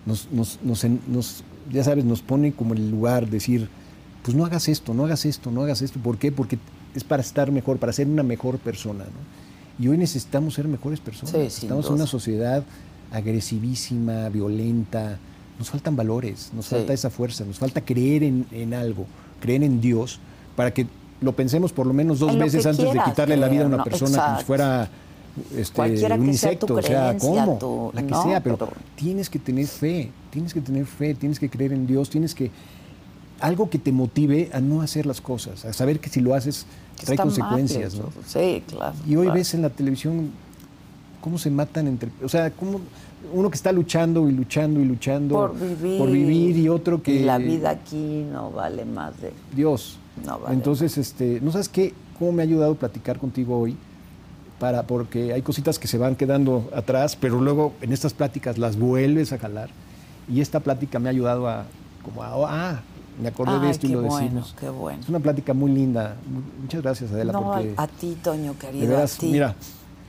Nos, nos- nos ya sabes, nos pone como en el lugar, decir, pues no hagas esto, no hagas esto, no hagas esto. ¿Por qué? Porque es para estar mejor, para ser una mejor persona. ¿no? Y hoy necesitamos ser mejores personas. Estamos en una sociedad agresivísima, violenta. Nos faltan valores, nos Sí. falta esa fuerza, nos falta creer en, en algo, creer en Dios, para que lo pensemos por lo menos dos veces antes quieras de quitarle la vida a una ¿no? persona como si fuera este, un insecto, o sea, ¿cómo? tu- la que no, sea, pero, pero- tienes que tener fe, tienes que tener fe, tienes que creer en Dios, tienes que algo que te motive a no hacer las cosas, a saber que si lo haces trae mal consecuencias. ¿no? Sí, claro. Y hoy claro. ves en la televisión cómo se matan entre, o sea, cómo uno que está luchando y luchando y luchando por vivir. por vivir y otro que Y la vida aquí no vale más de. Dios. No vale Entonces, este, ¿no sabes qué? ¿Cómo me ha ayudado platicar contigo hoy? Para, porque hay cositas que se van quedando atrás, pero luego en estas pláticas las vuelves a jalar. Y esta plática me ha ayudado a, como a, ah, me acordé de esto y lo bueno, decimos. qué bueno. Es una plática muy linda. Mu- Muchas gracias, Adela, no, porque a ti, Toño, de querido. veras, a ti. mira,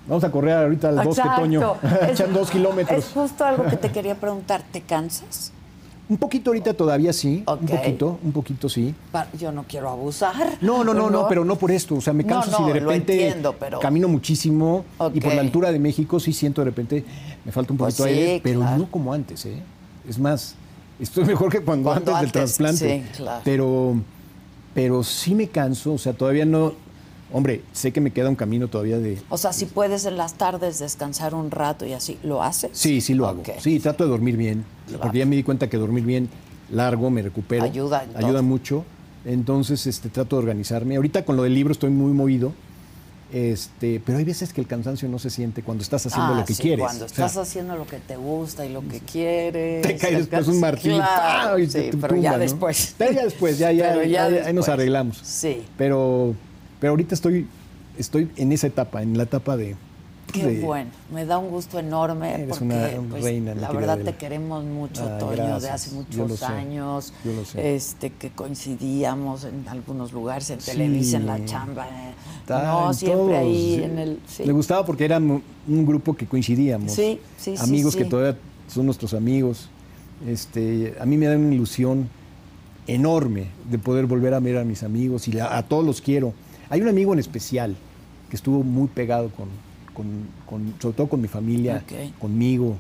vamos a correr ahorita al bosque, Exacto. Toño. Es- Echan dos kilómetros. Es justo algo que te quería preguntar. ¿Te cansas? Un poquito ahorita todavía sí, un poquito, un poquito sí. Yo no quiero abusar. No, no, no, no, pero no por esto. O sea, me No, canso si de repente entiendo, pero- camino muchísimo y por la altura de México sí siento de repente me falta un Pues poquito de aire, sí, pero claro. no como antes, ¿eh? Es más, estoy mejor que cuando, Cuando antes, del trasplante. sí, claro. Pero, pero sí me canso, o sea, todavía no. Hombre, sé que me queda un camino todavía de. O sea, si puedes en las tardes descansar un rato y así, ¿lo haces? Sí, sí lo hago. Sí, trato de dormir bien, Claro. porque ya me di cuenta que dormir bien largo me recupero. Ayuda en Ayuda mucho. Entonces, este, trato de organizarme. Ahorita con lo del libro estoy muy movido. Este, pero hay veces que el cansancio no se siente cuando estás haciendo Ah, lo que sí, quieres. Cuando O sea, estás haciendo lo que te gusta y lo que quieres. te cae después un martillo Claro, sí, te, te pero tumba, ya ¿no? después. Ya después, ya, ya, ya ya- ahí nos arreglamos. Sí. Pero, pero ahorita estoy, estoy en esa etapa, en la etapa de. Qué de- bueno, me da un gusto enorme Eres porque una pues, reina, la verdad Adela. te queremos mucho, Ah, Toño, de hace muchos años, Yo lo sé. este que coincidíamos en algunos lugares, en Sí. Televisa, en la chamba, eh, Está no siempre todos, ahí sí. en el sí. Me gustaba porque éramos un grupo que coincidíamos. Sí, sí, sí, Amigos que todavía son nuestros amigos. Este, a mí me da una ilusión enorme de poder volver a ver a mis amigos y a, a todos los quiero. Hay un amigo en especial que estuvo muy pegado con, con- con- sobre todo con mi familia, conmigo,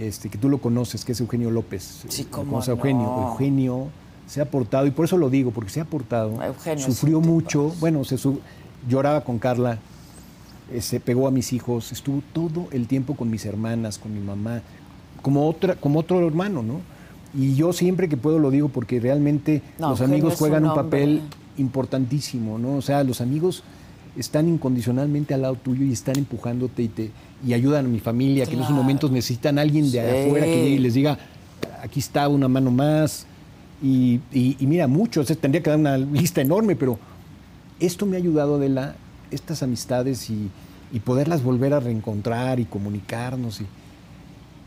este, que tú lo conoces, que es Eugenio López. Sí, ¿Lo cómo a Eugenio? no. Eugenio se ha portado, y por eso lo digo, porque se ha portado, Eugenio sufrió mucho, bueno, se su- lloraba con Carla, eh, se pegó a mis hijos, estuvo todo el tiempo con mis hermanas, con mi mamá, como, otra, como otro hermano, ¿no? Y yo siempre que puedo lo digo porque realmente No, los Eugenio amigos juegan un un papel. Importantísimo, ¿no? O sea, los amigos están incondicionalmente al lado tuyo y están empujándote y, te, y ayudan a mi familia, que en esos momentos necesitan a alguien de Sí. afuera que llegue y les diga, aquí está una mano más. Y, y- y mira, muchos, eh, tendría que dar una lista enorme, pero esto me ha ayudado, Adela, estas amistades y, y poderlas volver a reencontrar y comunicarnos. Y,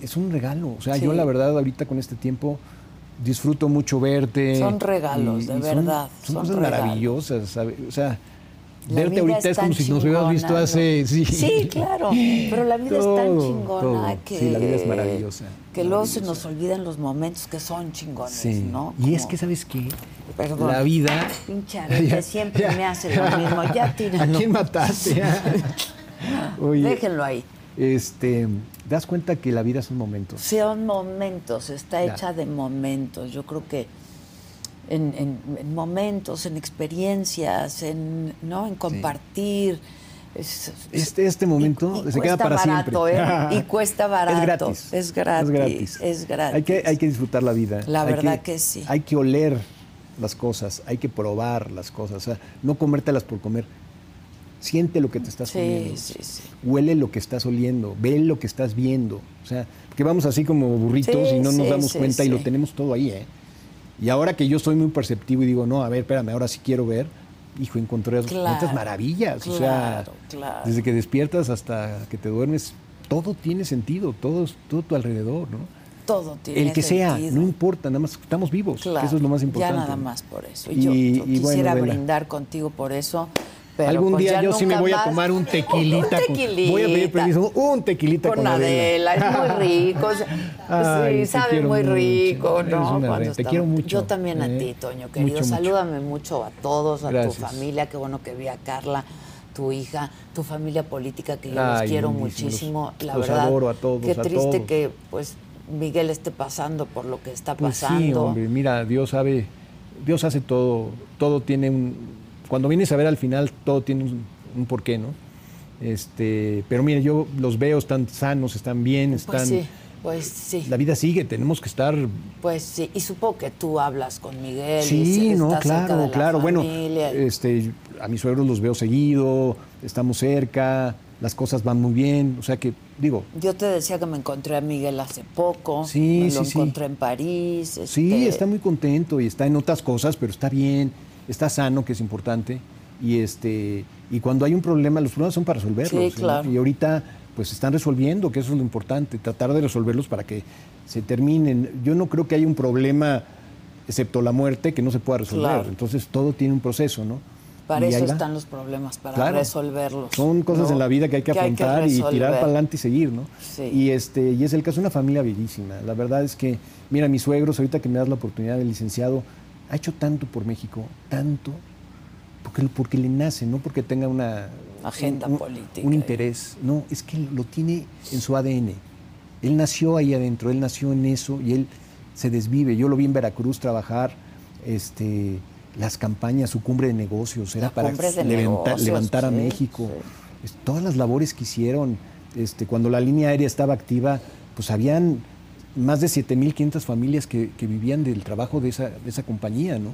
es un regalo. O sea, yo la verdad ahorita con este tiempo disfruto mucho verte. Son regalos, de verdad, Son, son cosas regalos. maravillosas, ¿sabes? O sea, La verte ahorita es como si nos hubieras visto hace... Sí, Sí, claro, pero la vida es tan chingona todo. que... Sí, la vida es maravillosa. Que luego se nos olvidan los momentos que son chingones, Sí. ¿no? Y es que, ¿sabes qué? Perdón. La vida... Pinche Arete siempre me hace lo mismo. Ya ¿A tíralo. quién mataste? Oye, Déjenlo ahí. Este, ¿te das cuenta que la vida son momentos? Son momentos, está Ya. hecha de momentos. Yo creo que en, en- en momentos, en experiencias, en, ¿no? en compartir. Es- Este, este momento y- y se queda para barato, siempre. ¿eh? Y cuesta barato. Es gratis. Es gratis. Es gratis. Hay que, hay que disfrutar la vida. La verdad que sí. Hay que oler las cosas, hay que probar las cosas. O sea, no comértelas por comer. Siente lo que te estás Sí, comiendo. sí, sí. Huele lo que estás oliendo, ve lo que estás viendo. O sea, que vamos así como burritos y no nos damos cuenta y lo tenemos todo ahí, ¿eh? Y ahora que yo soy muy perceptivo y digo, no, a ver, espérame, ahora sí quiero ver, hijo, encontré Claro, otras maravillas. o sea, claro, claro. desde que despiertas hasta que te duermes, todo tiene sentido, todo, todo tu alrededor, ¿no? Todo tiene El que sea, no importa, nada más estamos vivos, Claro, eso es lo más importante. Ya nada más por eso. Y, Y- yo, yo y bueno, quisiera brindar contigo por eso. Pero Algún pues día yo sí me voy a tomar un tequilita. Un con- tequilita. voy a pedir permiso, un tequilita con, con, Adela. Es muy rico. o sea, Ay, sí, sabe muy rico, ¿no? Te quiero mucho, Yo también a ¿eh? ti, Toño, querido. Mucho. Salúdame mucho a todos, a Gracias. tu familia. Qué bueno que vi a Carla, tu hija, tu familia política, que yo los quiero muchísimo. La Los verdad, adoro a todos, qué a triste todos. que pues Miguel esté pasando por lo que está Pues sí, pasando. hombre, mira, Dios sabe, Dios hace todo, todo tiene un, cuando vienes a ver al final, todo tiene un, un porqué, ¿no? Este, pero mira, yo los veo, están sanos, están bien, están, Pues sí, pues sí. la vida sigue, tenemos que estar Pues sí, y supongo que tú hablas con Miguel. Sí, no, de claro, la claro. Bueno, este, a mis suegros los veo seguido, estamos cerca, las cosas van muy bien, o sea que, digo, Yo te decía que me encontré a Miguel hace poco. Sí, me lo sí, sí. encontré en París. sí, este, está muy contento y está en otras cosas, pero está bien, está sano, que es importante, y este, y cuando hay un problema, los problemas son para resolverlos. Sí, claro. Y ahorita, pues se están resolviendo, que eso es lo importante, tratar de resolverlos para que se terminen. Yo no creo que haya un problema, excepto la muerte, que no se pueda resolver. Claro. Entonces todo tiene un proceso, ¿no? Para Y eso están los problemas, para Claro. resolverlos. Son cosas ¿no? en la vida que hay que afrontar y tirar para adelante y seguir, ¿no? Sí. Y este y es el caso de una familia bellísima. La verdad es que, mira, mis suegros, ahorita que me das la oportunidad del licenciado, ha hecho tanto por México, tanto, porque, porque le nace, no porque tenga una Agenda un- un- política. Un interés. No, es que lo tiene en su ADN. Él nació ahí adentro, él nació en eso y él se desvive. Yo lo vi en Veracruz trabajar, este, las campañas, su cumbre de negocios, era para negocios, levantar a sí, México. sí. Todas las labores que hicieron, este, cuando la línea aérea estaba activa, pues habían más de 7.500 familias que, que vivían del trabajo de esa, de esa compañía, ¿no?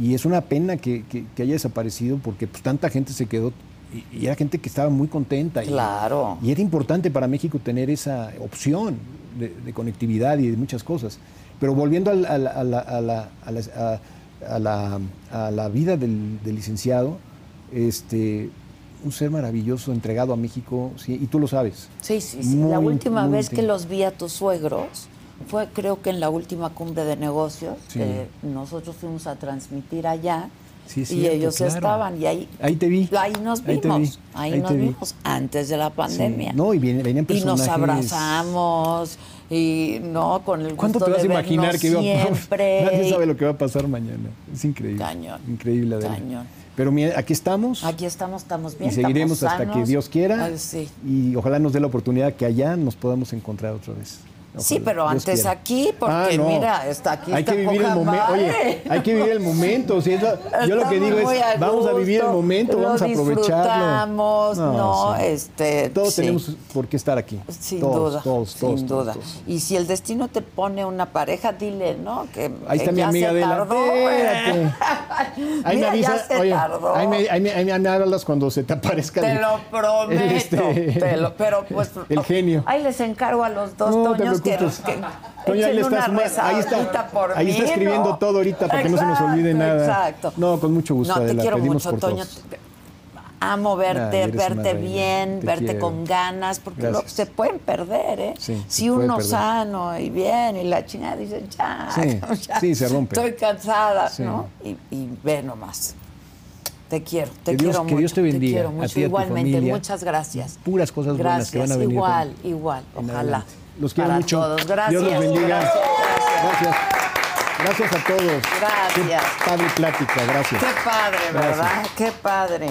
Y es una pena que, que- que haya desaparecido porque pues, tanta gente se quedó y, y era gente que estaba muy contenta. y- Claro. Y, era importante para México tener esa opción de, de conectividad y de muchas cosas. Pero volviendo a, la, a la- a la- a- a la- a la vida del, del licenciado, este, un ser maravilloso, entregado a México, sí, y tú lo sabes. Sí, sí, sí. Muy, la última vez que los vi a tus suegros fue creo que en la última cumbre de negocios. Sí. que nosotros fuimos a transmitir allá. Sí, y ellos claro. estaban y ahí Ahí te vi. ahí nos Ahí te vi, vimos ahí, ahí nos vi. vimos antes de la pandemia. No, y venían y nos personajes- abrazamos y no con el ¿Cuánto gusto te vas a imaginar que iba siempre Nadie sabe lo que va a pasar mañana. Es increíble. Cañón. Increíble, Adela. Cañón. Pero mira, aquí estamos. aquí estamos estamos bien y seguiremos hasta que. Dios quiera. Ay, sí Y ojalá nos dé la oportunidad que allá nos podamos encontrar otra vez. Sí, pero antes quiera. aquí, porque Ah, no. mira, está aquí Hay está que vivir el momento. Oye, hay que vivir el momento. si la- yo lo que digo a es, vamos a vivir el momento, vamos a aprovecharlo. no, sí. este, Todos sí. tenemos por qué estar aquí. Sin Todos, duda, todos, todos, sin duda. Y si el destino te pone una pareja, dile, ¿no? Que Ahí está que mi ya amiga se güey. Espérate. Ahí Mira, me ya avisa, se oye, tardó. ahí me, ahí me- ahí me- ahí me hablas cuando se te aparezca Te el- lo prometo. el, este, te lo- pero pues. el genio. Ahí les encargo a los dos No te Toños que, ahí, está, suma- ahí está, por ahí mí, está escribiendo ¿no? todo ahorita para que no se nos olvide nada. Exacto. No, con mucho gusto, No, te Adela, quiero mucho, Toño. amo verte, verte bien, Te verte quiero. con ganas, porque Gracias. se pueden perder, ¿eh? Sí, si uno perder. sano y bien y la chingada dice, ya, Sí, ya, sí, se rompe. Estoy cansada, Sí. ¿no? Y, y ve nomás. Te quiero, te Que Dios- quiero que mucho. Dios te bendiga, quiero a mucho. ti y a tu Igualmente, familia. muchas gracias. Puras cosas buenas que van a Gracias, venir Igual, igual, ojalá. adelante. Los quiero Para mucho. todos. Gracias. Dios los bendiga. Gracias, gracias. Gracias. Gracias a todos. Gracias. Qué padre plática, gracias. Qué padre, Gracias. ¿verdad? Qué padre.